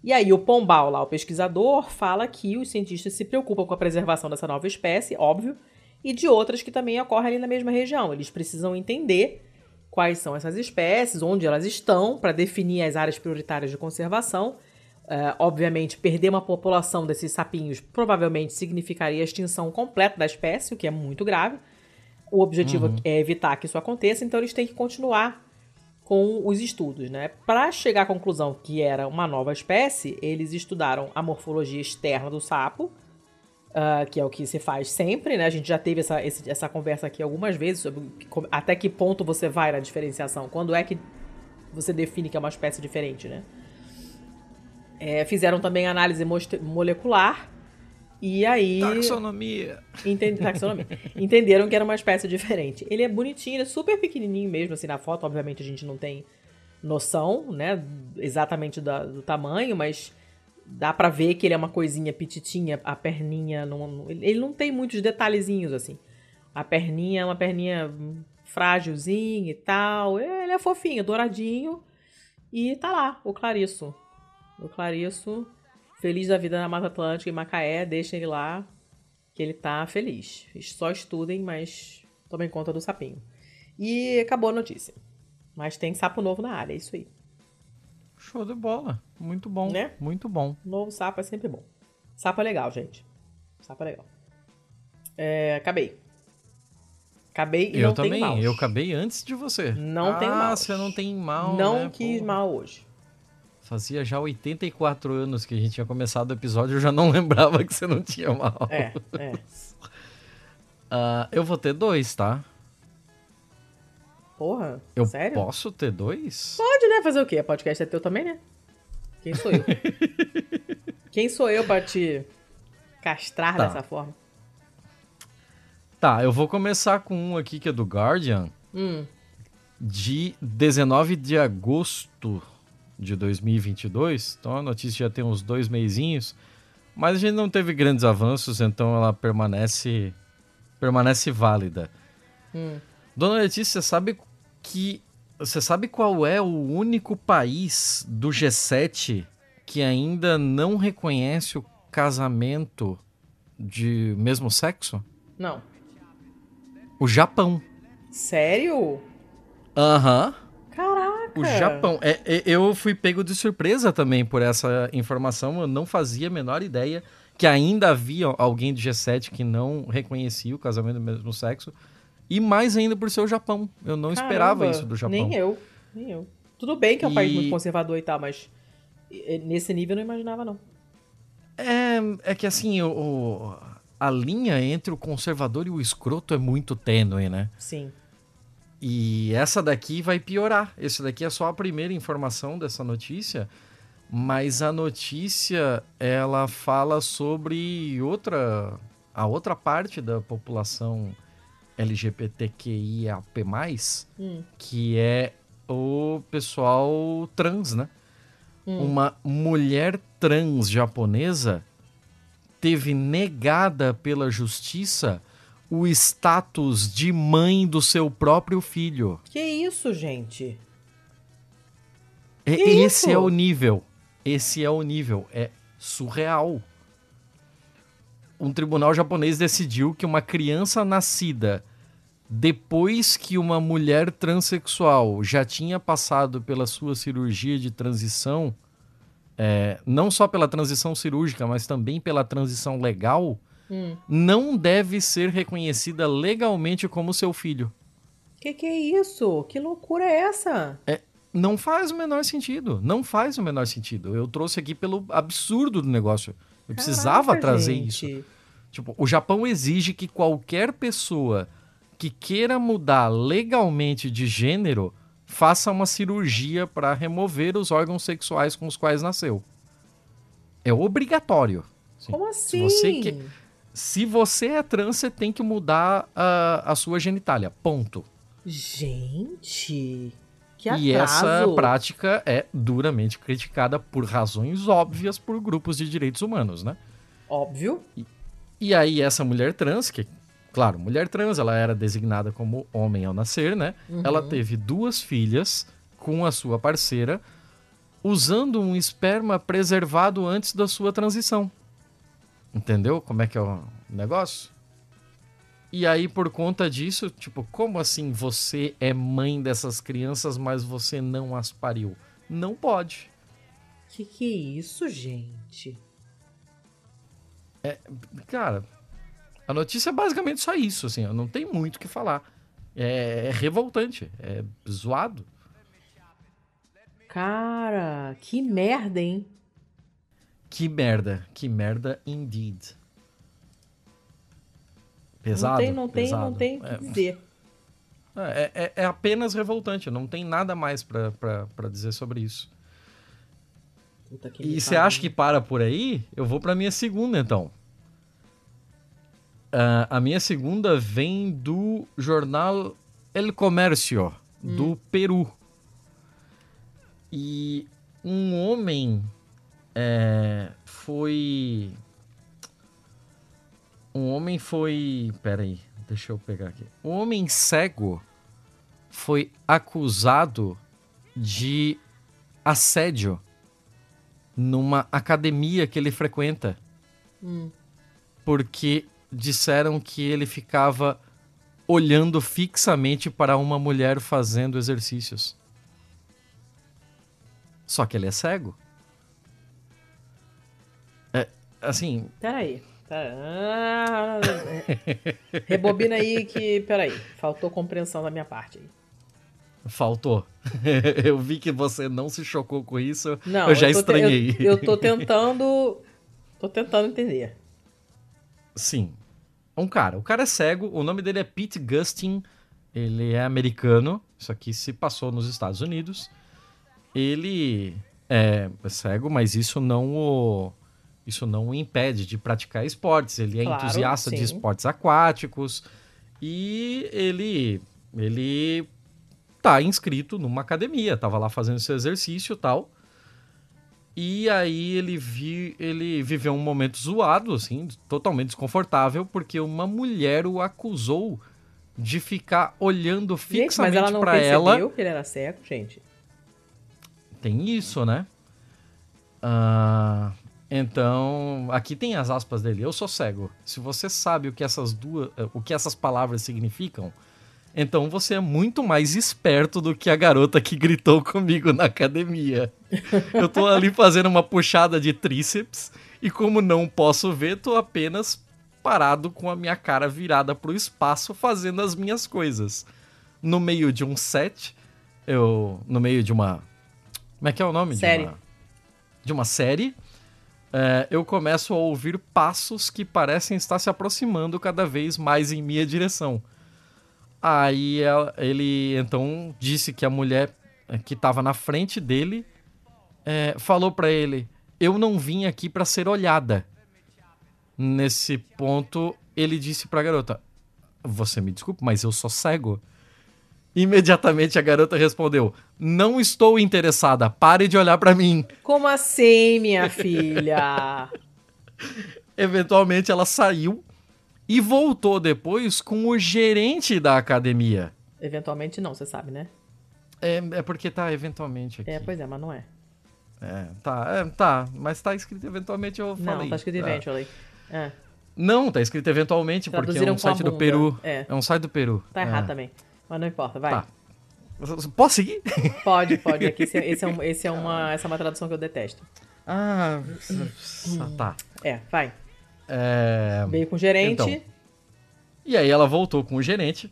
E aí o Pombal, lá, o pesquisador, fala que os cientistas se preocupam com a preservação dessa nova espécie, óbvio, e de outras que também ocorrem ali na mesma região. Eles precisam entender quais são essas espécies, onde elas estão, para definir as áreas prioritárias de conservação. Uh, obviamente, perder uma população desses sapinhos provavelmente significaria a extinção completa da espécie, o que é muito grave. O objetivo uhum. é evitar que isso aconteça, então eles têm que continuar com os estudos. Né? Para chegar à conclusão que era uma nova espécie, eles estudaram a morfologia externa do sapo, Uh, que é o que se faz sempre, né? A gente já teve essa, esse, essa conversa aqui algumas vezes sobre até que ponto você vai na diferenciação. Quando é que você define que é uma espécie diferente, né? É, fizeram também análise molecular e aí... Taxonomia. Entendi, taxonomia. <laughs> Entenderam que era uma espécie diferente. Ele é bonitinho, ele é super pequenininho mesmo, assim, na foto. Obviamente a gente não tem noção, né, exatamente da, do tamanho, mas dá para ver que ele é uma coisinha petitinha, a perninha não, ele não tem muitos detalhezinhos assim. A perninha é uma perninha frágilzinha e tal. Ele é fofinho, douradinho. E tá lá, o Clariço. O Clariço, feliz da vida na Mata Atlântica, em Macaé, deixa ele lá, que ele tá feliz. Só estudem, mas tomem conta do sapinho. E acabou a notícia. Mas tem sapo novo na área, é isso aí. Show de bola. Muito bom. Né? Muito bom. Novo sapo é sempre bom. Sapo é legal, gente. Sapo é legal. É, acabei. Acabei e eu não também. tem Eu acabei antes de você. Não ah, tem mal. Ah, você não tem mal. Não né? quis Pô. mal hoje. Fazia já 84 anos que a gente tinha começado o episódio, eu já não <laughs> lembrava que você não tinha mal. É, é. uh, eu vou ter dois, tá? Porra, eu sério? posso ter dois? Pode, né? Fazer o quê? A podcast é teu também, né? Quem sou eu? <laughs> Quem sou eu pra te castrar tá. dessa forma? Tá, eu vou começar com um aqui que é do Guardian. Hum. De 19 de agosto de 2022. Então a notícia já tem uns dois meizinhos. Mas a gente não teve grandes avanços, então ela permanece permanece válida. Hum. Dona Letícia, sabe que você sabe qual é o único país do G7 que ainda não reconhece o casamento de mesmo sexo? Não. O Japão. Sério? Aham. Caraca. O Japão. É, é, eu fui pego de surpresa também por essa informação. Eu não fazia a menor ideia que ainda havia alguém do G7 que não reconhecia o casamento do mesmo sexo. E mais ainda por ser o Japão. Eu não Caramba, esperava isso do Japão. Nem eu, nem eu. Tudo bem que é um país E- muito conservador e tal, mas nesse nível eu não imaginava, não. É, é que assim, o, o- a linha entre o conservador e o escroto é muito tênue, né? Sim. E essa daqui vai piorar. Esse daqui é só a primeira informação dessa notícia, mas a notícia ela fala sobre outra a outra parte da população LGBTQIAP+, Hum. que é o pessoal trans, né? Uma mulher trans japonesa teve negada pela justiça o status de mãe do seu próprio filho. Que isso, gente? Que Esse isso? é o nível. Esse é o nível. É surreal. Um tribunal japonês decidiu que uma criança nascida depois que uma mulher transexual já tinha passado pela sua cirurgia de transição, é, não só pela transição cirúrgica, mas também pela transição legal, Hum. não deve ser reconhecida legalmente como seu filho. Que que é isso? Que loucura é essa? Não faz o menor sentido. Não faz o menor sentido. Eu trouxe aqui pelo absurdo do negócio. Eu precisava Caraca, trazer gente. isso. Tipo, o Japão exige que qualquer pessoa que queira mudar legalmente de gênero faça uma cirurgia para remover os órgãos sexuais com os quais nasceu. É obrigatório. Como Se assim? você que- Se você é trans, você tem que mudar a, a sua genitália. Ponto. Gente, que E essa atraso. prática é duramente criticada por razões óbvias por grupos de direitos humanos, né? Óbvio. E aí essa mulher trans, que, claro, mulher trans, ela era designada como homem ao nascer, né? Ela teve duas filhas com a sua parceira usando um esperma preservado antes da sua transição. Entendeu como é que é o negócio? E aí, por conta disso, tipo, como assim você é mãe dessas crianças, mas você não as pariu? Não pode. Que que é isso, gente? Cara, a notícia é basicamente só isso, assim, não tem muito o que falar. É, é revoltante, é zoado. Cara, que merda, hein? Que merda, que merda indeed. Pesado. não tem, não tem, pesado. não tem o que É, dizer. É, é- é apenas revoltante, não tem nada mais pra- pra pra dizer sobre isso. Puta que E você acha que para por aí? Eu vou pra minha segunda, então. Ah, a minha segunda vem do jornal El Comercio, do Peru. E um homem é, foi. Um homem foi. Peraí, deixa eu pegar aqui. Um homem cego foi acusado de assédio numa academia que ele frequenta. Porque disseram que ele ficava olhando fixamente para uma mulher fazendo exercícios. Só que ele é cego. É, assim, Peraí. Pera- Ah. Rebobina aí que. Peraí. Faltou compreensão da minha parte aí. faltou. <laughs> eu vi que você não se chocou com isso. Não, eu já te- estranhei. eu, eu tô tentando. Tô tentando entender. Sim. Um cara. O cara é cego. O nome dele é Pete Gustin. Ele é americano. Isso aqui se passou nos Estados Unidos. Ele é cego, mas isso não o isso não o impede de praticar esportes. Ele é Claro, entusiasta de sim. esportes aquáticos e ele ele tá inscrito numa academia, tava lá fazendo seu exercício e tal. E aí ele, vi, ele viveu um momento zoado, assim, totalmente desconfortável, porque uma mulher o acusou de ficar olhando Gente, mas fixamente ela não percebeu ela. que ele era cego, gente? Tem isso, né? Ah, então, aqui tem as aspas dele. Eu sou cego. Se você sabe o que essas duas, o que essas palavras significam, então você é muito mais esperto do que a garota que gritou comigo na academia. <laughs> Eu tô ali fazendo uma puxada de tríceps e como não posso ver, tô apenas parado com a minha cara virada pro espaço fazendo as minhas coisas. No meio de um set, eu no meio de uma Como é que é o nome Série. de uma de uma série, é, eu começo a ouvir passos que parecem estar se aproximando cada vez mais em minha direção. Aí ela- ele então disse que a mulher eh, que estava na frente dele eh, falou pra ele: Eu não vim aqui pra ser olhada. Nesse ponto, ele disse pra garota: Você me desculpe, mas eu sou cego. Imediatamente a garota respondeu: Não estou interessada, pare de olhar pra mim. Como assim, minha filha? <laughs> Eventualmente ela saiu e voltou depois com o gerente da academia. Eventualmente não, você sabe, né? É, é porque tá eventualmente aqui. É, pois é, mas não é. É, tá, é, tá, mas tá escrito eventualmente, eu falei. Não, tá escrito Tá. eventually. É, Não, tá escrito eventualmente, porque é um site do. Peru. É. um site do Peru. tá É. errado também. Mas não importa, vai. Tá. Posso seguir? Pode, pode. Aqui, esse, <laughs> esse é, um- esse é uma, essa é uma tradução que eu detesto. Ah, tá. É, vai. É, Veio com o gerente. Então. E aí ela voltou com o gerente.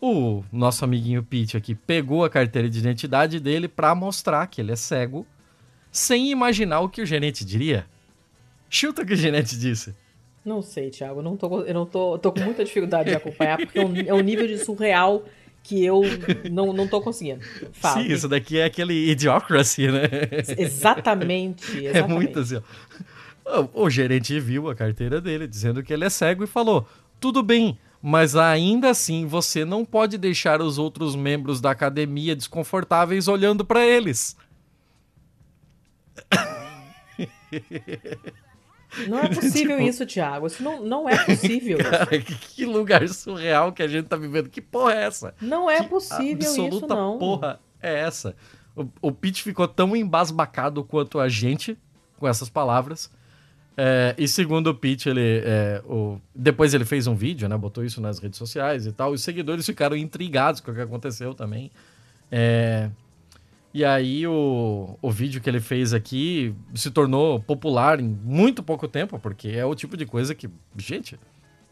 O nosso amiguinho Pete aqui pegou a carteira de identidade dele pra mostrar que ele é cego, sem imaginar o que o gerente diria. Chuta o que o gerente disse. Não sei, Thiago. Eu não tô, eu não tô, tô com muita dificuldade de acompanhar, porque é um, é um nível de surreal que eu não, não tô conseguindo. Fala. Sim, isso daqui é aquele idiocracy, né? Exatamente, <laughs> exatamente. É muito assim. ó. O, o gerente viu a carteira dele, dizendo que ele é cego e falou: tudo bem, mas ainda assim você não pode deixar os outros membros da academia desconfortáveis olhando pra eles. <laughs> Não é <laughs> possível Tipo- isso, Thiago. Isso não, não é possível. <laughs> Cara, que, lugar surreal que a gente tá vivendo. Que porra é essa? Não é Que possível isso, absoluta não. porra é essa? O, o Pete ficou tão embasbacado quanto a gente com essas palavras. É, e segundo o Pete, ele, é, o, depois ele fez um vídeo, né? Botou isso nas redes sociais e tal. Os seguidores ficaram intrigados com o que aconteceu também. É, e aí o, o vídeo que ele fez aqui se tornou popular em muito pouco tempo, porque é o tipo de coisa que, gente,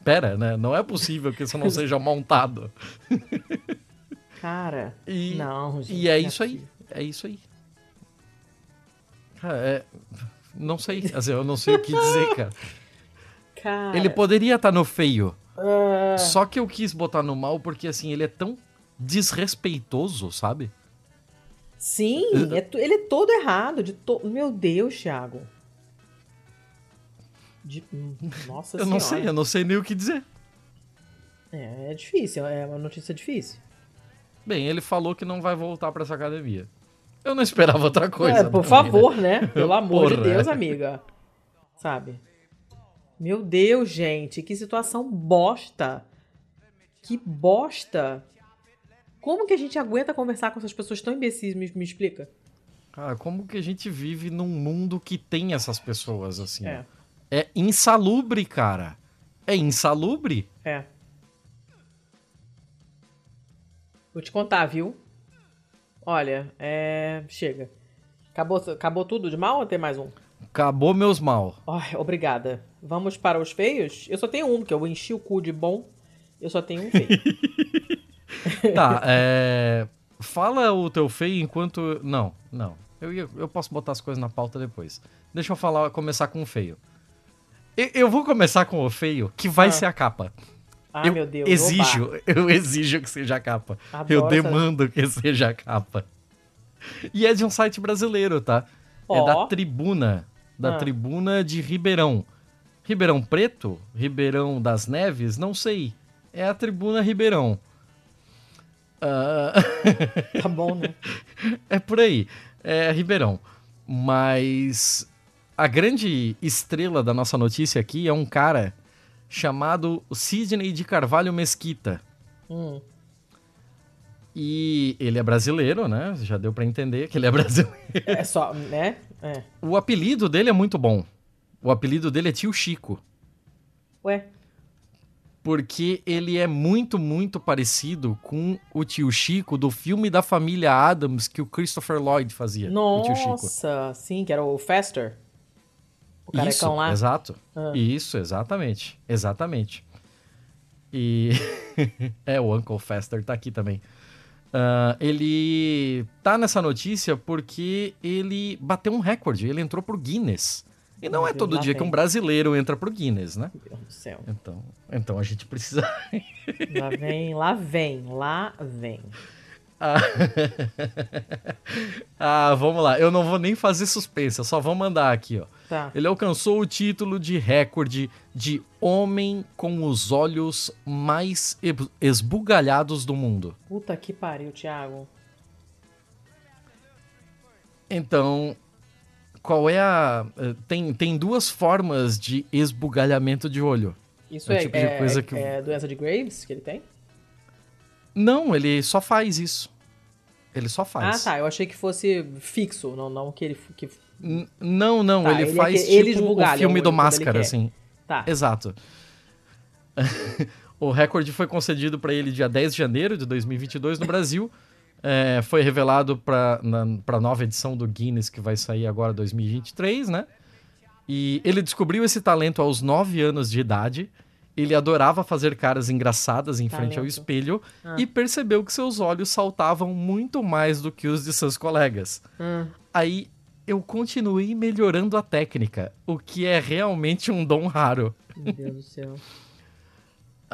pera, né? Não é possível que isso não seja montado. <laughs> Cara, E, não, gente. e é não isso aí. É isso aí. Cara, é... Não sei. Assim, eu não sei o que dizer, cara. Cara, Ele poderia estar no feio. ah, Só que eu quis botar no mal porque, assim, ele é tão desrespeitoso, sabe? Sim, é ele é todo errado. De to... Meu Deus, Thiago. De- Nossa eu não sei, eu não sei nem o que dizer. É, é difícil, é uma notícia difícil. Bem, ele falou que não vai voltar pra essa academia. Eu não esperava outra coisa. É, por também, favor, né? Pelo amor de Porra. Deus, amiga. Sabe? Meu Deus, gente, que situação bosta. Que bosta. Como que a gente aguenta conversar com essas pessoas tão imbecis? Me, me explica. Cara, como que a gente vive num mundo que tem essas pessoas, assim? É. É insalubre, cara. É insalubre. É. Vou te contar, viu? Olha, é. Chega. Acabou, acabou tudo de mal ou tem mais um? Acabou meus mal. Ai, obrigada. Vamos para os feios? Eu só tenho um, porque eu enchi o cu de bom. Eu só tenho um feio. <laughs> Tá, é. Fala o teu feio enquanto. Não, não. Eu, eu posso botar as coisas na pauta depois. Deixa eu falar, começar com o feio. Eu, eu vou começar com o feio, que vai Ah. ser a capa. Ai, eu meu Deus. exijo, oba. eu exijo que seja a capa. Adoro eu essa- demando que seja a capa. E é de um site brasileiro, tá? É Ó. da Tribuna. Da Ah. Tribuna de Ribeirão. Ribeirão Preto? Ribeirão das Neves? Não sei. É a Tribuna Ribeirão. Ah, Tá bom, né? é por aí. É Ribeirão. Mas a grande estrela da nossa notícia aqui é um cara chamado Sidney de Carvalho Mesquita. Hum. E ele é brasileiro, né? Já deu pra entender que ele é brasileiro. É só, né? É. O apelido dele é muito bom. O apelido dele é Tio Chico. Ué, Porque ele é muito, muito parecido com o tio Chico do filme da família Adams que o Christopher Lloyd fazia. O tio Chico. nossa, sim, que era o Faster. O Isso, carecão lá. exato. Ah. Isso, exatamente. Exatamente. E. <laughs> é, o Uncle Fester tá aqui também. Ah, ele tá nessa notícia porque ele bateu um recorde. Ele entrou pro Guinness. E não é todo dia que um brasileiro entra pro Guinness, né? Meu Deus do céu. Então, então a gente precisa. <laughs> Lá vem, lá vem, lá vem. Ah, <laughs> Ah, vamos lá. Eu não vou nem fazer suspense, eu só vou mandar aqui, ó. Tá. Ele alcançou o título de recorde de homem com os olhos mais esbugalhados do mundo. Puta que pariu, Thiago. Então, qual é a. eh, Tem, tem duas formas de esbugalhamento de olho. Isso É o é, tipo de é- coisa que- é doença de Graves que ele tem? Não, ele só faz isso. Ele só Ah, faz. tá. Eu achei que fosse fixo, não, não que ele. Que... N- Não, não, Tá, ele, ele é faz que- ele tipo o filme do Máscara, assim. Tá. Exato. <laughs> o recorde foi concedido para ele dia 10 de janeiro de 2022 no Brasil. É, foi revelado para a nova edição do Guinness que vai sair agora 2023, né? E ele descobriu esse talento aos 9 anos de idade. Ele adorava fazer caras engraçadas em frente ao Talento. espelho Ah. e percebeu que seus olhos saltavam muito mais do que os de seus colegas. Hum, Aí eu continuei melhorando a técnica, o que é realmente um dom raro. meu Deus do céu. <laughs>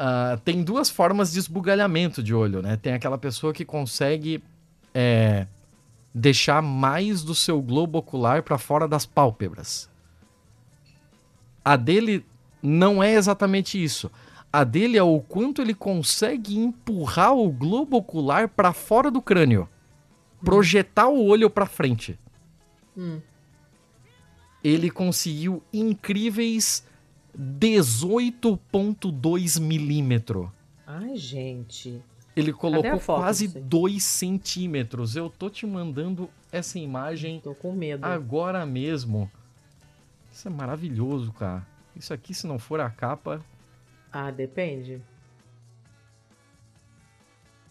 Ah, tem duas formas de esbugalhamento de olho, né? Tem aquela pessoa que consegue é, deixar mais do seu globo ocular para fora das pálpebras. A dele não é exatamente isso. A dele é o quanto ele consegue empurrar o globo ocular para fora do crânio, projetar o olho para frente. Hum. Ele conseguiu incríveis 18,2 milímetro. Ai, gente. Ele colocou foto quase disso aí? 2 centímetros. Eu tô te mandando essa imagem Tô com medo. agora mesmo. Isso é maravilhoso, cara. Isso aqui, se não for a capa. Ah, depende.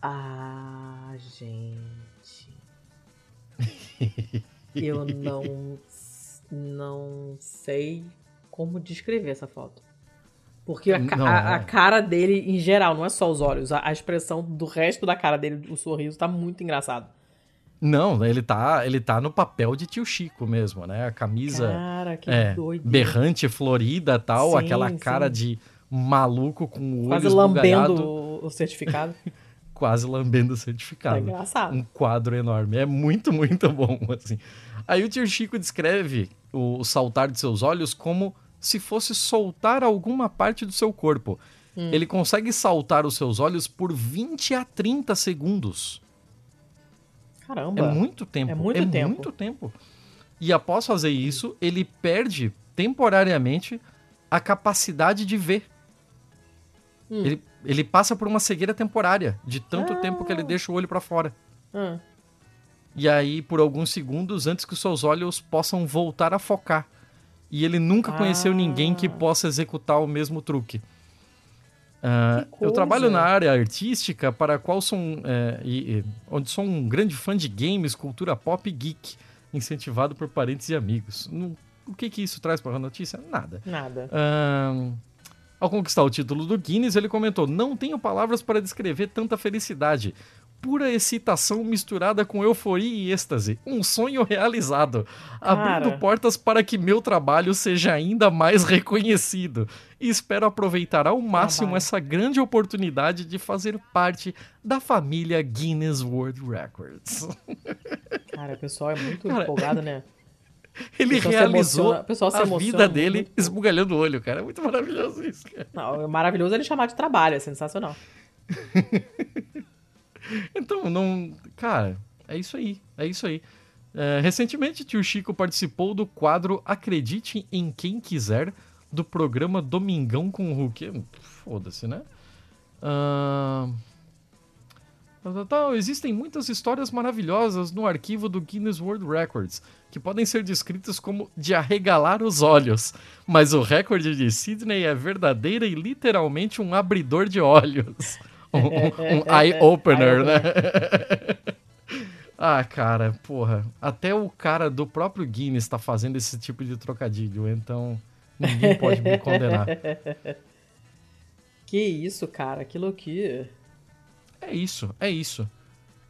Ah, gente. <laughs> Eu não, não sei como descrever essa foto. Porque a, Não, a- a é. cara dele, em geral, não é só os olhos. A, a expressão do resto da cara dele, o sorriso, tá muito engraçado. Não, ele tá, ele tá no papel de tio Chico mesmo, né? A camisa Cara, que é, berrante, florida tal, Sim, aquela cara sim. de maluco com o olho Quase lambendo o, certificado. <laughs> quase lambendo o certificado. engraçado. um quadro enorme. É muito, muito bom, assim. Aí o tio Chico descreve o saltar de seus olhos como se fosse soltar alguma parte do seu corpo. Hum. Ele consegue saltar os seus olhos por 20 a 30 segundos. Caramba. É muito tempo. É muito tempo. muito tempo. E após fazer isso, ele perde temporariamente a capacidade de ver. Hum. Ele, ele passa por uma cegueira temporária, de tanto tempo que ele deixa o olho para fora. Ah, E aí, por alguns segundos, antes que os seus olhos possam voltar a focar. E ele nunca conheceu Ah. ninguém que possa executar o mesmo truque. Que eu trabalho na área artística, para a qual sou um, é, e- e- onde sou um grande fã de games, cultura pop e geek, incentivado por parentes e amigos. Não- o que, que isso traz para a notícia? Nada. nada. Ahn, ao conquistar o título do Guinness, ele comentou: Não tenho palavras para descrever tanta felicidade. Pura excitação misturada com euforia e êxtase. Um sonho realizado. Abrindo Cara. portas para que meu trabalho seja ainda mais <laughs> reconhecido. E espero aproveitar ao máximo Trabalho. essa grande oportunidade de fazer parte da família Guinness World Records. <laughs> Cara, o pessoal é muito Cara, empolgado, né? <laughs> Ele realizou a emociona vida dele muito. esbugalhando o olho, cara. É muito maravilhoso isso, cara. Não, é maravilhoso ele chamar de trabalho, é sensacional. Então, não. Cara, é isso aí. É isso aí. É, recentemente, tio Chico participou do quadro Acredite em Quem Quiser do programa Domingão com o Hulk. Foda-se, né? Tal. Existem muitas histórias maravilhosas no arquivo do Guinness World Records, que podem ser descritas como de arregalar os olhos. Mas o recorde de Sydney é verdadeira e literalmente um abridor de olhos. Um, um, um <laughs> eye-opener, né? <laughs> ah, cara, porra. Até o cara do próprio Guinness tá fazendo esse tipo de trocadilho, então ninguém pode me condenar. Que isso, cara, que loucura. É isso, é isso.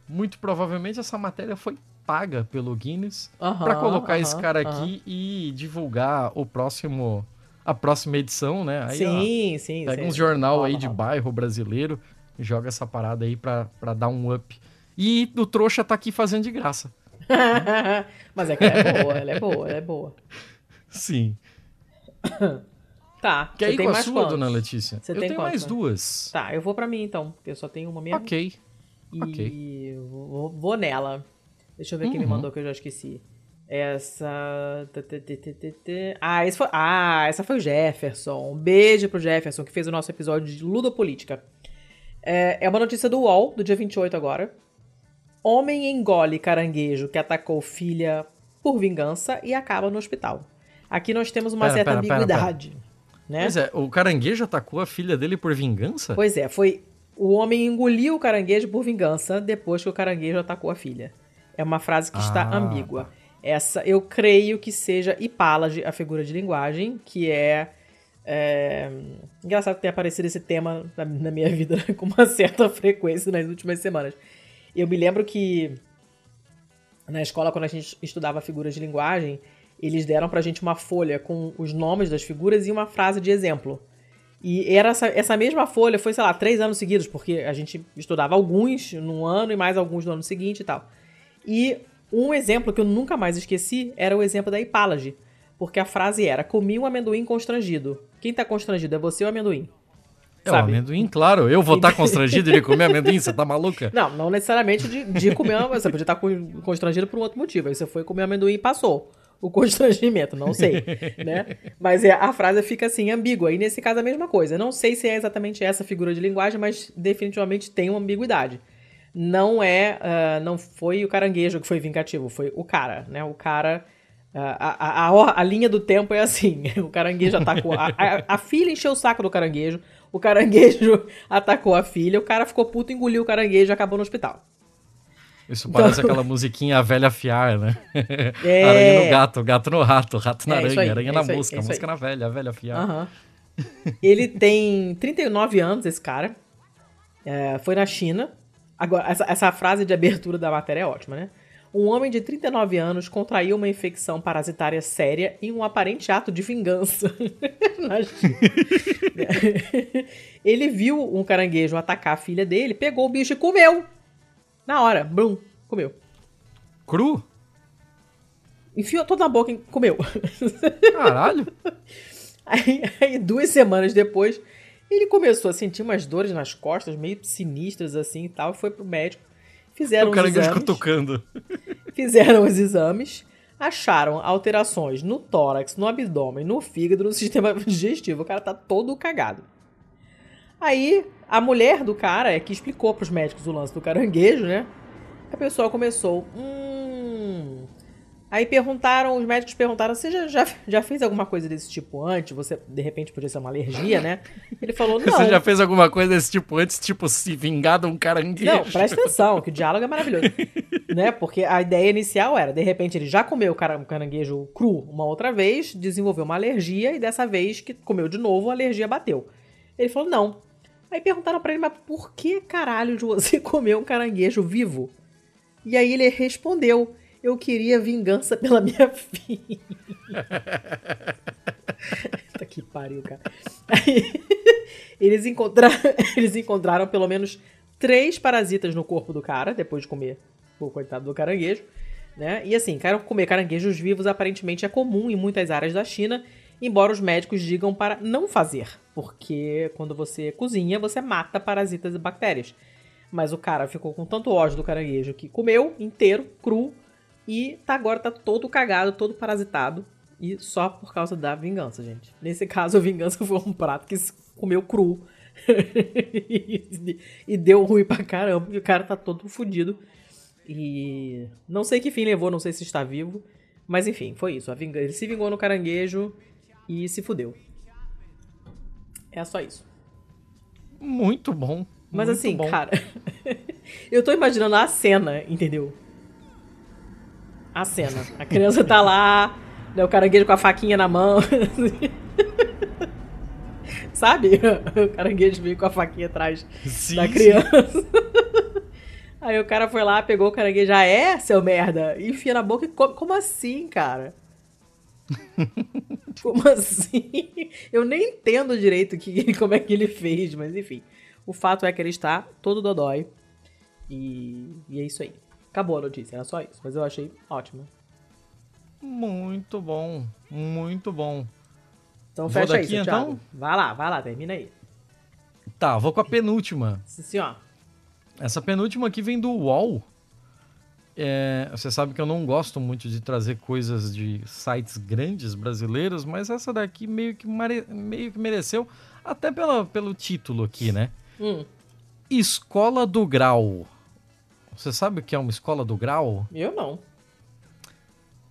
Muito provavelmente essa matéria foi paga pelo Guinness Aham, para colocar esse aham, cara aham. aqui e divulgar o próximo a próxima edição, né? Aí, ó, sim, sim. pega sim. uns jornal aí de bairro brasileiro joga essa parada aí pra, pra dar um up. E o trouxa tá aqui fazendo de graça. <laughs> Mas é que ela é boa, ela é boa, ela é boa. Sim. <coughs> Tá. Quer ir com a sua, quantos? dona Letícia? Você eu tem tenho quantos, mais né? duas. Tá, eu vou pra mim então, porque eu só tenho uma mesmo. Ok. E ok. vou, vou nela. Deixa eu ver quem me Uhum. mandou que eu já esqueci. Essa. Ah, esse foi... ah, essa foi o Jefferson. Um beijo pro Jefferson, que fez o nosso episódio de Ludopolítica. É, é uma notícia do UOL, do dia 28 agora. Homem engole caranguejo que atacou filha por vingança e acaba no hospital. Aqui nós temos uma Pera, certa pera, pera, ambiguidade. Né? Pois é, o caranguejo atacou a filha dele por vingança? Pois é, foi. O homem engoliu o caranguejo por vingança depois que o caranguejo atacou a filha. É uma frase que está Ah, ambígua. Essa, eu creio que seja hipálage, a figura de linguagem, que é. É, Engraçado ter aparecido esse tema na, na minha vida <laughs> com uma certa frequência nas últimas semanas. Eu me lembro que na escola, quando a gente estudava figuras de linguagem, eles deram pra gente uma folha com os nomes das figuras e uma frase de exemplo. E era essa, essa mesma folha, foi, sei lá, três anos seguidos, porque a gente estudava alguns num ano e mais alguns no ano seguinte e tal. E um exemplo que eu nunca mais esqueci era o exemplo da hipálage. Porque a frase era: comi um amendoim constrangido. Quem tá constrangido é você ou o amendoim? É o Sabe? amendoim, claro. Eu vou estar constrangido de comer amendoim? Você tá maluca? <laughs> Não, não necessariamente de, de comer. uma- Você podia estar com- constrangido por um outro motivo. Aí você foi comer amendoim e passou o constrangimento, não sei, <laughs> né? Mas é, a frase fica assim, ambígua. E nesse caso a mesma coisa. Não sei se é exatamente essa figura de linguagem, mas definitivamente tem uma ambiguidade. Não é, ah, não foi o caranguejo que foi vingativo, foi o cara, né? O cara... ah, A, a, a, a linha do tempo é assim: <laughs> o caranguejo atacou. A, a, filha encheu o saco do caranguejo, o caranguejo <laughs> atacou a filha, o cara ficou puto, engoliu o caranguejo e acabou no hospital. Isso parece aquela musiquinha A Velha Fiar, né? É. <laughs> Aranha no gato, gato no rato, rato na É, aranha, aí, aranha é na aí, mosca, é mosca na velha, a velha fiar. Aham. Ele tem 39 anos, esse cara. É, foi na China. Agora, essa, essa frase de abertura da matéria é ótima, né? Um homem de 39 anos contraiu uma infecção parasitária séria em um aparente ato de vingança. <laughs> <laughs> Ele viu um caranguejo atacar a filha dele, pegou o bicho e comeu. Na hora, blum, comeu. Cru? Enfiou toda na boca e comeu. <laughs> Caralho. Aí, aí, duas semanas depois, ele começou a sentir umas dores nas costas, meio sinistras assim e tal, e foi pro médico. Fizeram o os caranguejo exames, cutucando. <laughs> fizeram os exames, acharam alterações no tórax, no abdômen, no fígado, no <laughs> sistema digestivo. O cara tá todo cagado. Aí, a mulher do cara é que explicou pros médicos o lance do caranguejo, né? A pessoa começou, hum... Aí perguntaram, os médicos perguntaram, você já, já, já fez alguma coisa desse tipo antes? Você, de repente, podia ser uma alergia, né? Ele falou, <laughs> não. Você já fez alguma coisa desse tipo antes, tipo se vingar de um caranguejo? Não, presta atenção, que o diálogo é maravilhoso. <laughs> né? Porque a ideia inicial era, de repente, ele já comeu caranguejo cru uma outra vez, desenvolveu uma alergia, e dessa vez que comeu de novo, a alergia bateu. Ele falou, não. Aí perguntaram pra ele, mas por que caralho de você <laughs> comeu um caranguejo vivo? E aí ele respondeu, eu queria vingança pela minha <laughs> filha. Puta que pariu, cara. Aí, eles, encontraram, <laughs> eles encontraram pelo menos três parasitas no corpo do cara, depois de comer o coitado do caranguejo. Né? E assim, comer caranguejos vivos aparentemente é comum em muitas áreas da China, embora os médicos digam para não fazer, porque quando você cozinha, você mata parasitas e bactérias. Mas o cara ficou com tanto ódio do caranguejo que comeu inteiro, cru, e tá, agora tá todo cagado, todo parasitado. E só por causa da vingança, gente. Nesse caso, a vingança <laughs> foi um prato que se comeu cru <laughs> e deu ruim pra caramba, e o cara tá todo fudido. E não sei que fim levou, não sei se está vivo. Mas enfim, foi isso. Ele se vingou no caranguejo e se fudeu. É só isso. Muito bom. Mas muito assim, bom. cara. <laughs> eu tô imaginando a cena, entendeu? A cena. A criança tá lá, né, o caranguejo com a faquinha na mão. <laughs> Sabe? O caranguejo veio com a faquinha atrás Sim, da criança. Aí o cara foi lá, pegou o caranguejo, já é, seu merda, e enfia na boca e come. Como assim, cara? <laughs> Como assim? Eu nem entendo direito que, <laughs> como é que ele fez, mas enfim. O fato é que ele está todo dodói. E, e é isso aí. Acabou a notícia, era só isso. Mas eu achei ótimo. Muito bom. Muito bom. Então fecha daqui, seu então? Thiago. Vai lá, vai lá, termina aí. Tá, vou com a penúltima. Sim, senhor. Essa penúltima aqui vem do UOL. É, você sabe que eu não gosto muito de trazer coisas de sites grandes brasileiros, mas essa daqui meio que, mare- meio que mereceu, até pela, pelo título aqui, né? Hum, Escola do Grau. Você sabe o que é uma escola do grau? eu não.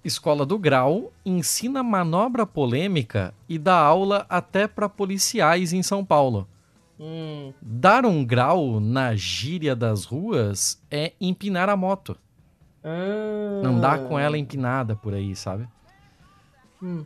Escola do Grau ensina manobra polêmica e dá aula até para policiais em São Paulo. Hum, Dar um grau na gíria das ruas é empinar a moto. ah, Andar com ela empinada por aí, sabe? Hum.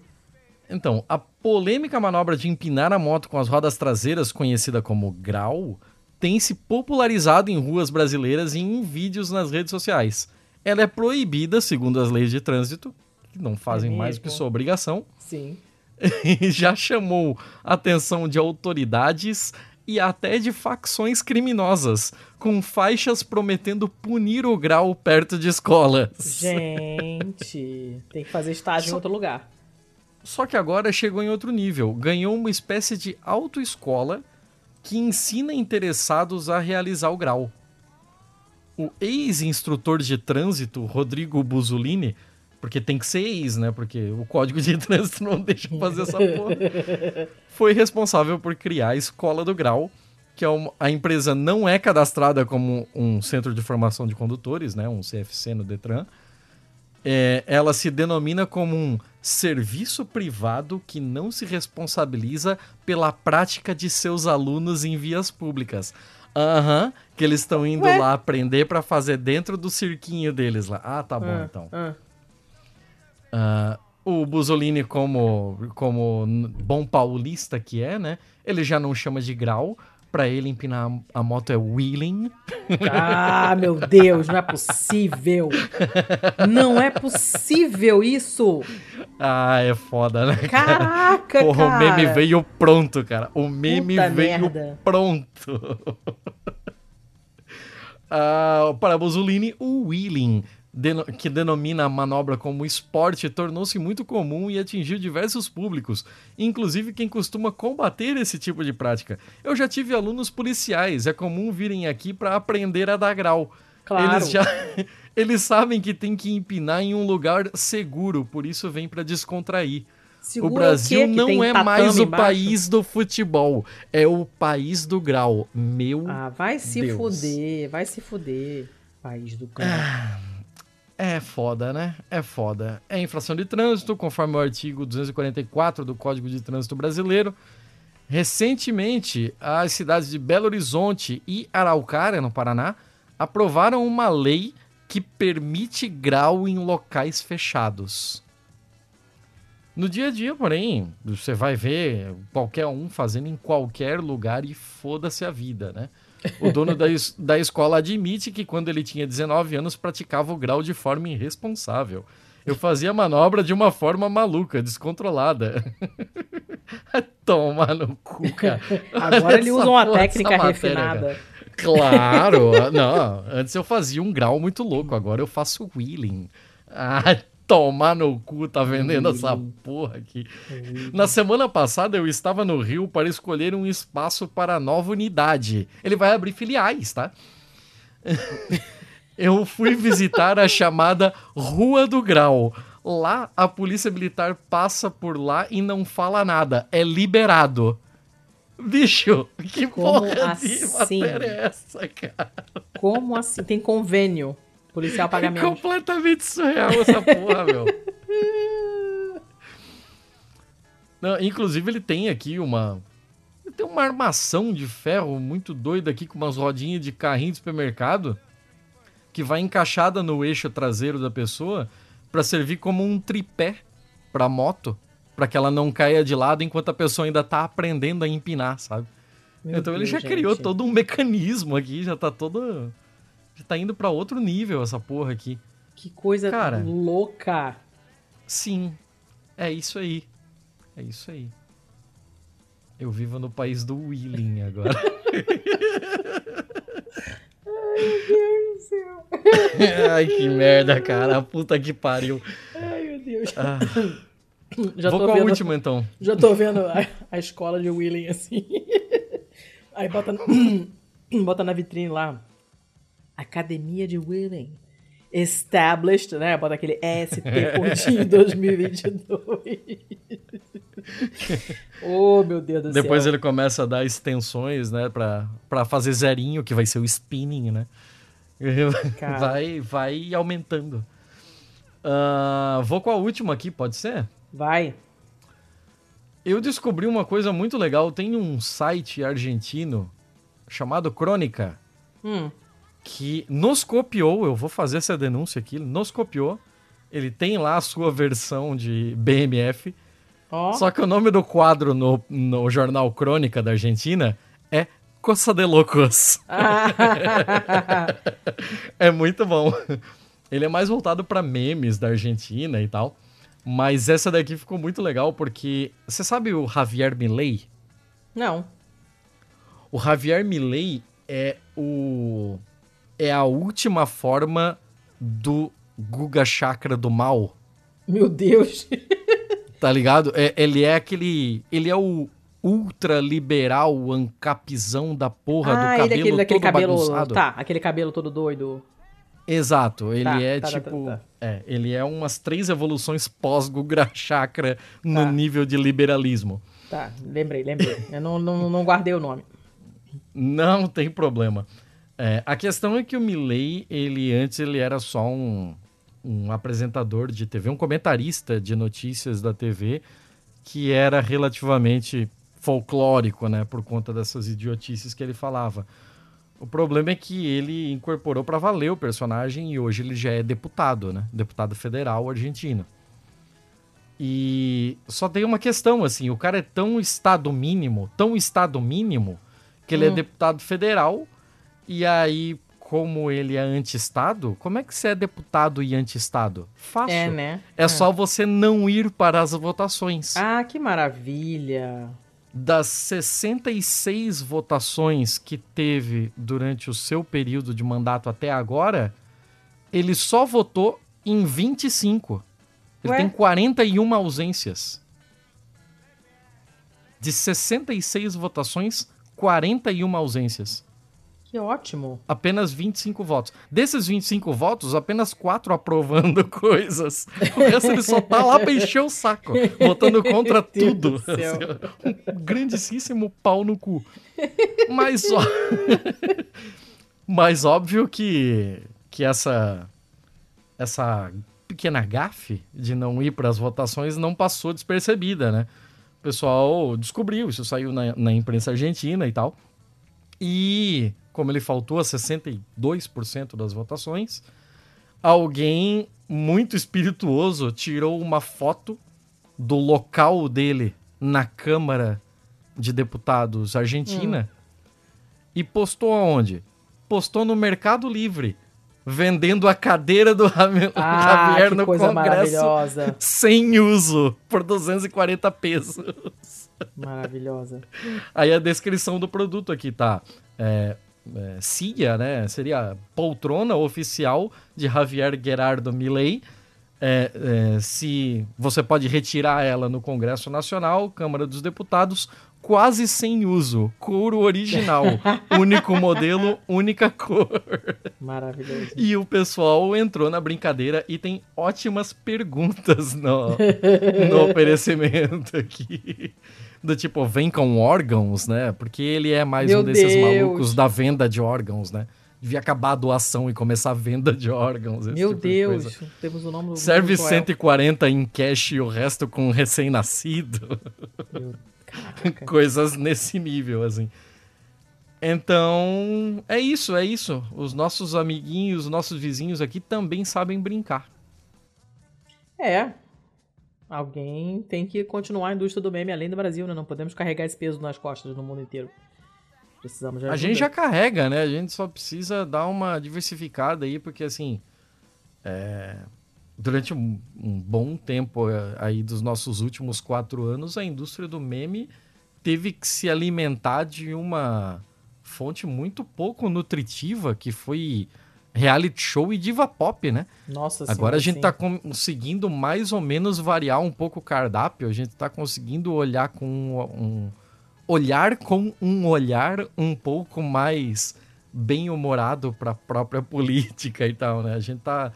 Então, a polêmica manobra de empinar a moto com as rodas traseiras, conhecida como grau, tem se popularizado em ruas brasileiras e em vídeos nas redes sociais. Ela é proibida, segundo as leis de trânsito, que não fazem É mais do que sua obrigação, Sim. <laughs> já chamou a atenção de autoridades e até de facções criminosas, com faixas prometendo punir o grau perto de escolas. Gente, <laughs> tem que fazer estágio em Só- outro lugar. Só que agora chegou em outro nível. Ganhou uma espécie de autoescola que ensina interessados a realizar o grau. O ex-instrutor de trânsito, Rodrigo Buzolini, porque tem que ser ex, né? Porque o código de <laughs> trânsito não deixa fazer essa porra. <laughs> Foi responsável por criar a Escola do Grau, que é uma, a empresa não é cadastrada como um centro de formação de condutores, né? Um CFC no Detran. É, ela se denomina como um serviço privado que não se responsabiliza pela prática de seus alunos em vias públicas. Aham, que eles estão indo Ué? lá aprender pra fazer dentro do cirquinho deles lá. Ah, tá bom Ah, então. ah. Ah, o Busolini, como, como bom paulista que é, né? Ele já não chama de grau. Pra ele empinar a moto é wheeling. Ah, meu Deus, não é possível. Não é possível isso. Ah, é foda, né? Caraca, Porra, cara. o meme veio pronto, cara. O meme Puta veio merda. pronto. <laughs> Ah, para Busolini, o wheeling, deno- que denomina a manobra como esporte, tornou-se muito comum e atingiu diversos públicos, inclusive quem costuma combater esse tipo de prática. Eu já tive alunos policiais, é comum virem aqui para aprender a dar grau. Claro. Eles já <laughs> eles sabem que tem que empinar em um lugar seguro, por isso vem para descontrair. Segura o Brasil? Que não é mais o embaixo? país do futebol, é o país do grau. Meu Ah, vai se Deus. fuder, vai se fuder. País do cão. É foda, né? É foda. É infração de trânsito, conforme o artigo 244 do Código de Trânsito Brasileiro. Recentemente, as cidades de Belo Horizonte e Araucária, no Paraná, aprovaram uma lei que permite grau em locais fechados. No dia a dia, porém, você vai ver qualquer um fazendo em qualquer lugar e foda-se a vida, né? O dono da, es- da escola admite que quando ele tinha 19 anos praticava o grau de forma irresponsável. Eu fazia a manobra de uma forma maluca, descontrolada. <laughs> Toma no cu, cara. Agora ele usa uma porra, técnica matéria, refinada. Claro! Não, antes eu fazia um grau muito louco, agora eu faço wheeling. Ah, tomar no cu, tá vendendo essa porra aqui. Na semana passada eu estava no Rio para escolher um espaço para a nova unidade. Ele vai abrir filiais, tá? <laughs> Eu fui visitar a chamada Rua do Grau. Lá a polícia militar passa por lá e não fala nada. É liberado. Bicho, que Como porra assim? de matéria é essa, cara? Como assim? Tem convênio. Policial paga É menos. completamente surreal essa porra, <laughs> meu. Não, inclusive, ele tem aqui uma. Ele tem uma armação de ferro muito doida aqui, com umas rodinhas de carrinho de supermercado, que vai encaixada no eixo traseiro da pessoa para servir como um tripé pra moto, para que ela não caia de lado enquanto a pessoa ainda tá aprendendo a empinar, sabe? Meu então ele Deus, já gente. criou todo um mecanismo aqui, já tá todo. Já tá indo pra outro nível essa porra aqui. Que coisa Cara. louca. Sim, é isso aí. É isso aí. Eu vivo no país do Willing agora. <laughs> Ai, que merda, cara. Puta que pariu. Ai, meu Deus. Ah, Já vou tô com a vendo, última, então. Já tô vendo a, a escola de Willing assim. Aí bota, <clears throat> bota na vitrine lá. Academia de Willing. Established, né? Bota aquele ST curtinho 2022. oh, meu Deus do Depois céu. ele começa a dar extensões, né? Pra, pra fazer zerinho, que vai ser o spinning, né? <laughs> Cara. Vai, vai aumentando. Ah, vou com a última aqui, pode ser? Vai. Eu descobri uma coisa muito legal. Tem um site argentino chamado Crônica Hum. Que nos copiou. Eu vou fazer essa denúncia aqui. ele Nos copiou. Ele tem lá a sua versão de BMF. Ó. Só que o nome do quadro no, no jornal Crônica da Argentina é Coça de Locos. <laughs> É muito bom. Ele é mais voltado pra memes da Argentina e tal. Mas essa daqui ficou muito legal porque. Você sabe o Javier Milei? Não. O Javier Milei é o. É a última forma do Guga Chakra do mal. Meu Deus. <laughs> Tá ligado? É- ele é aquele. Ele é o ultra liberal ancapizão da porra ah, do ele é cabelo aquele daquele todo cabelo. bagunçado. Tá, aquele cabelo todo doido. Exato, ele Tá, é tá, tá, tipo. tá, tá. É, ele é umas três evoluções pós-Guga Chakra no Tá. nível de liberalismo. Tá, lembrei, lembrei. Eu não, não, não guardei o nome. Não tem problema. É, a questão é que o Milley, ele antes ele era só um, um apresentador de TV, um comentarista de notícias da TV, que era relativamente folclórico, né, por conta dessas idiotices que ele falava. O problema é que ele incorporou para valer o personagem e hoje ele já é deputado, né, deputado federal argentino. E só tem uma questão, assim, o cara é tão estado mínimo, tão estado mínimo, que ele é Hum. deputado federal, e aí, como ele é anti-estado, como é que você é deputado e anti-estado? Fácil. É, né? É só você não ir para as votações. Ah, que maravilha. Das 66 votações que teve durante o seu período de mandato até agora, ele só votou em 25. Ele Ué? tem 41 ausências. De 66 votações, 41 ausências. Que ótimo. Apenas 25 votos. Desses 25 votos, apenas 4 aprovando <laughs> coisas. O resto ele só tá lá pra encher o saco, votando contra tudo. Assim, <laughs> um grandíssimo pau no cu. Mas, ó... <laughs> Mas óbvio que, que essa, essa pequena gafe de não ir para as votações não passou despercebida, né? O pessoal descobriu, isso saiu na, na imprensa argentina e tal. E, como ele faltou a 62% das votações, alguém muito espirituoso tirou uma foto do local dele na Câmara de Deputados Argentina e postou aonde? Postou no Mercado Livre, vendendo a cadeira do Ah, Javier que no Congresso maravilhosa. sem uso por 240 pesos. Maravilhosa. Aí a descrição do produto aqui tá. É, é, CIA, né? Seria poltrona oficial de Javier Gerardo Milei. É, é, se você pode retirar ela no Congresso Nacional, Câmara dos Deputados, quase sem uso, couro original, <laughs> único modelo, única cor. Maravilhoso. E o pessoal entrou na brincadeira e tem ótimas perguntas no, no <laughs> oferecimento aqui. Do tipo, vem com órgãos, né? Porque ele é mais Meu um desses Deus. malucos da venda de órgãos, né? Devia acabar a doação e começar a venda de órgãos. Meu tipo de Deus, coisa. temos o nome do Serve do Joel. 140 em cash e o resto com recém-nascido. <laughs> Coisas nesse nível, assim. Então, é isso, é isso. Os nossos amiguinhos, os nossos vizinhos aqui também sabem brincar. É. Alguém tem que continuar a indústria do meme além do Brasil, né? Não podemos carregar esse peso nas costas no mundo inteiro. Precisamos de A ajuda. gente já carrega, né? A gente só precisa dar uma diversificada aí, porque assim. é, Durante um, um bom tempo é, aí dos nossos últimos quatro anos, a indústria do meme teve que se alimentar de uma fonte muito pouco nutritiva, que foi reality show e diva pop, né? Nossa Agora a gente sim. tá conseguindo mais ou menos variar um pouco o cardápio, a gente tá conseguindo olhar com um, um- olhar com um olhar um pouco mais bem humorado para a própria <laughs> política e tal, né? A gente tá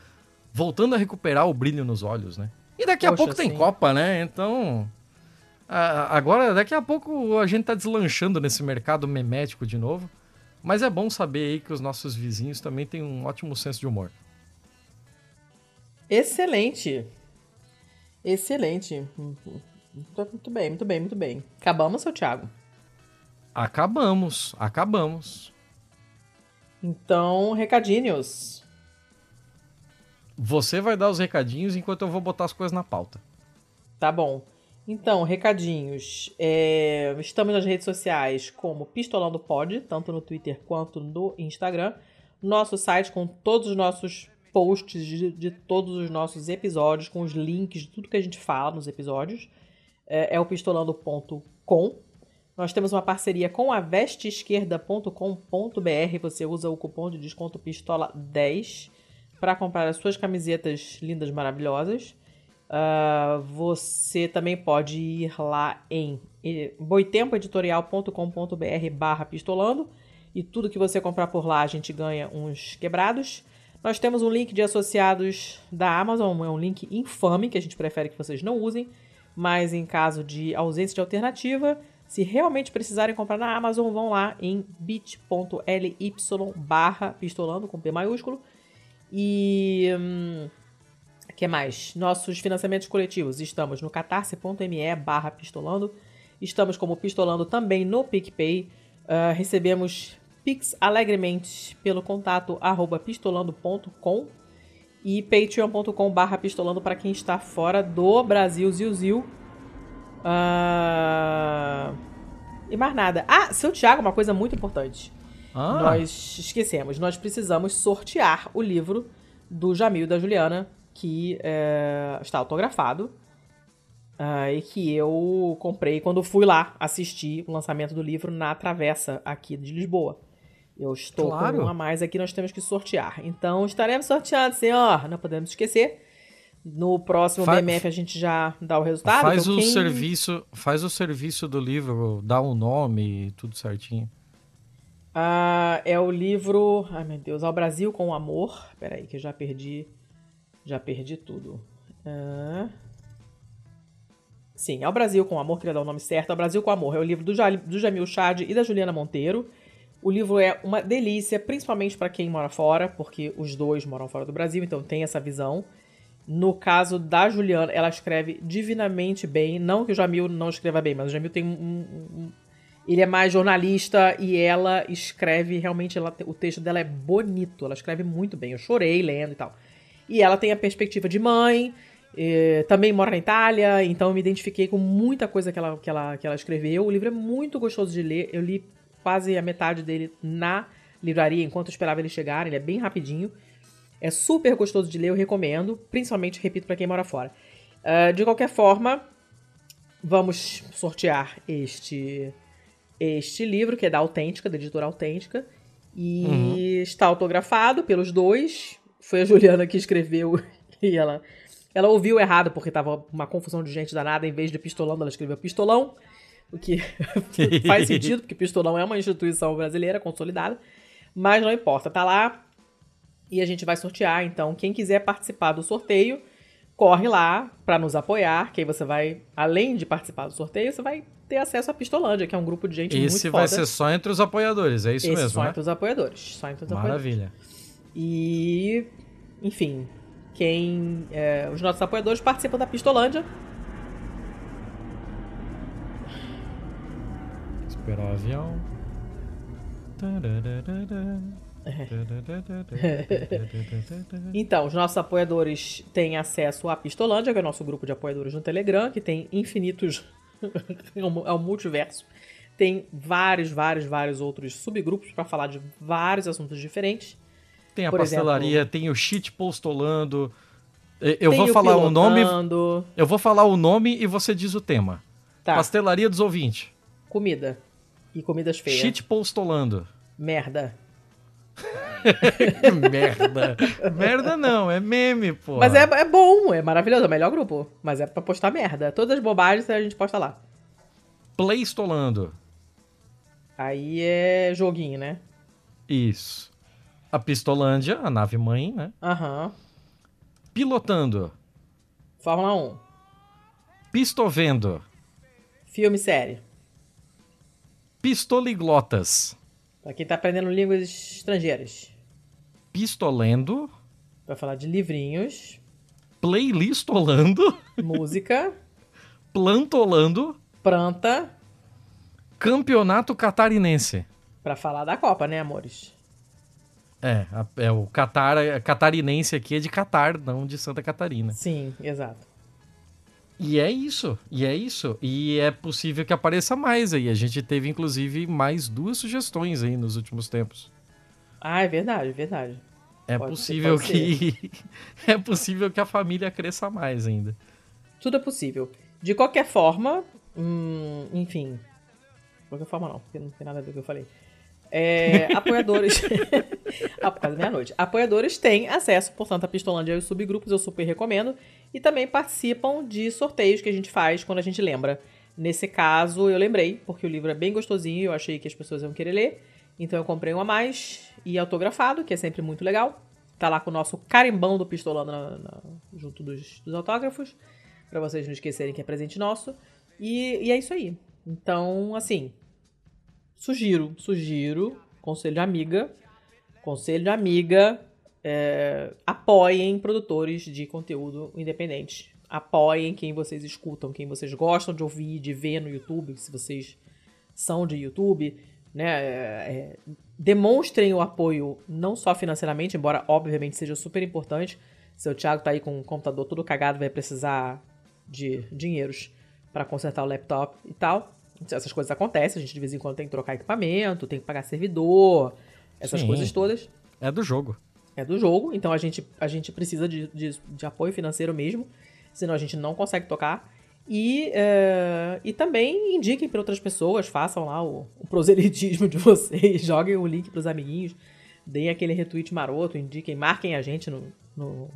voltando a recuperar o brilho nos olhos, né? E daqui a Poxa, pouco tem sim. Copa, né? Então, a- agora daqui a pouco a gente tá deslanchando nesse mercado memético de novo. Mas é bom saber aí que os nossos vizinhos também têm um ótimo senso de humor. Excelente. Excelente. Muito bem, muito bem, muito bem. Acabamos, seu Thiago? Acabamos, acabamos. Então, recadinhos. Você vai dar os recadinhos enquanto eu vou botar as coisas na pauta. Tá bom. Então, recadinhos. É, estamos nas redes sociais como Pistolando Pod, tanto no Twitter quanto no Instagram. Nosso site com todos os nossos posts de, de todos os nossos episódios, com os links de tudo que a gente fala nos episódios. É, é o pistolando.com. Nós temos uma parceria com a vesteesquerda.com.br. Você usa o cupom de desconto Pistola10 para comprar as suas camisetas lindas, maravilhosas. Ah, você também pode ir lá em boitempoeditorial.com.br barra pistolando. E tudo que você comprar por lá a gente ganha uns quebrados. Nós temos um link de associados da Amazon, é um link infame que a gente prefere que vocês não usem, mas em caso de ausência de alternativa, se realmente precisarem comprar na Amazon, vão lá em bit.ly barra pistolando com P maiúsculo. E... Hum, que mais? Nossos financiamentos coletivos. Estamos no catarse.me barra pistolando. Estamos como pistolando também no PicPay. Ah, recebemos Pix alegremente pelo contato arroba pistolando.com e patreon.com barra pistolando para quem está fora do Brasil, Zil, Zil. Ah, E mais nada. Ah, seu Thiago, uma coisa muito importante. Ah, Nós esquecemos, nós precisamos sortear o livro do Jamil e da Juliana, que é, está autografado. ah, e que eu comprei quando fui lá assistir o lançamento do livro na Travessa aqui de Lisboa. Eu estou Claro. com um a mais aqui, nós temos que sortear. Então estaremos sorteando, senhor. Não podemos esquecer. No próximo Fa- BMF a gente já dá o resultado. faz então o quem- serviço, faz o serviço do livro, dá o nome e tudo certinho. Ah, é o livro. Ai meu Deus, Ao Brasil com Amor. Peraí, que eu já perdi. Já perdi tudo. Ah. Sim, Ao Brasil com Amor, queria dar o nome certo. Ao Brasil com Amor é o livro do, Ja- do Jamil Chad e da Juliana Monteiro. O livro é uma delícia, principalmente para quem mora fora, porque os dois moram fora do Brasil, então tem essa visão. No caso da Juliana, ela escreve divinamente bem. Não que o Jamil não escreva bem, mas o Jamil tem um, um- ele é mais jornalista e ela escreve realmente ela, o texto dela é bonito, ela escreve muito bem. Eu chorei lendo e tal. E ela tem a perspectiva de mãe, eh, também mora na Itália, então eu me identifiquei com muita coisa que ela, que, ela, que ela escreveu. O livro é muito gostoso de ler, eu li quase a metade dele na livraria enquanto eu esperava ele chegar, ele é bem rapidinho. É super gostoso de ler, eu recomendo, principalmente, repito, para quem mora fora. Ah, de qualquer forma, vamos sortear este este livro, que é da Autêntica, da editora Autêntica, e está autografado pelos dois. Foi a Juliana que escreveu <laughs> e ela ela ouviu errado porque tava uma confusão de gente danada, em vez de pistolando, ela escreveu pistolão, o que <laughs> faz sentido, porque pistolão é uma instituição brasileira consolidada, mas não importa, tá lá e a gente vai sortear, então quem quiser participar do sorteio corre lá para nos apoiar, que aí você vai, além de participar do sorteio, você vai ter acesso à Pistolândia, que é um grupo de gente Esse muito vai foda. ser só entre os apoiadores, é isso Esse mesmo, só né? entre os apoiadores. Só entre os apoiadores. Maravilha. E, enfim, quem. é, os nossos apoiadores participam da Pistolândia. Esperar o avião. <laughs> Então, os nossos apoiadores têm acesso à Pistolândia, que é o nosso grupo de apoiadores no Telegram, que tem infinitos. <laughs> é um é um multiverso. Tem vários, vários, vários outros subgrupos para falar de vários assuntos diferentes. Tem a Por pastelaria, tem o shit postolando. Eu vou falar o nome, pilotando. eu vou falar o nome e você diz o tema. Tá, Pastelaria dos ouvintes. comida. E comidas feias. Shit postolando. Merda. <laughs> Merda. Merda não, é meme, pô. Mas é, é bom, é maravilhoso, é o melhor grupo. Mas é pra postar merda. Todas as bobagens a gente posta lá. Playstolando. Aí é joguinho, né? Isso. A Pistolândia, a nave mãe, né? Aham. Pilotando. Fórmula 1. Pistovendo. Filme e série. Pistoliglotas. Pra quem tá aprendendo línguas estrangeiras. Pistolendo. Vai falar de livrinhos, Playlistolando. <laughs> música, Plantolando. planta, Campeonato Catarinense. pra falar da Copa, né, amores? É, a- é o Catar, catarinense aqui é de Catar, não de Santa Catarina. Sim, exato. E é isso, e é isso. E é possível que apareça mais aí. A gente teve, inclusive, mais duas sugestões aí nos últimos tempos. Ah, é verdade, é verdade. É Pode ser, possível pode que. <laughs> é possível que a família cresça mais ainda. Tudo é possível. De qualquer forma, hum, enfim. De qualquer forma não, porque não tem nada a ver com o que eu falei. É, <laughs> apoiadores. <laughs> <laughs> Ah, por causa da meia-noite. Apoiadores têm acesso, portanto, à Pistolândia e os subgrupos, eu super recomendo. E também participam de sorteios que a gente faz quando a gente lembra. Nesse caso, eu lembrei, porque o livro é bem gostosinho, eu achei que as pessoas iam querer ler. Então eu comprei um a mais e autografado, que é sempre muito legal. Tá lá com o nosso carimbão do Pistolando na- na- junto dos, dos autógrafos, pra vocês não esquecerem que é presente nosso. E, e é isso aí. Então, assim, sugiro, sugiro, conselho de amiga, conselho amiga, é, apoiem produtores de conteúdo independente. Apoiem quem vocês escutam, quem vocês gostam de ouvir, de ver no YouTube, se vocês são de YouTube, né? é, é, demonstrem o apoio não só financeiramente, embora obviamente seja super importante. Seu Thiago tá aí com o computador todo cagado, vai precisar de dinheiros para consertar o laptop e tal. Essas coisas acontecem, a gente de vez em quando tem que trocar equipamento, tem que pagar servidor, essas Sim. coisas todas. É do jogo. É do jogo, então a gente, a gente precisa de, de, de apoio financeiro mesmo, senão a gente não consegue tocar. E, é, e também indiquem para outras pessoas, façam lá o, o proselitismo <laughs> de vocês, joguem o link para os amiguinhos, deem aquele retweet maroto, indiquem, marquem a gente no, no-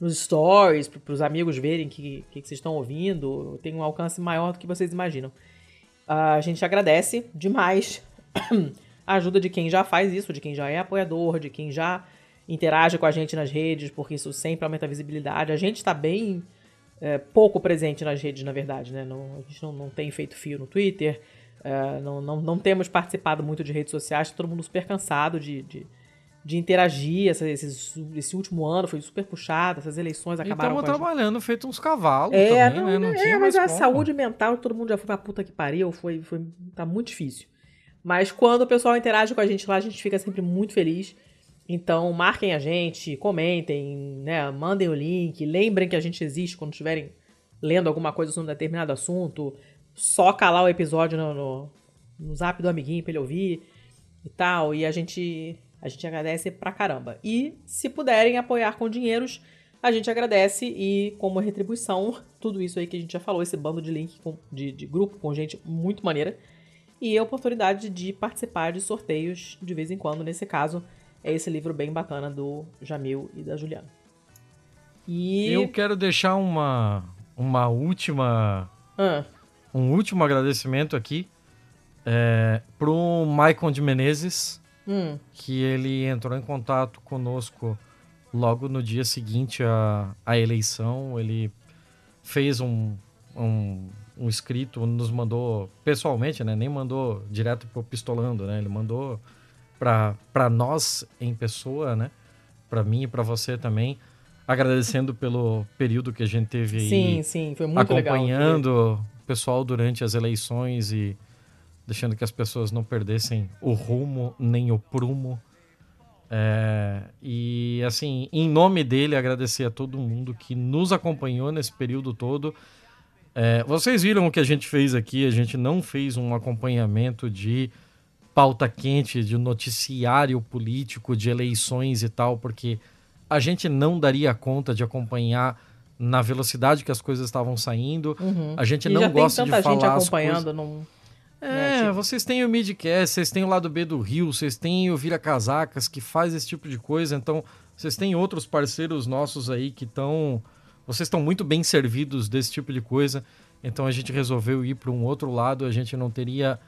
nos stories, para os amigos verem o que, que, que vocês estão ouvindo, tem um alcance maior do que vocês imaginam. A gente agradece demais <clears throat> a ajuda de quem já faz isso, de quem já é apoiador, de quem já interage com a gente nas redes, porque isso sempre aumenta a visibilidade. A gente está bem é, pouco presente nas redes, na verdade, né? Não, a gente não, não tem feito fio no Twitter, é, não, não, não temos participado muito de redes sociais, tá todo mundo super cansado de, de, de interagir. Essa, esses- esse último ano foi super puxado, essas eleições E acabaram estamos a gente. trabalhando feito uns cavalos É, também, não, né? Não é, mas a como. saúde mental, todo mundo já foi pra puta que pariu, foi, foi, tá muito difícil. Mas quando o pessoal interage com a gente lá, a gente fica sempre muito feliz. Então, marquem a gente, comentem, né, mandem o link, lembrem que a gente existe quando estiverem lendo alguma coisa sobre um determinado assunto. Soca lá o episódio no, no, no zap do amiguinho pra ele ouvir e tal. E a gente, a gente agradece pra caramba. E se puderem apoiar com dinheiros, a gente agradece e, como retribuição, <laughs> tudo isso aí que a gente já falou, esse bando de link com- de, de grupo com gente muito maneira. E a oportunidade de participar de sorteios de vez em quando. Nesse caso, é esse livro bem bacana do Jamil e da Juliana. E. Eu quero deixar uma, uma última, Ah, um último agradecimento aqui é, pro Maicon de Menezes, hum, que ele entrou em contato conosco logo no dia seguinte à, à eleição, ele fez um, um, um escrito, nos mandou pessoalmente, né? Nem mandou direto pro Pistolando, né? Ele mandou para nós em pessoa, né? Para mim e para você também, agradecendo pelo período que a gente teve aí Sim, sim, foi muito acompanhando legal. o pessoal durante as eleições e deixando que as pessoas não perdessem o rumo nem o prumo. É, e assim, em nome dele, agradecer a todo mundo que nos acompanhou nesse período todo. É, vocês viram o que a gente fez aqui, a gente não fez um acompanhamento de pauta quente, de noticiário político, de eleições e tal, porque a gente não daria conta de acompanhar na velocidade que as coisas estavam saindo. Uhum. A gente E não gosta tem tanta de falar gente as acompanhando, não... é, né, tipo- vocês têm o Midcast, vocês têm o lado B do Rio, vocês têm o Vira Casacas que faz esse tipo de coisa, então vocês têm outros parceiros nossos aí que estão. Vocês estão muito bem servidos desse tipo de coisa, então a gente resolveu ir para um outro lado, a gente não teria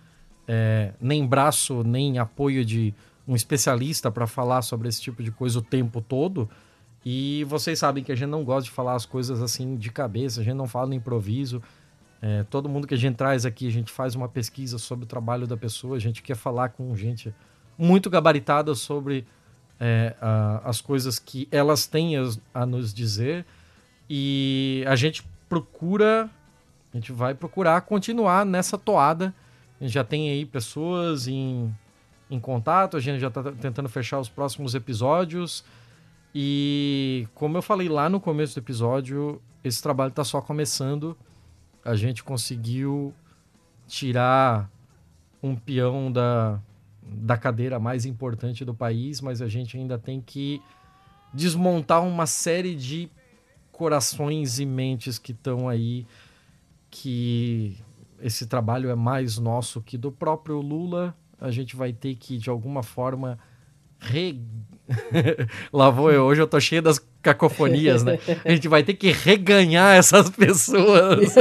é, nem braço, nem apoio de um especialista para falar sobre esse tipo de coisa o tempo todo. E vocês sabem que a gente não gosta de falar as coisas assim de cabeça, a gente não fala no improviso. É, todo mundo que a gente traz aqui, a gente faz uma pesquisa sobre o trabalho da pessoa, a gente quer falar com gente muito gabaritada sobre é, a- as coisas que elas têm a, a nos dizer. E a gente procura, a gente vai procurar continuar nessa toada. A gente já tem aí pessoas em, em contato, a gente já está tentando fechar os próximos episódios. E como eu falei lá no começo do episódio, esse trabalho está só começando. A gente conseguiu tirar um peão da, da cadeira mais importante do país, mas a gente ainda tem que desmontar uma série de corações e mentes que estão aí, que esse trabalho é mais nosso que do próprio Lula. A gente vai ter que, de alguma forma, re... <laughs> Lá vou eu, hoje eu tô cheio das cacofonias, né? A gente vai ter que reganhar essas pessoas. <laughs>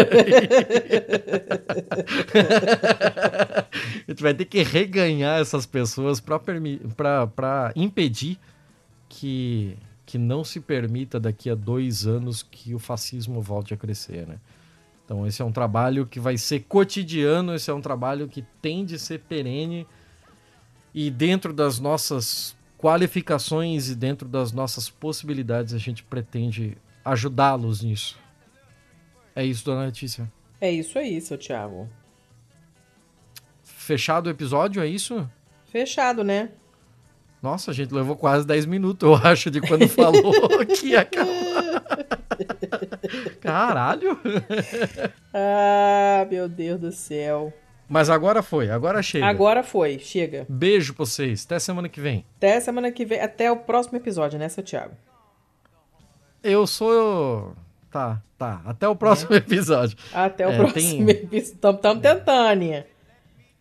a gente vai ter que reganhar essas pessoas para impedir que, que não se permita daqui a dois anos que o fascismo volte a crescer, né? Então esse é um trabalho que vai ser cotidiano, esse é um trabalho que tem de ser perene e dentro das nossas qualificações e dentro das nossas possibilidades a gente pretende ajudá-los nisso. É isso, dona Letícia. É isso aí, seu Thiago. Fechado o episódio, é isso? Fechado, né? Nossa, a gente levou quase 10 minutos, eu acho, de quando falou que ia acabar. Caralho! Ah, meu Deus do céu. Mas agora foi, agora chega. Agora foi, chega. Beijo pra vocês, até semana que vem. Até semana que vem, até o próximo episódio, né, seu Thiago? Eu sou. Tá, tá. Até o próximo episódio. Até o É, próximo tem- episódio. Estamos tentando,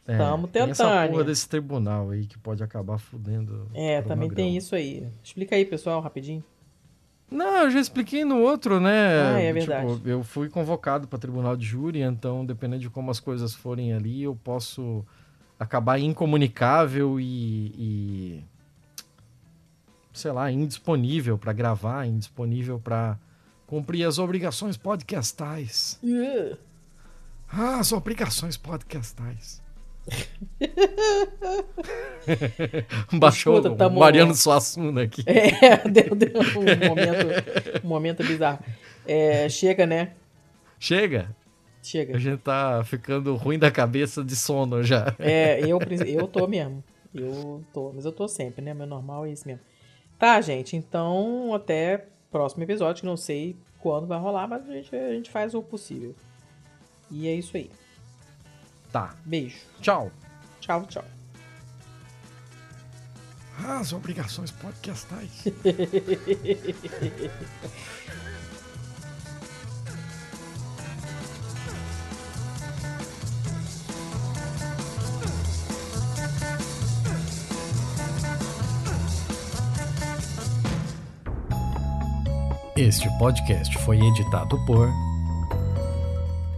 né? É, Tem essa tentando. porra desse tribunal aí que pode acabar fudendo. É, também tem isso aí. Explica aí, pessoal, rapidinho. Não, eu já expliquei no outro, né? Ah, é Tipo, verdade. eu fui convocado para tribunal de júri, então, dependendo de como as coisas forem ali, eu posso acabar incomunicável e. e sei lá, indisponível para gravar, indisponível para cumprir as obrigações podcastais. Ah, as obrigações podcastais. <laughs> Baixou Escuta, o tamo- Mariano Suassuna aqui. É, <laughs> deu, deu um momento, um momento bizarro. É, chega, né? Chega! Chega. A gente tá ficando ruim da cabeça de sono já. É, eu, eu tô mesmo. Eu tô, mas eu tô sempre, né? Meu normal é isso mesmo. Tá, gente, então até próximo episódio, que não sei quando vai rolar, mas a gente, a gente faz o possível. E é isso aí. Tá. Beijo. Tchau. Tchau, tchau. As obrigações podcastais. Este podcast foi editado por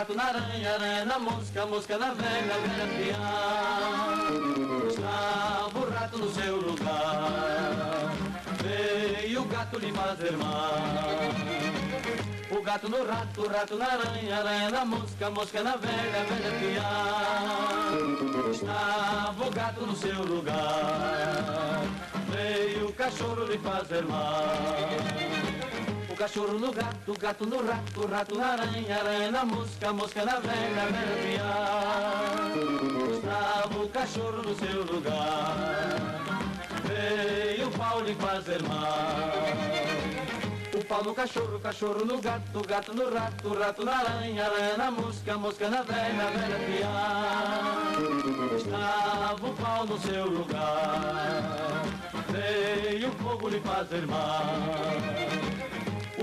O rato na aranha, aranha na mosca, mosca na velha, velha piar. Estava o rato no seu lugar, veio o gato lhe fazer mal. O gato no rato, o rato na aranha, aranha na mosca, mosca na velha, velha piar. Estava o gato no seu lugar, veio o cachorro lhe fazer mal cachorro no gato, gato no rato, rato na aranha, aranha na mosca, mosca na velha, velha piar. Estava o cachorro no seu lugar, veio o pau lhe fazer mal. O pau no cachorro, cachorro no gato, gato no rato, rato na aranha, aranha na mosca, mosca na velha, velha piar. Estava o pau no seu lugar, veio o fogo lhe fazer mal.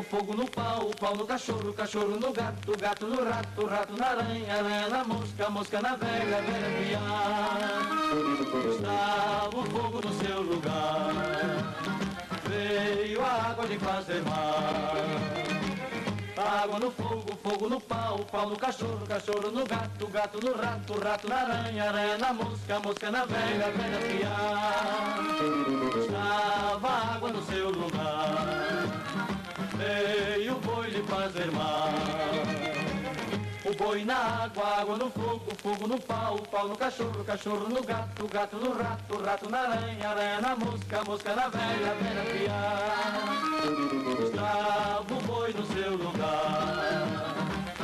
Fogo no pau, pau no cachorro, cachorro no gato, gato no rato, rato na aranha, aranha na mosca, mosca na velha, velha piar. Estava o fogo no seu lugar, veio a água de fazer mal. Água no fogo, fogo no pau, pau no cachorro, cachorro no gato, gato no rato, rato na aranha, aranha na mosca, mosca na velha, velha piar. Estava água no seu lugar veio o boi lhe fazer mal. O boi na água, água no fogo, fogo no pau, pau no cachorro, cachorro no gato, gato no rato, rato na aranha, aranha na mosca, mosca na velha, velha piar. Estava o boi no seu lugar,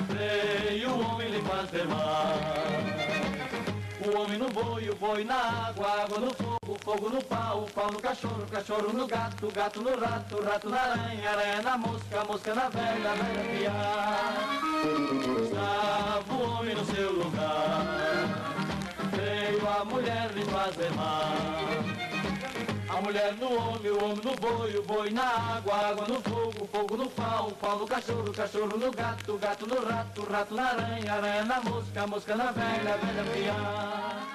veio o homem lhe fazer mal. O homem no boi, o boi na água, água no fogo, fogo no pau, pau no cachorro, cachorro no gato, gato no rato, rato na aranha, aranha na mosca, mosca na velha, velha piar. Estava o homem no seu lugar, veio a mulher lhe fazer mal. A mulher no homem, o homem no boi, o boi na água, água no fogo, fogo no pau, pau no cachorro, cachorro no gato, gato no rato, rato na aranha, aranha na mosca, mosca na velha, velha piá.